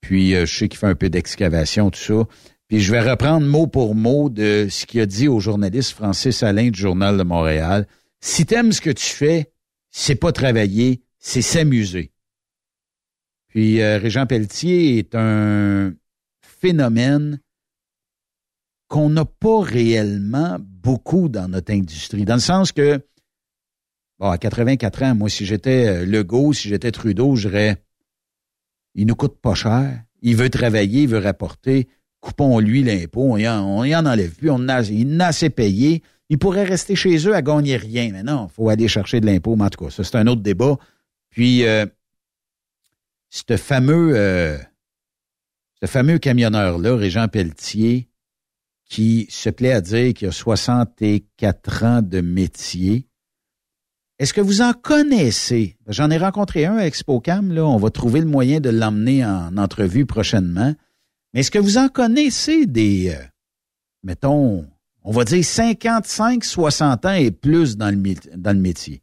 Puis euh, je sais qu'il fait un peu d'excavation, tout ça. Puis je vais reprendre mot pour mot de ce qu'il a dit au journaliste Francis Alain du Journal de Montréal. Si t'aimes ce que tu fais, c'est pas travailler, c'est s'amuser. Puis euh, Régent Pelletier est un phénomène qu'on n'a pas réellement beaucoup dans notre industrie. Dans le sens que, bon, à 84 ans, moi, si j'étais euh, Legault, si j'étais Trudeau, je dirais, il nous coûte pas cher, il veut travailler, il veut rapporter, coupons-lui l'impôt, on y, en, enlève plus, on il n'a assez payé, il pourrait rester chez eux à gagner rien. Mais non, faut aller chercher de l'impôt, mais en tout cas, ça, c'est un autre débat. Puis, euh, ce fameux, euh, ce fameux camionneur-là, Régent Pelletier, qui se plaît à dire qu'il a 64 ans de métier. Est-ce que vous en connaissez? J'en ai rencontré un à ExpoCam, là. On va trouver le moyen de l'emmener en entrevue prochainement. Mais est-ce que vous en connaissez des, euh, mettons, on va dire 55, 60 ans et plus dans le, dans le métier?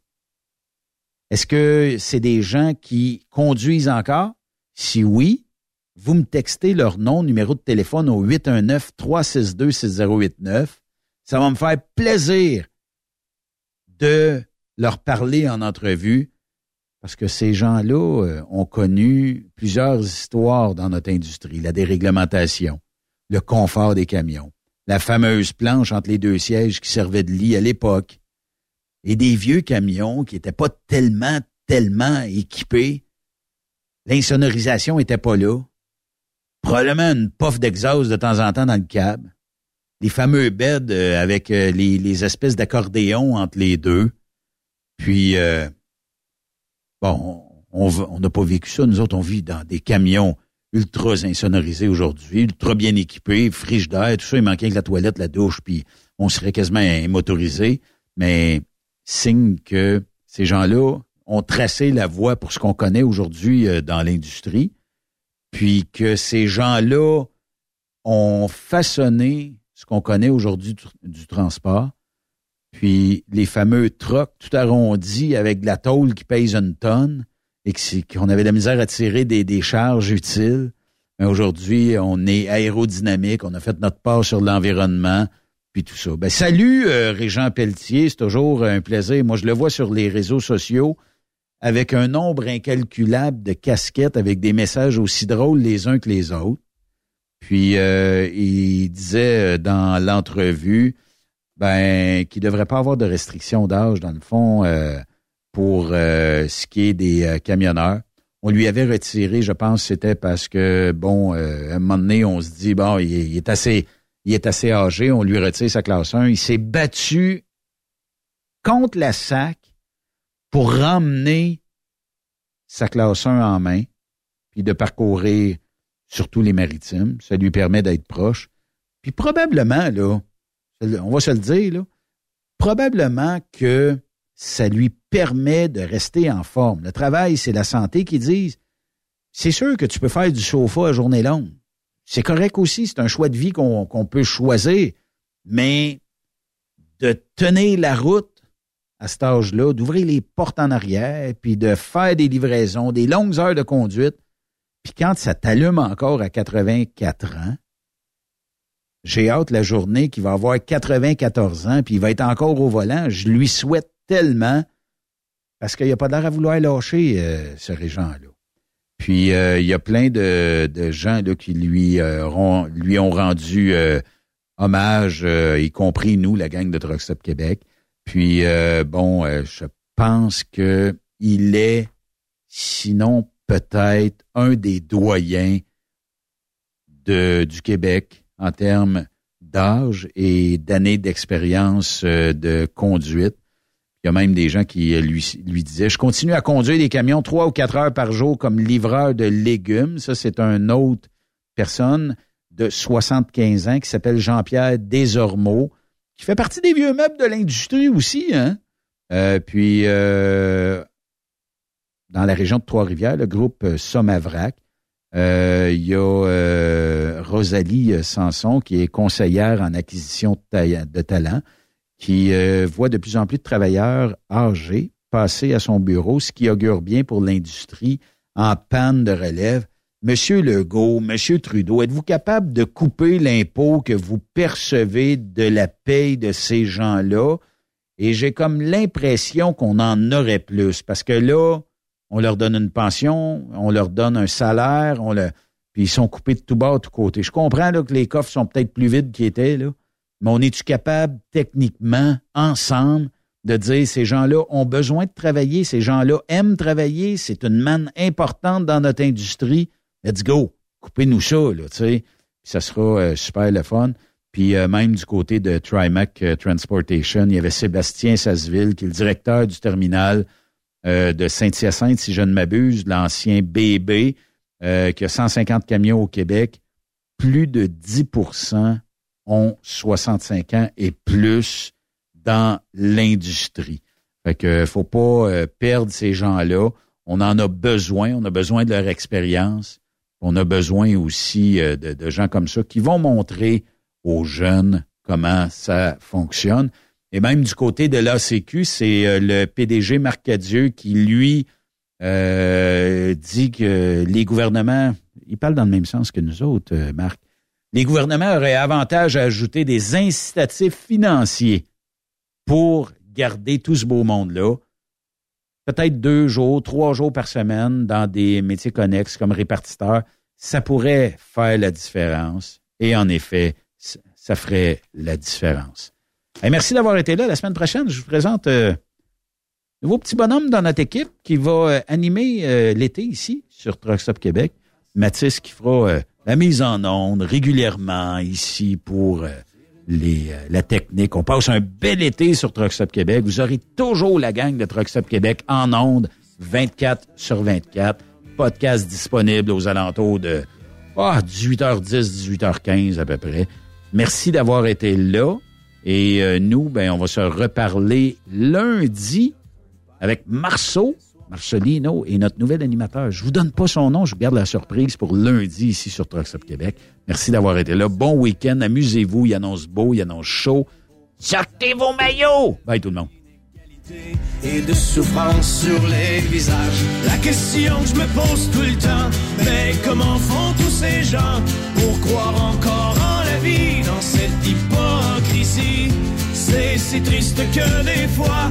Est-ce que c'est des gens qui conduisent encore? Si oui, vous me textez leur nom, numéro de téléphone au 819-362-6089. Ça va me faire plaisir de leur parler en entrevue parce que ces gens-là euh, ont connu plusieurs histoires dans notre industrie. La déréglementation, le confort des camions, la fameuse planche entre les deux sièges qui servait de lit à l'époque, et des vieux camions qui n'étaient pas tellement, tellement équipés. L'insonorisation n'était pas là. Probablement une puff d'exhaust de temps en temps dans le cab. Les fameux beds euh, avec euh, les, les, espèces d'accordéons entre les deux. Puis, euh, bon, on n'a pas vécu ça. Nous autres, on vit dans des camions ultra insonorisés aujourd'hui, ultra bien équipés, friches d'air, tout ça. Il manquait que la toilette, la douche, puis on serait quasiment motorisé. Mais signe que ces gens-là ont tracé la voie pour ce qu'on connaît aujourd'hui euh, dans l'industrie, puis que ces gens-là ont façonné ce qu'on connaît aujourd'hui du, transport, puis les fameux trucks tout arrondis avec de la tôle qui pèse une tonne et qu'on avait la misère à tirer des, des charges utiles. Mais aujourd'hui, on est aérodynamique, on a fait notre part sur l'environnement, puis tout ça. Ben, salut, euh, Régent Pelletier, c'est toujours un plaisir. Moi, je le vois sur les réseaux sociaux avec un nombre incalculable de casquettes avec des messages aussi drôles les uns que les autres. Puis, euh, il disait euh, dans l'entrevue ben, qu'il ne devrait pas avoir de restriction d'âge, dans le fond, pour ce qui est des camionneurs. On lui avait retiré, je pense, c'était parce que, bon, un moment donné, on se dit, bon, il est assez il est assez âgé, on lui retire sa classe 1. Il s'est battu contre la SAC pour ramener sa classe 1 en main, puis de parcourir surtout les maritimes. Ça lui permet d'être proche. Puis probablement, là, on va se le dire, probablement que ça lui permet de rester en forme. Le travail, c'est la santé qui disent. C'est sûr que tu peux faire du sofa à journée longue. C'est correct aussi, c'est un choix de vie qu'on peut choisir, mais de tenir la route à cet âge-là, d'ouvrir les portes en arrière, puis de faire des livraisons, des longues heures de conduite, puis quand ça t'allume encore à 84 ans, j'ai hâte la journée qu'il va avoir 94 ans, puis il va être encore au volant. Je lui souhaite tellement, parce qu'il n'y a pas l'air à vouloir lâcher euh, ce régent-là. Puis euh, il y a plein de, gens qui lui, euh, lui ont rendu euh, hommage, y compris nous, la gang de Truck Québec. Puis bon, je pense que il est, sinon peut-être, un des doyens de, du Québec en termes d'âge et d'années d'expérience de conduite. Il y a même des gens qui euh, lui, lui disaient, je continue à conduire des camions trois ou quatre heures par jour comme livreur de légumes. Ça, c'est un autre personne de 75 ans qui s'appelle Jean-Pierre Desormeaux, qui fait partie des vieux meubles de l'industrie aussi. Hein? Euh, puis, euh, dans la région de Trois-Rivières, le groupe Somavrac, il y a Rosalie euh, Sanson, qui est conseillère en acquisition de, de talent, qui euh, voit de plus en plus de travailleurs âgés passer à son bureau, ce qui augure bien pour l'industrie en panne de relève. Monsieur Legault, Monsieur Trudeau, êtes-vous capable de couper l'impôt que vous percevez de la paye de ces gens-là? Et j'ai comme l'impression qu'on en aurait plus parce que là, on leur donne une pension, on leur donne un salaire, on le, puis ils sont coupés de tout bas, de tout côté. Je comprends là, que les coffres sont peut-être plus vides qu'ils étaient, là, mais on est-tu capable, techniquement, ensemble, de dire ces gens-là ont besoin de travailler, ces gens-là aiment travailler, c'est une manne importante dans notre industrie. Let's go, coupez-nous ça, là, tu sais. Puis ça sera euh, super le fun. Puis euh, même du côté de Trimac euh, Transportation, il y avait Sébastien Sasseville, qui est le directeur du terminal euh, de Saint-Hyacinthe, si je ne m'abuse, l'ancien BB, euh, qui a 150 camions au Québec. Plus de 10% ont 65 ans et plus dans l'industrie. Fait que faut pas euh, perdre ces gens-là. On en a besoin, on a besoin de leur expérience. On a besoin aussi euh, de, de gens comme ça qui vont montrer aux jeunes comment ça fonctionne. Et même du côté de l'ACQ, c'est euh, le PDG Marc Cadieux qui, lui, euh, dit que les gouvernements, il parle dans le même sens que nous autres, euh, Marc, les gouvernements auraient avantage à ajouter des incitatifs financiers pour garder tout ce beau monde-là. Peut-être deux jours, trois jours par semaine dans des métiers connexes comme répartiteur, ça pourrait faire la différence. Et en effet, ça ferait la différence. Merci d'avoir été là. La semaine prochaine, je vous présente euh, un nouveau petit bonhomme dans notre équipe qui va euh, animer euh, l'été ici sur Truck Stop Québec. Mathis qui fera euh, la mise en onde régulièrement ici pour les, la technique. On passe un bel été sur Truck Stop Québec. Vous aurez toujours la gang de Truck Stop Québec en onde 24 sur 24. Podcast disponible aux alentours de ah, 18h10, 18h15 à peu près. Merci d'avoir été là. Et euh, nous, ben, on va se reparler lundi avec Marceau, Marcelino et notre nouvel animateur. Je vous donne pas son nom, je vous garde la surprise pour lundi ici sur Truck Stop Québec. Merci d'avoir été là. Bon week-end, amusez-vous, il annonce beau, il annonce chaud. Sortez vos maillots! Bye tout le monde. Hypocrisie? C'est si triste que des fois,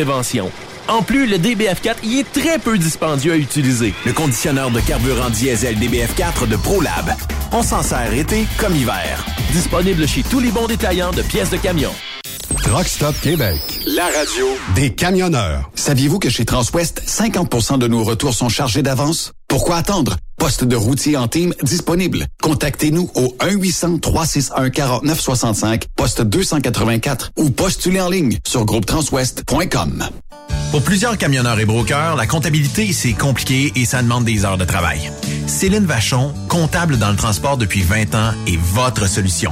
prévention. En plus, le DBF4 y est très peu dispendieux à utiliser. Le conditionneur de carburant diesel DBF4 de ProLab. On s'en sert été comme hiver. Disponible chez tous les bons détaillants de pièces de camion. Truck Stop Québec. La radio. Des camionneurs. Saviez-vous que chez Transwest, 50% de nos retours sont chargés d'avance? Pourquoi attendre? Poste de routier en team disponible. Contactez-nous au 1-800-361-4965, poste 284 ou postulez en ligne sur groupetranswest.com. Pour plusieurs camionneurs et brokers, la comptabilité, c'est compliqué et ça demande des heures de travail. Céline Vachon, comptable dans le transport depuis 20 ans, est votre solution.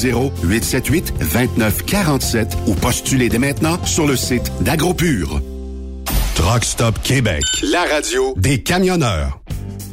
450-878-2947 ou postulez dès maintenant sur le site d'AgroPure. Truck Stop Québec, la radio des camionneurs.